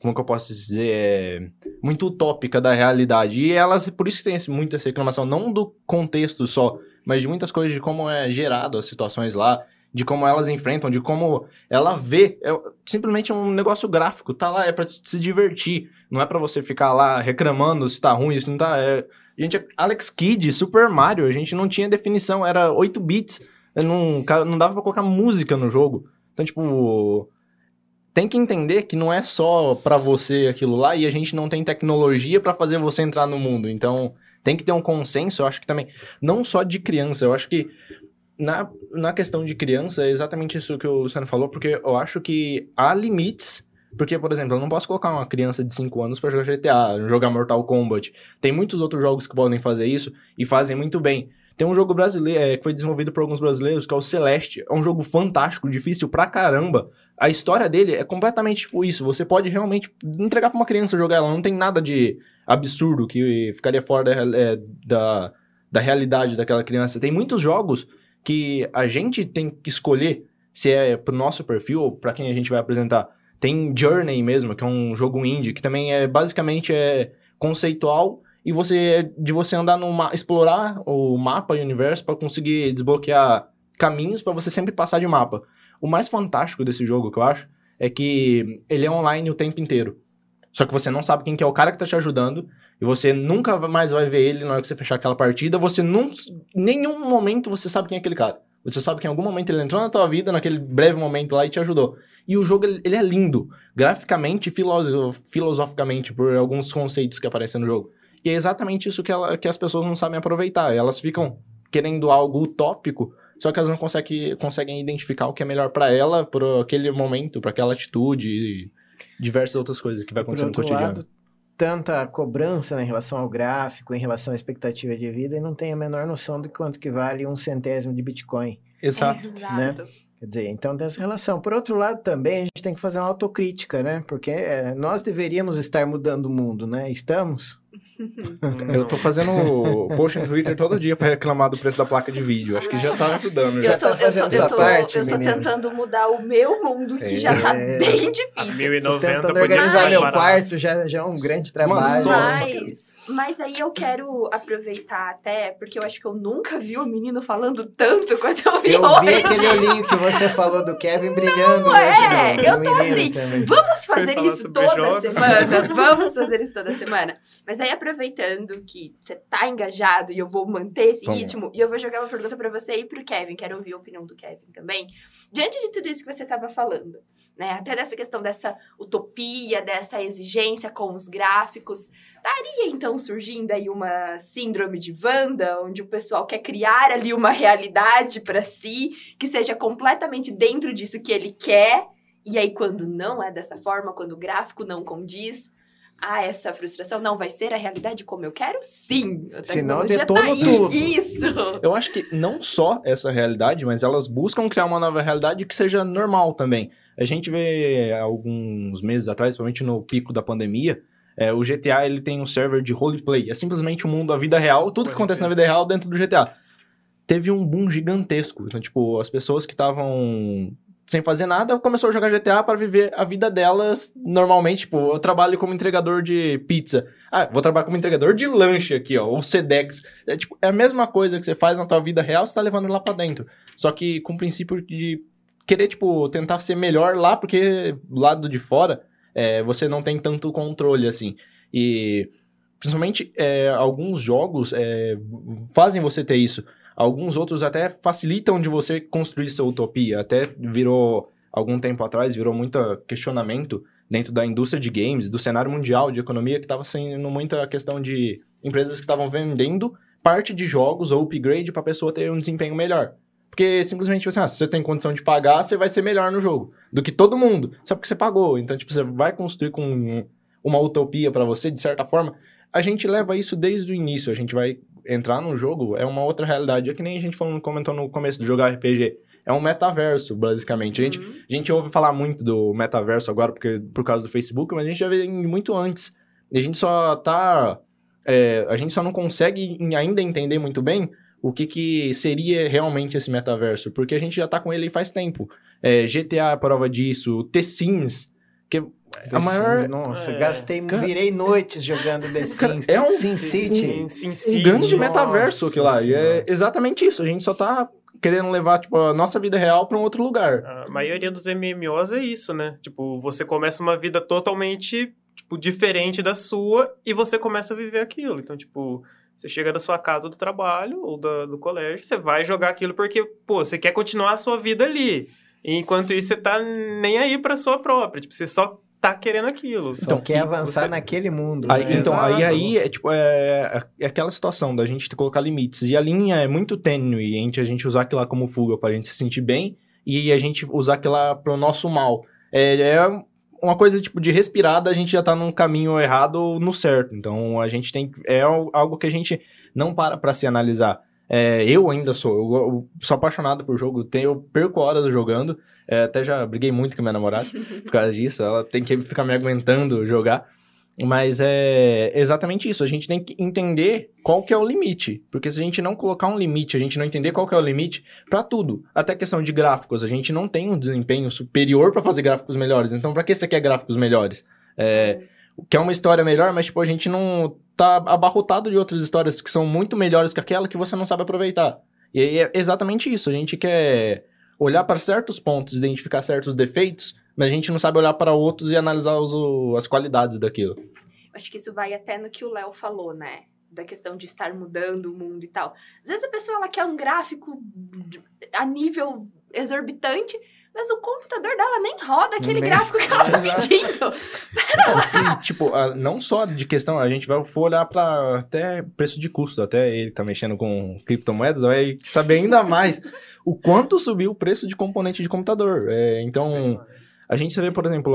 Como que eu posso dizer? É, muito utópica da realidade. E elas, por isso que tem muita reclamação, não do contexto só, mas de muitas coisas de como é gerado as situações lá de como elas enfrentam, de como ela vê. É simplesmente um negócio gráfico, tá lá, é pra se divertir. Não é para você ficar lá reclamando se tá ruim, se não tá. É... Gente, Alex Kidd, Super Mario, a gente não tinha definição, era 8 bits. Não, não dava pra colocar música no jogo. Então, tipo. Tem que entender que não é só para você aquilo lá e a gente não tem tecnologia para fazer você entrar no mundo. Então, tem que ter um consenso, eu acho que também, não só de criança, eu acho que na, na questão de criança, é exatamente isso que o Luciano falou, porque eu acho que há limites. Porque, por exemplo, eu não posso colocar uma criança de 5 anos para jogar GTA, jogar Mortal Kombat. Tem muitos outros jogos que podem fazer isso e fazem muito bem. Tem um jogo brasileiro é, que foi desenvolvido por alguns brasileiros, que é o Celeste. É um jogo fantástico, difícil pra caramba. A história dele é completamente tipo isso. Você pode realmente entregar pra uma criança jogar ela. Não tem nada de absurdo que ficaria fora da, é, da, da realidade daquela criança. Tem muitos jogos que a gente tem que escolher se é pro nosso perfil ou para quem a gente vai apresentar. Tem Journey mesmo, que é um jogo indie, que também é basicamente é conceitual e você de você andar no explorar o mapa e o universo para conseguir desbloquear caminhos para você sempre passar de mapa. O mais fantástico desse jogo que eu acho é que ele é online o tempo inteiro. Só que você não sabe quem que é o cara que tá te ajudando e você nunca mais vai ver ele na hora que você fechar aquela partida. Você não. nenhum momento você sabe quem é aquele cara. Você sabe que em algum momento ele entrou na tua vida, naquele breve momento lá e te ajudou. E o jogo, ele é lindo. Graficamente e filosof, filosoficamente, por alguns conceitos que aparecem no jogo. E é exatamente isso que, ela, que as pessoas não sabem aproveitar. Elas ficam querendo algo utópico, só que elas não conseguem, conseguem identificar o que é melhor para ela, por aquele momento, para aquela atitude diversas outras coisas que vai acontecer no cotidiano. Lado, tanta cobrança né, em relação ao gráfico, em relação à expectativa de vida, e não tem a menor noção de quanto que vale um centésimo de Bitcoin. Exato. É, né? Quer dizer, então tem essa relação. Por outro lado, também a gente tem que fazer uma autocrítica, né? Porque é, nós deveríamos estar mudando o mundo, né? Estamos? *laughs* eu tô fazendo *laughs* post no Twitter todo dia pra reclamar do preço da placa de vídeo. Acho que já tá ajudando. Já tá fazendo essa parte, Eu tô tentando mudar o meu mundo, que é... já tá é. bem difícil. 1090 podia organizar meu quarto já, já é um grande trabalho. Mas, mas aí eu quero aproveitar até, porque eu acho que eu nunca vi o menino falando tanto quanto eu vi eu hoje. Eu vi aquele olhinho que você falou do Kevin brilhando. Não é, no, eu tô assim, também. vamos fazer isso toda jogos. semana, vamos fazer isso toda semana. Mas aí aproveitando que você tá engajado e eu vou manter esse ritmo, e eu vou jogar uma pergunta para você e pro Kevin, quero ouvir a opinião do Kevin também. Diante de tudo isso que você tava falando, né, até dessa questão dessa utopia, dessa exigência com os gráficos, estaria então surgindo aí uma síndrome de Wanda, onde o pessoal quer criar ali uma realidade para si que seja completamente dentro disso que ele quer, e aí quando não é dessa forma, quando o gráfico não condiz, há essa frustração, não vai ser a realidade como eu quero? Sim. Senão detona tá tudo. Isso. Eu acho que não só essa realidade, mas elas buscam criar uma nova realidade que seja normal também. A gente vê alguns meses atrás, principalmente no pico da pandemia, é, o GTA ele tem um server de roleplay. É simplesmente o um mundo da vida real, tudo que acontece na vida real dentro do GTA. Teve um boom gigantesco. Então, tipo, as pessoas que estavam sem fazer nada começou a jogar GTA para viver a vida delas normalmente. Tipo, eu trabalho como entregador de pizza. Ah, vou trabalhar como entregador de lanche aqui, ó, ou Sedex. É, tipo, é a mesma coisa que você faz na tua vida real, você tá levando lá para dentro. Só que com o princípio de querer, tipo, tentar ser melhor lá, porque lado de fora é, você não tem tanto controle, assim. E principalmente é, alguns jogos é, fazem você ter isso. Alguns outros até facilitam de você construir sua utopia. Até virou, algum tempo atrás, virou muito questionamento dentro da indústria de games, do cenário mundial de economia, que estava sendo muita questão de empresas que estavam vendendo parte de jogos ou upgrade para a pessoa ter um desempenho melhor. Porque simplesmente, assim, ah, se você tem condição de pagar, você vai ser melhor no jogo do que todo mundo, só porque você pagou. Então, tipo, você vai construir com uma utopia para você, de certa forma. A gente leva isso desde o início, a gente vai entrar no jogo, é uma outra realidade. É que nem a gente falou, comentou no começo de jogar RPG. É um metaverso, basicamente. A gente, a gente ouve falar muito do metaverso agora porque, por causa do Facebook, mas a gente já vê muito antes. E a gente só tá. É, a gente só não consegue ainda entender muito bem o que, que seria realmente esse metaverso, porque a gente já tá com ele faz tempo. É, GTA é prova disso, The-Sims, que The a maior... Sims, nossa, é. gastei, cara, virei noites jogando The Sims. é um Sim City. Sim, Sim, um grande metaverso aquilo lá. E é exatamente isso. A gente só tá querendo levar, tipo, a nossa vida real para um outro lugar. A maioria dos MMOs é isso, né? Tipo, você começa uma vida totalmente, tipo, diferente da sua e você começa a viver aquilo. Então, tipo, você chega da sua casa do trabalho ou do, do colégio, você vai jogar aquilo porque, pô, você quer continuar a sua vida ali. E enquanto isso, você tá nem aí pra sua própria. Tipo, você só tá querendo aquilo. Só então, quer avançar você... naquele mundo. Aí, né? Então, aí, aí é, tipo, é, é aquela situação da gente colocar limites. E a linha é muito tênue entre a gente usar aquilo lá como fuga pra gente se sentir bem e a gente usar aquilo lá pro nosso mal. É, é uma coisa, tipo, de respirada, a gente já tá num caminho errado ou no certo. Então, a gente tem... É algo que a gente não para pra se analisar. É, eu ainda sou, eu, eu, sou apaixonado por jogo, tenho, eu perco horas jogando, é, até já briguei muito com a minha namorada *laughs* por causa disso, ela tem que ficar me aguentando jogar, mas é exatamente isso, a gente tem que entender qual que é o limite, porque se a gente não colocar um limite, a gente não entender qual que é o limite para tudo, até questão de gráficos, a gente não tem um desempenho superior para fazer gráficos melhores, então para que você quer gráficos melhores? É, quer uma história melhor, mas tipo, a gente não tá abarrotado de outras histórias que são muito melhores que aquela que você não sabe aproveitar. E é exatamente isso. A gente quer olhar para certos pontos, identificar certos defeitos, mas a gente não sabe olhar para outros e analisar os, as qualidades daquilo. Acho que isso vai até no que o Léo falou, né? Da questão de estar mudando o mundo e tal. Às vezes a pessoa ela quer um gráfico a nível exorbitante, mas o computador dela nem roda aquele nem... gráfico que ela tá pedindo. *laughs* e, tipo, não só de questão, a gente vai olhar para até preço de custo, até ele tá mexendo com criptomoedas, vai saber ainda mais o quanto subiu o preço de componente de computador. É, então, a gente vê, por exemplo,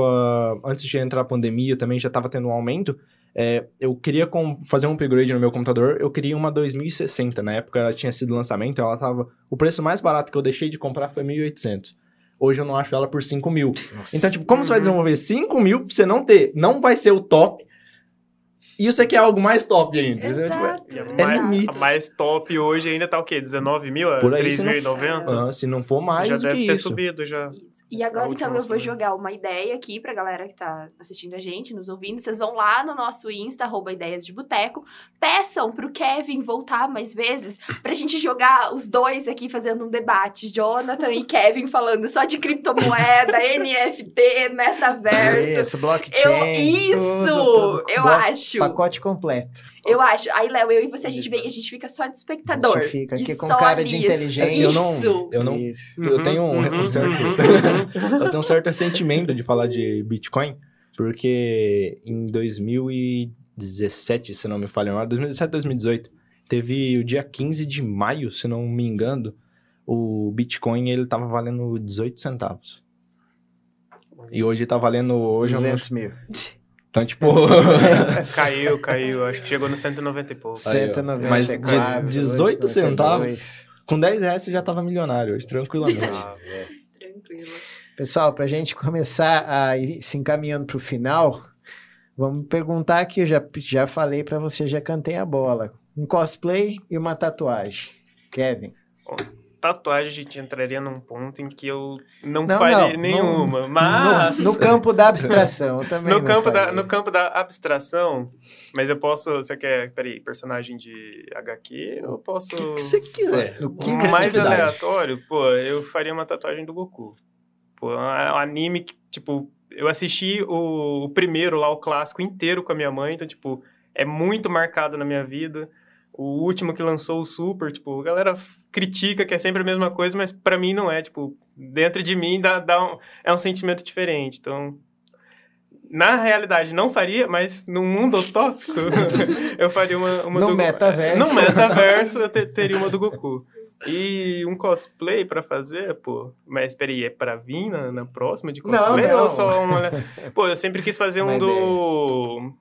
antes de entrar a pandemia também já estava tendo um aumento. É, eu queria fazer um upgrade no meu computador, eu queria uma 2060. Na época ela tinha sido lançamento, ela tava. O preço mais barato que eu deixei de comprar foi 1.800. Hoje eu não acho ela por 5 mil. Nossa. Então, tipo, como você vai desenvolver 5 mil pra você não ter? Não vai ser o top. E isso aqui é algo mais top ainda. Exato. Tipo, é, é mais, a mais top hoje ainda tá o quê? 19 mil? Por aí, 3.090? Se, se não for mais Já deve ter isso. subido, já. Isso. E agora, então, eu vou jogar uma ideia aqui pra galera que tá assistindo a gente, nos ouvindo. Vocês vão lá no nosso Insta, arroba Ideias de Boteco. Peçam pro Kevin voltar mais vezes pra gente jogar os dois aqui fazendo um debate. Jonathan e Kevin falando só de criptomoeda, *laughs* NFT, metaverso. Isso, blockchain. Eu, isso, tudo, tudo. eu acho pacote completo. Eu acho. Aí, Léo, eu e você, a gente vem, a gente fica só de espectador. A gente fica aqui com cara de inteligente. Eu não. Eu não. Isso. Eu tenho um, um uhum. certo. Uhum. *laughs* eu tenho um certo sentimento de falar de Bitcoin, porque em 2017, se não me falha, 2017, 2018, teve o dia 15 de maio, se não me engano, o Bitcoin ele tava valendo 18 centavos. E hoje tá valendo. Hoje 200 mil. *laughs* Então, tipo. *laughs* caiu, caiu. Acho que chegou no 190 e pouco. 190 Mas de 18 centavos, com 10 reais você já tava milionário hoje, tranquilamente. Ah, é. Tranquilo. Pessoal, pra gente começar a ir se encaminhando pro final, vamos perguntar aqui. Eu já, já falei pra você, já cantei a bola. Um cosplay e uma tatuagem. Kevin tatuagem a gente entraria num ponto em que eu não, não faria não, nenhuma, no, mas... No, no, campo da abstração também no campo da No campo da abstração, mas eu posso... Você quer, peraí, personagem de HQ? Eu posso... O que você quiser. O que mais aleatório, pô, eu faria uma tatuagem do Goku. Pô, é um anime que, tipo, eu assisti o, o primeiro lá, o clássico inteiro com a minha mãe, então, tipo, é muito marcado na minha vida. O último que lançou o Super, tipo, a galera critica que é sempre a mesma coisa, mas para mim não é, tipo, dentro de mim dá, dá um, é um sentimento diferente. Então, na realidade não faria, mas no mundo tóxico *laughs* eu faria uma, uma no do metaverso. No metaverso eu te, teria uma do Goku. E um cosplay pra fazer, pô. Mas peraí, é pra vir na, na próxima de cosplay não, não. ou só uma. Pô, eu sempre quis fazer um do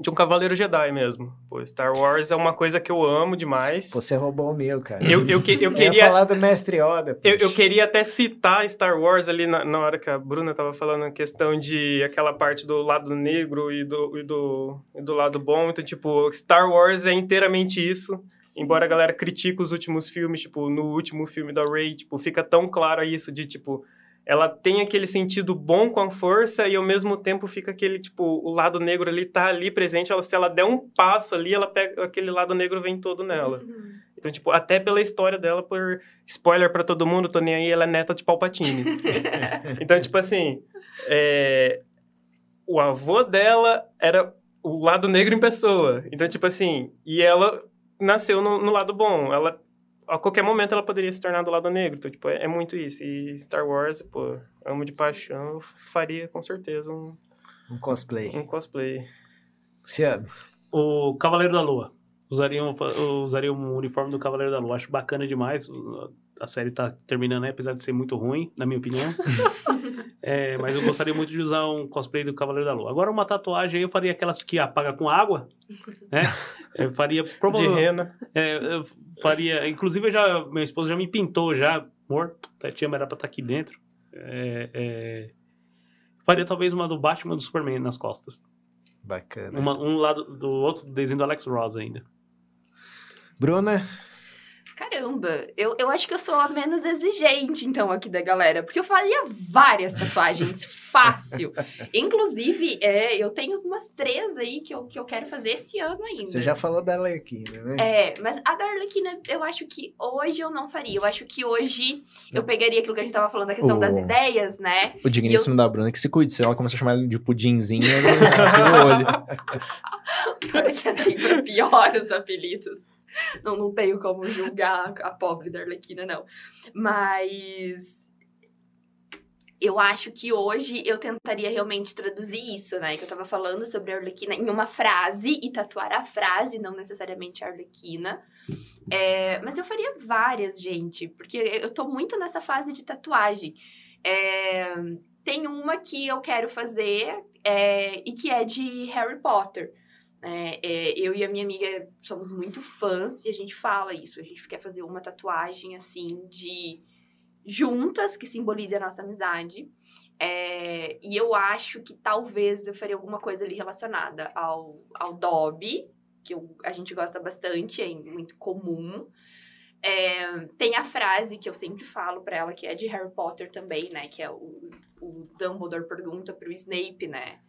de um Cavaleiro Jedi mesmo. Pô, Star Wars é uma coisa que eu amo demais. Você roubou o meu, cara. Eu, eu, que, eu Eu queria. ia falar do Mestre Yoda. Eu, eu queria até citar Star Wars ali na, na hora que a Bruna tava falando a questão de aquela parte do lado negro e do, e do, e do lado bom. Então, tipo, Star Wars é inteiramente isso. Embora a galera critique os últimos filmes, tipo, no último filme da Rey, tipo, fica tão claro isso de, tipo, ela tem aquele sentido bom com a força e ao mesmo tempo fica aquele, tipo, o lado negro ali tá ali presente, ela, se ela der um passo ali, ela pega, aquele lado negro vem todo nela. Uhum. Então, tipo, até pela história dela, por spoiler pra todo mundo, tô nem aí, ela é neta de Palpatine. *laughs* então, tipo assim, é, o avô dela era o lado negro em pessoa. Então, tipo assim, e ela nasceu no, no lado bom. Ela, a qualquer momento, ela poderia se tornar do lado negro. Então, tipo, é, é muito isso. E Star Wars, pô, amo de paixão, eu faria com certeza um, Um cosplay. um cosplay. Luciano. O Cavaleiro da Lua. Usaria um, usaria um uniforme do Cavaleiro da Lua. Acho bacana demais. A série tá terminando aí, apesar de ser muito ruim, na minha opinião. *laughs* É, mas eu gostaria muito de usar um cosplay do Cavaleiro da Lua. Agora, uma tatuagem aí, eu faria aquelas que apaga com água, né? Eu faria De rena. É, eu faria. Inclusive, eu já, minha esposa já me pintou já. Amor, a tia era pra estar aqui dentro. É, é, faria talvez uma do Batman do Superman nas costas. Bacana. Uma, um lado do outro desenho do Alex Ross ainda. Bruna. Caramba, eu, eu acho que eu sou a menos exigente, então, aqui da galera. Porque eu faria várias tatuagens, *laughs* fácil. Inclusive, é, eu tenho umas três aí que eu, que eu quero fazer esse ano ainda. Você já falou da Arlequina, né? É, mas a da Arlequina, eu acho que hoje eu não faria. Eu acho que hoje eu pegaria aquilo que a gente tava falando, da questão O- das ideias, né? O digníssimo da Bruna que se cuide, se ela começar a chamar ele de pudinzinho, ele vai o olho. *laughs* Para que pra pior os apelidos. Não, não tenho como julgar a pobre da Arlequina, não. Mas eu acho que hoje eu tentaria realmente traduzir isso, né? Que eu tava falando sobre a Arlequina em uma frase e tatuar a frase, não necessariamente a Arlequina. É, mas eu faria várias, gente, porque eu tô muito nessa fase de tatuagem. É, tem uma que eu quero fazer é, e que é de Harry Potter. É, é, eu e a minha amiga somos muito fãs e a gente fala isso. A gente quer fazer uma tatuagem assim de juntas que simbolize a nossa amizade. É, e eu acho que talvez eu faria alguma coisa ali relacionada ao, ao Dobby, que eu- a gente gosta bastante, é muito comum. É, tem a frase que eu sempre falo pra ela, que é de Harry Potter também, né? Que é o, o Dumbledore pergunta pro Snape, né?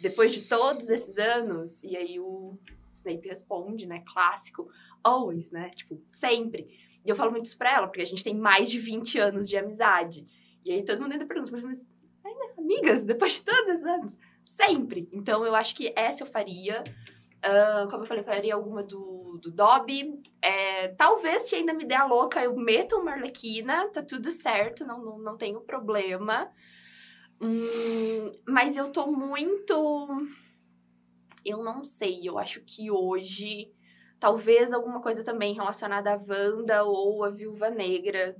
Depois de todos esses anos, e aí o Snape responde, né? Clássico, always, né? Tipo, sempre. E eu falo muito isso pra ela, porque a gente tem mais de 20 anos de amizade. E aí todo mundo ainda pergunta, mas, mas ainda amigas, depois de todos esses anos? Sempre. Então eu acho que essa eu faria. Ah, como eu falei, eu faria alguma do, do Dobby. É, talvez, se ainda me der a louca, eu meto uma arlequina, tá tudo certo, não, não, não tenho problema. Hum, mas eu tô muito. Eu não sei, eu acho que hoje. Talvez alguma coisa também relacionada à Wanda ou a Viúva Negra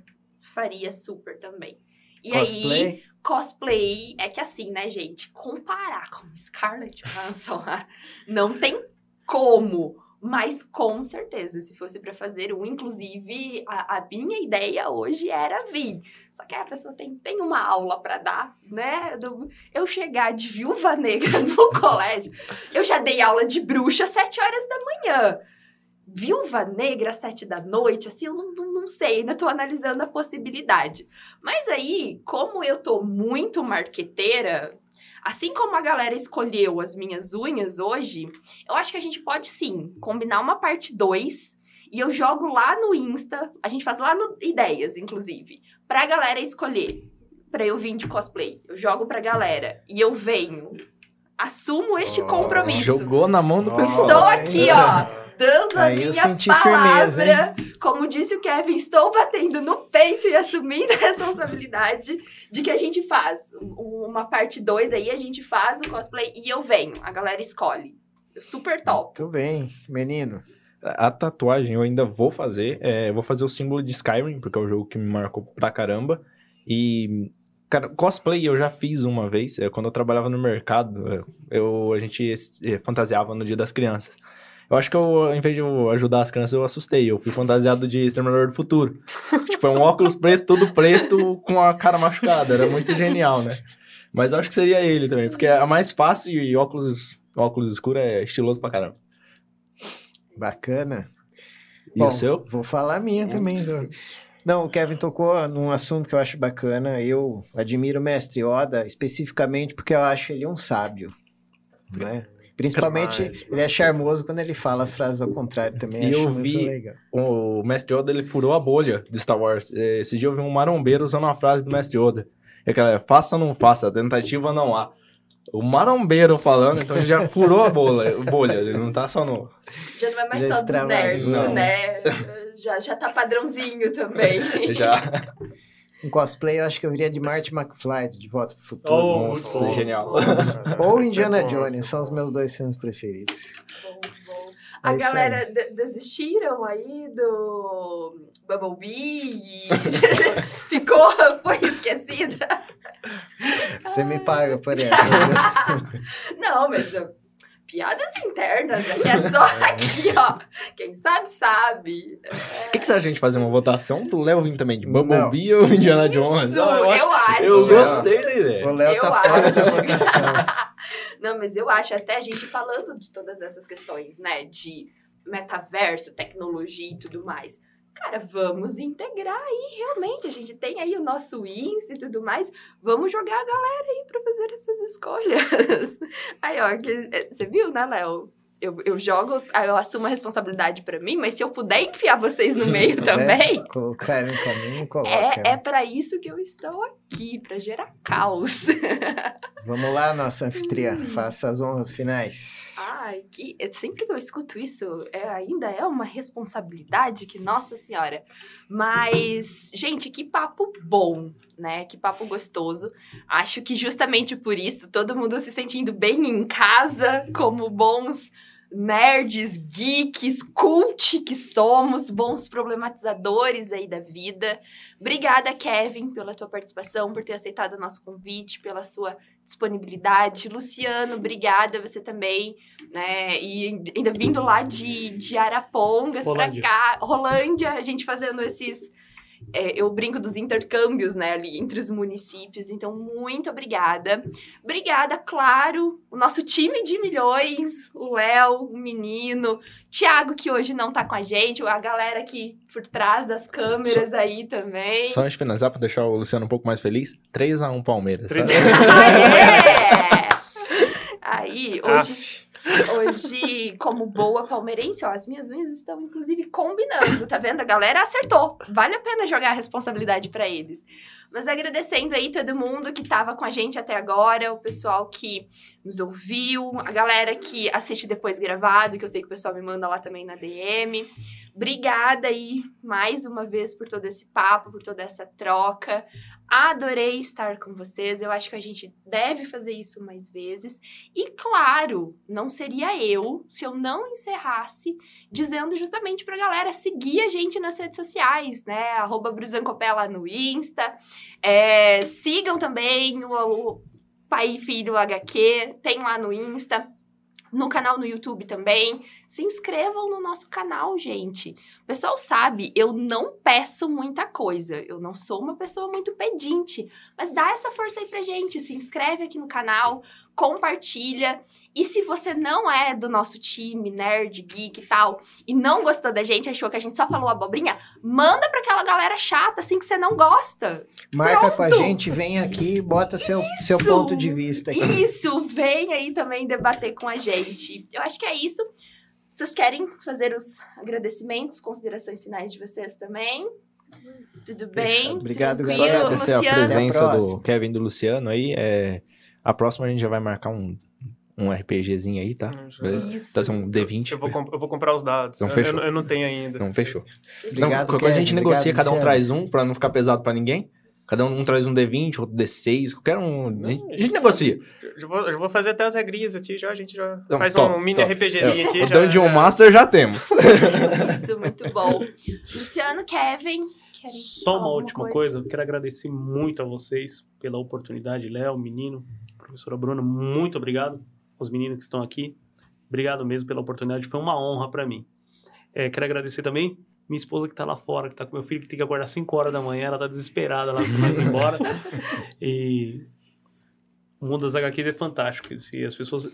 faria super também. E aí, Cosplay. cosplay é que assim, né, gente? Comparar com Scarlett Johansson não tem como. Mas com certeza, se fosse pra fazer um, inclusive, a, a minha ideia hoje era vir. Só que a pessoa tem, tem uma aula pra dar, né? Do- eu chegar de viúva negra *laughs* no colégio, eu já dei aula de bruxa às sete horas da manhã. Viúva negra às sete da noite, assim, eu não, não, não sei, ainda tô analisando a possibilidade. Mas aí, como eu tô muito marqueteira, assim como a galera escolheu as minhas unhas hoje, eu acho que a gente pode sim combinar uma parte 2 e eu jogo lá no Insta, a gente faz lá no Ideias, inclusive, pra galera escolher. pra eu vir de cosplay. Eu jogo pra galera. E eu venho. Assumo este oh, compromisso. Jogou na mão do pessoal. Estou aqui, ó *laughs* dando Aí a minha palavra. Firmeza, como disse o Kevin, estou batendo no peito e assumindo a *laughs* responsabilidade de que a gente faz uma parte 2 aí, a gente faz o cosplay e eu venho. A galera escolhe. Super top. Muito bem, menino. A tatuagem eu ainda vou fazer. É, vou fazer o símbolo de Skyrim, porque é o jogo que me marcou pra caramba. E Cara, cosplay eu já fiz uma vez, é, quando eu trabalhava no mercado, é, eu, a gente é, fantasiava no Dia das Crianças. Eu acho que eu, ao invés de eu ajudar as crianças, eu assustei. Eu fui fantasiado de Exterminador do Futuro. *laughs* tipo, é um óculos preto, todo preto, com a cara machucada. Era muito genial, né? Mas eu acho que seria ele também, porque é mais fácil e óculos, óculos escuro é estiloso pra caramba. Bacana. E Bom, o seu? Vou falar a minha também. Do... Não, o Kevin tocou num assunto que eu acho bacana. Eu admiro o mestre Oda, especificamente porque eu acho ele um sábio. Né? Principalmente, ele é charmoso quando ele fala as frases ao contrário também. E eu vi o Mestre Yoda, ele furou a bolha de Star Wars. É, esse dia eu vi um marombeiro usando uma frase do Mestre Yoda. É aquela, faça ou não faça, tentativa não há. O marombeiro falando, então ele já furou a bolha, bolha ele não tá só no... Já não é mais já só dos nerds, não. né? Já, já tá padrãozinho também. *laughs* já. Um cosplay, eu acho que eu viria de Marty McFly, de Volta pro Futuro. Oh, Nossa, bom, genial. *laughs* Ou Indiana bom, Jones, são os meus dois filmes preferidos. Bom, bom. A é galera desistiram aí do Bumblebee e *laughs* ficou, foi esquecida. Você me paga por essa. *laughs* Não, mas eu piadas internas, aqui é só *laughs* aqui, ó. Quem sabe, sabe. O é... que, que você acha a gente fazer uma votação do Léo vir também de Bumblebee ou Indiana Jones? Isso, eu, eu acho. Eu gostei da ideia. O Léo tá acho. fora da votação. *laughs* Não, mas eu acho, até a gente falando de todas essas questões, né, de metaverso, tecnologia e tudo mais cara, vamos integrar aí, realmente. A gente tem aí o nosso Insta e tudo mais. Vamos jogar a galera aí para fazer essas escolhas. *laughs* aí, ó, que, eh, você viu, né, Léo? Eu, eu jogo, eu assumo a responsabilidade para mim, mas se eu puder enfiar vocês no meio também. Colocar no caminho, coloca. É, é para isso que eu estou aqui, para gerar caos. *laughs* Vamos lá, nossa anfitriã, faça as honras finais. Ai, que sempre que eu escuto isso, é, ainda é uma responsabilidade que, nossa senhora. Mas, gente, que papo bom, né? Que papo gostoso. Acho que justamente por isso, todo mundo se sentindo bem em casa, como bons nerds, geeks, cult que somos, bons problematizadores aí da vida. Obrigada, Kevin, pela tua participação, por ter aceitado o nosso convite, pela sua disponibilidade. Luciano, obrigada, você também, né? E ainda vindo lá de, de Arapongas para cá, Rolândia, a gente fazendo esses é, eu brinco dos intercâmbios, né, ali entre os municípios. Então, muito obrigada. Obrigada, claro, o nosso time de milhões, o Léo, o menino, Thiago, que hoje não tá com a gente, a galera aqui por trás das câmeras só, aí também. Só antes de finalizar, pra deixar o Luciano um pouco mais feliz, 3x1 Palmeiras. 3 a 1. *laughs* Aí, hoje... Hoje, como boa palmeirense, ó, as minhas unhas estão inclusive combinando, tá vendo? A galera acertou. Vale a pena jogar a responsabilidade para eles. Mas agradecendo aí todo mundo que estava com a gente até agora, o pessoal que nos ouviu, a galera que assiste depois gravado, que eu sei que o pessoal me manda lá também na DM. Obrigada aí mais uma vez por todo esse papo, por toda essa troca. Adorei estar com vocês. Eu acho que a gente deve fazer isso mais vezes. E claro, não seria eu se eu não encerrasse dizendo justamente pra galera seguir a gente nas redes sociais, né? Arroba Brusancopé no Insta. É, sigam também o, o Pai e Filho HQ, tem lá no Insta no canal no YouTube também. Se inscrevam no nosso canal, gente. O pessoal sabe, eu não peço muita coisa. Eu não sou uma pessoa muito pedinte. Mas dá essa força aí pra gente. Se inscreve aqui no canal, compartilha. E se você não é do nosso time, nerd, geek e tal, e não gostou da gente, achou que a gente só falou abobrinha, manda pra aquela galera chata, assim, que você não gosta. Marca Pronto. com a gente, vem aqui, bota seu, seu ponto de vista aqui. Isso, vem aí também debater com a gente. Eu acho que é isso. Vocês querem fazer os agradecimentos, considerações finais de vocês também? Tudo bem? Obrigado, Tranquilo. Só agradecer Luciano. a presença Até a do Kevin e do Luciano aí. É... A próxima a gente já vai marcar um, um RPGzinho aí, tá? Isso. Fazer um D20. Eu vou, comp- eu vou comprar os dados. Então, Eu- fechou. Eu, eu não tenho ainda. Não, fechou. Então, Obrigado, qualquer coisa a gente Kevin. negocia, Obrigado, cada um traz um, pra não ficar pesado pra ninguém. Cada um, um traz um D20, outro D6, qualquer um. A gente, a gente negocia. Eu vou, eu vou fazer até as regrinhas aqui já. A gente já Então, faz top, um mini top. RPGzinho aqui. O já, Dungeon já- Master já temos. Isso, muito bom. Luciano, Kevin. Só uma última coisa, eu quero agradecer muito a vocês pela oportunidade, Léo, menino, professora Bruna, muito obrigado aos meninos que estão aqui. Obrigado mesmo pela oportunidade, foi uma honra para mim. É, quero agradecer também minha esposa que tá lá fora, que tá com meu filho que tem que acordar 5 horas da manhã, ela tá desesperada lá pra nós ir embora. *laughs* E o mundo das HQs é fantástico. Se as pessoas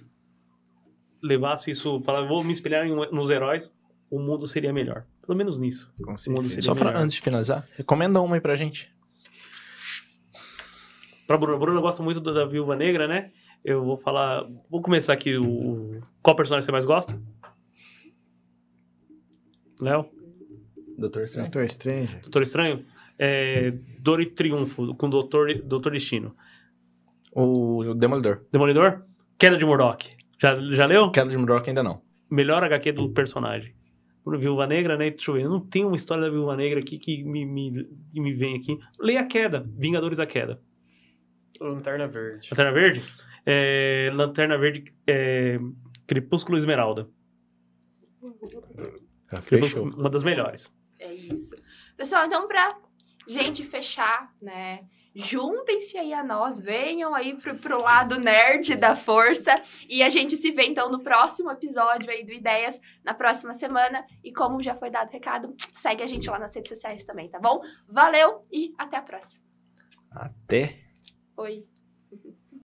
levassem isso, falavam, vou me espelhar em- nos heróis, o mundo seria melhor. Pelo menos nisso. Com O mundo seria Só pra, melhor. antes de finalizar, recomenda uma aí pra gente. Pra Bruna. Bruna gosta muito da, Viúva Negra, né? Eu vou falar. Vou começar aqui. O, qual personagem você mais gosta? Léo? Doutor Estranho. Doutor Strange. Doutor Estranho? É, Dor e Triunfo, com Doutor, Doutor Destino. O Demolidor. Demolidor? Queda de Murdoch. Já, já leu? Queda de Murdoch ainda não. Melhor HQ do personagem. Por Viúva Negra, né? Deixa eu ver. Eu não tenho uma história da Viúva Negra aqui que me, me, que me vem aqui. Leia a Queda. Vingadores a Queda. Lanterna Verde. Lanterna Verde? É, Lanterna Verde. É, Crepúsculo Esmeralda. Tá, Crepúsculo, uma das melhores. É isso. Pessoal, então pra gente fechar, né? Juntem-se aí a nós, venham aí pro, pro lado nerd da força e a gente se vê então no próximo episódio aí do Ideias, na próxima semana. E como já foi dado o recado, segue a gente lá nas redes sociais também, tá bom? Valeu e até a próxima. Até. Oi.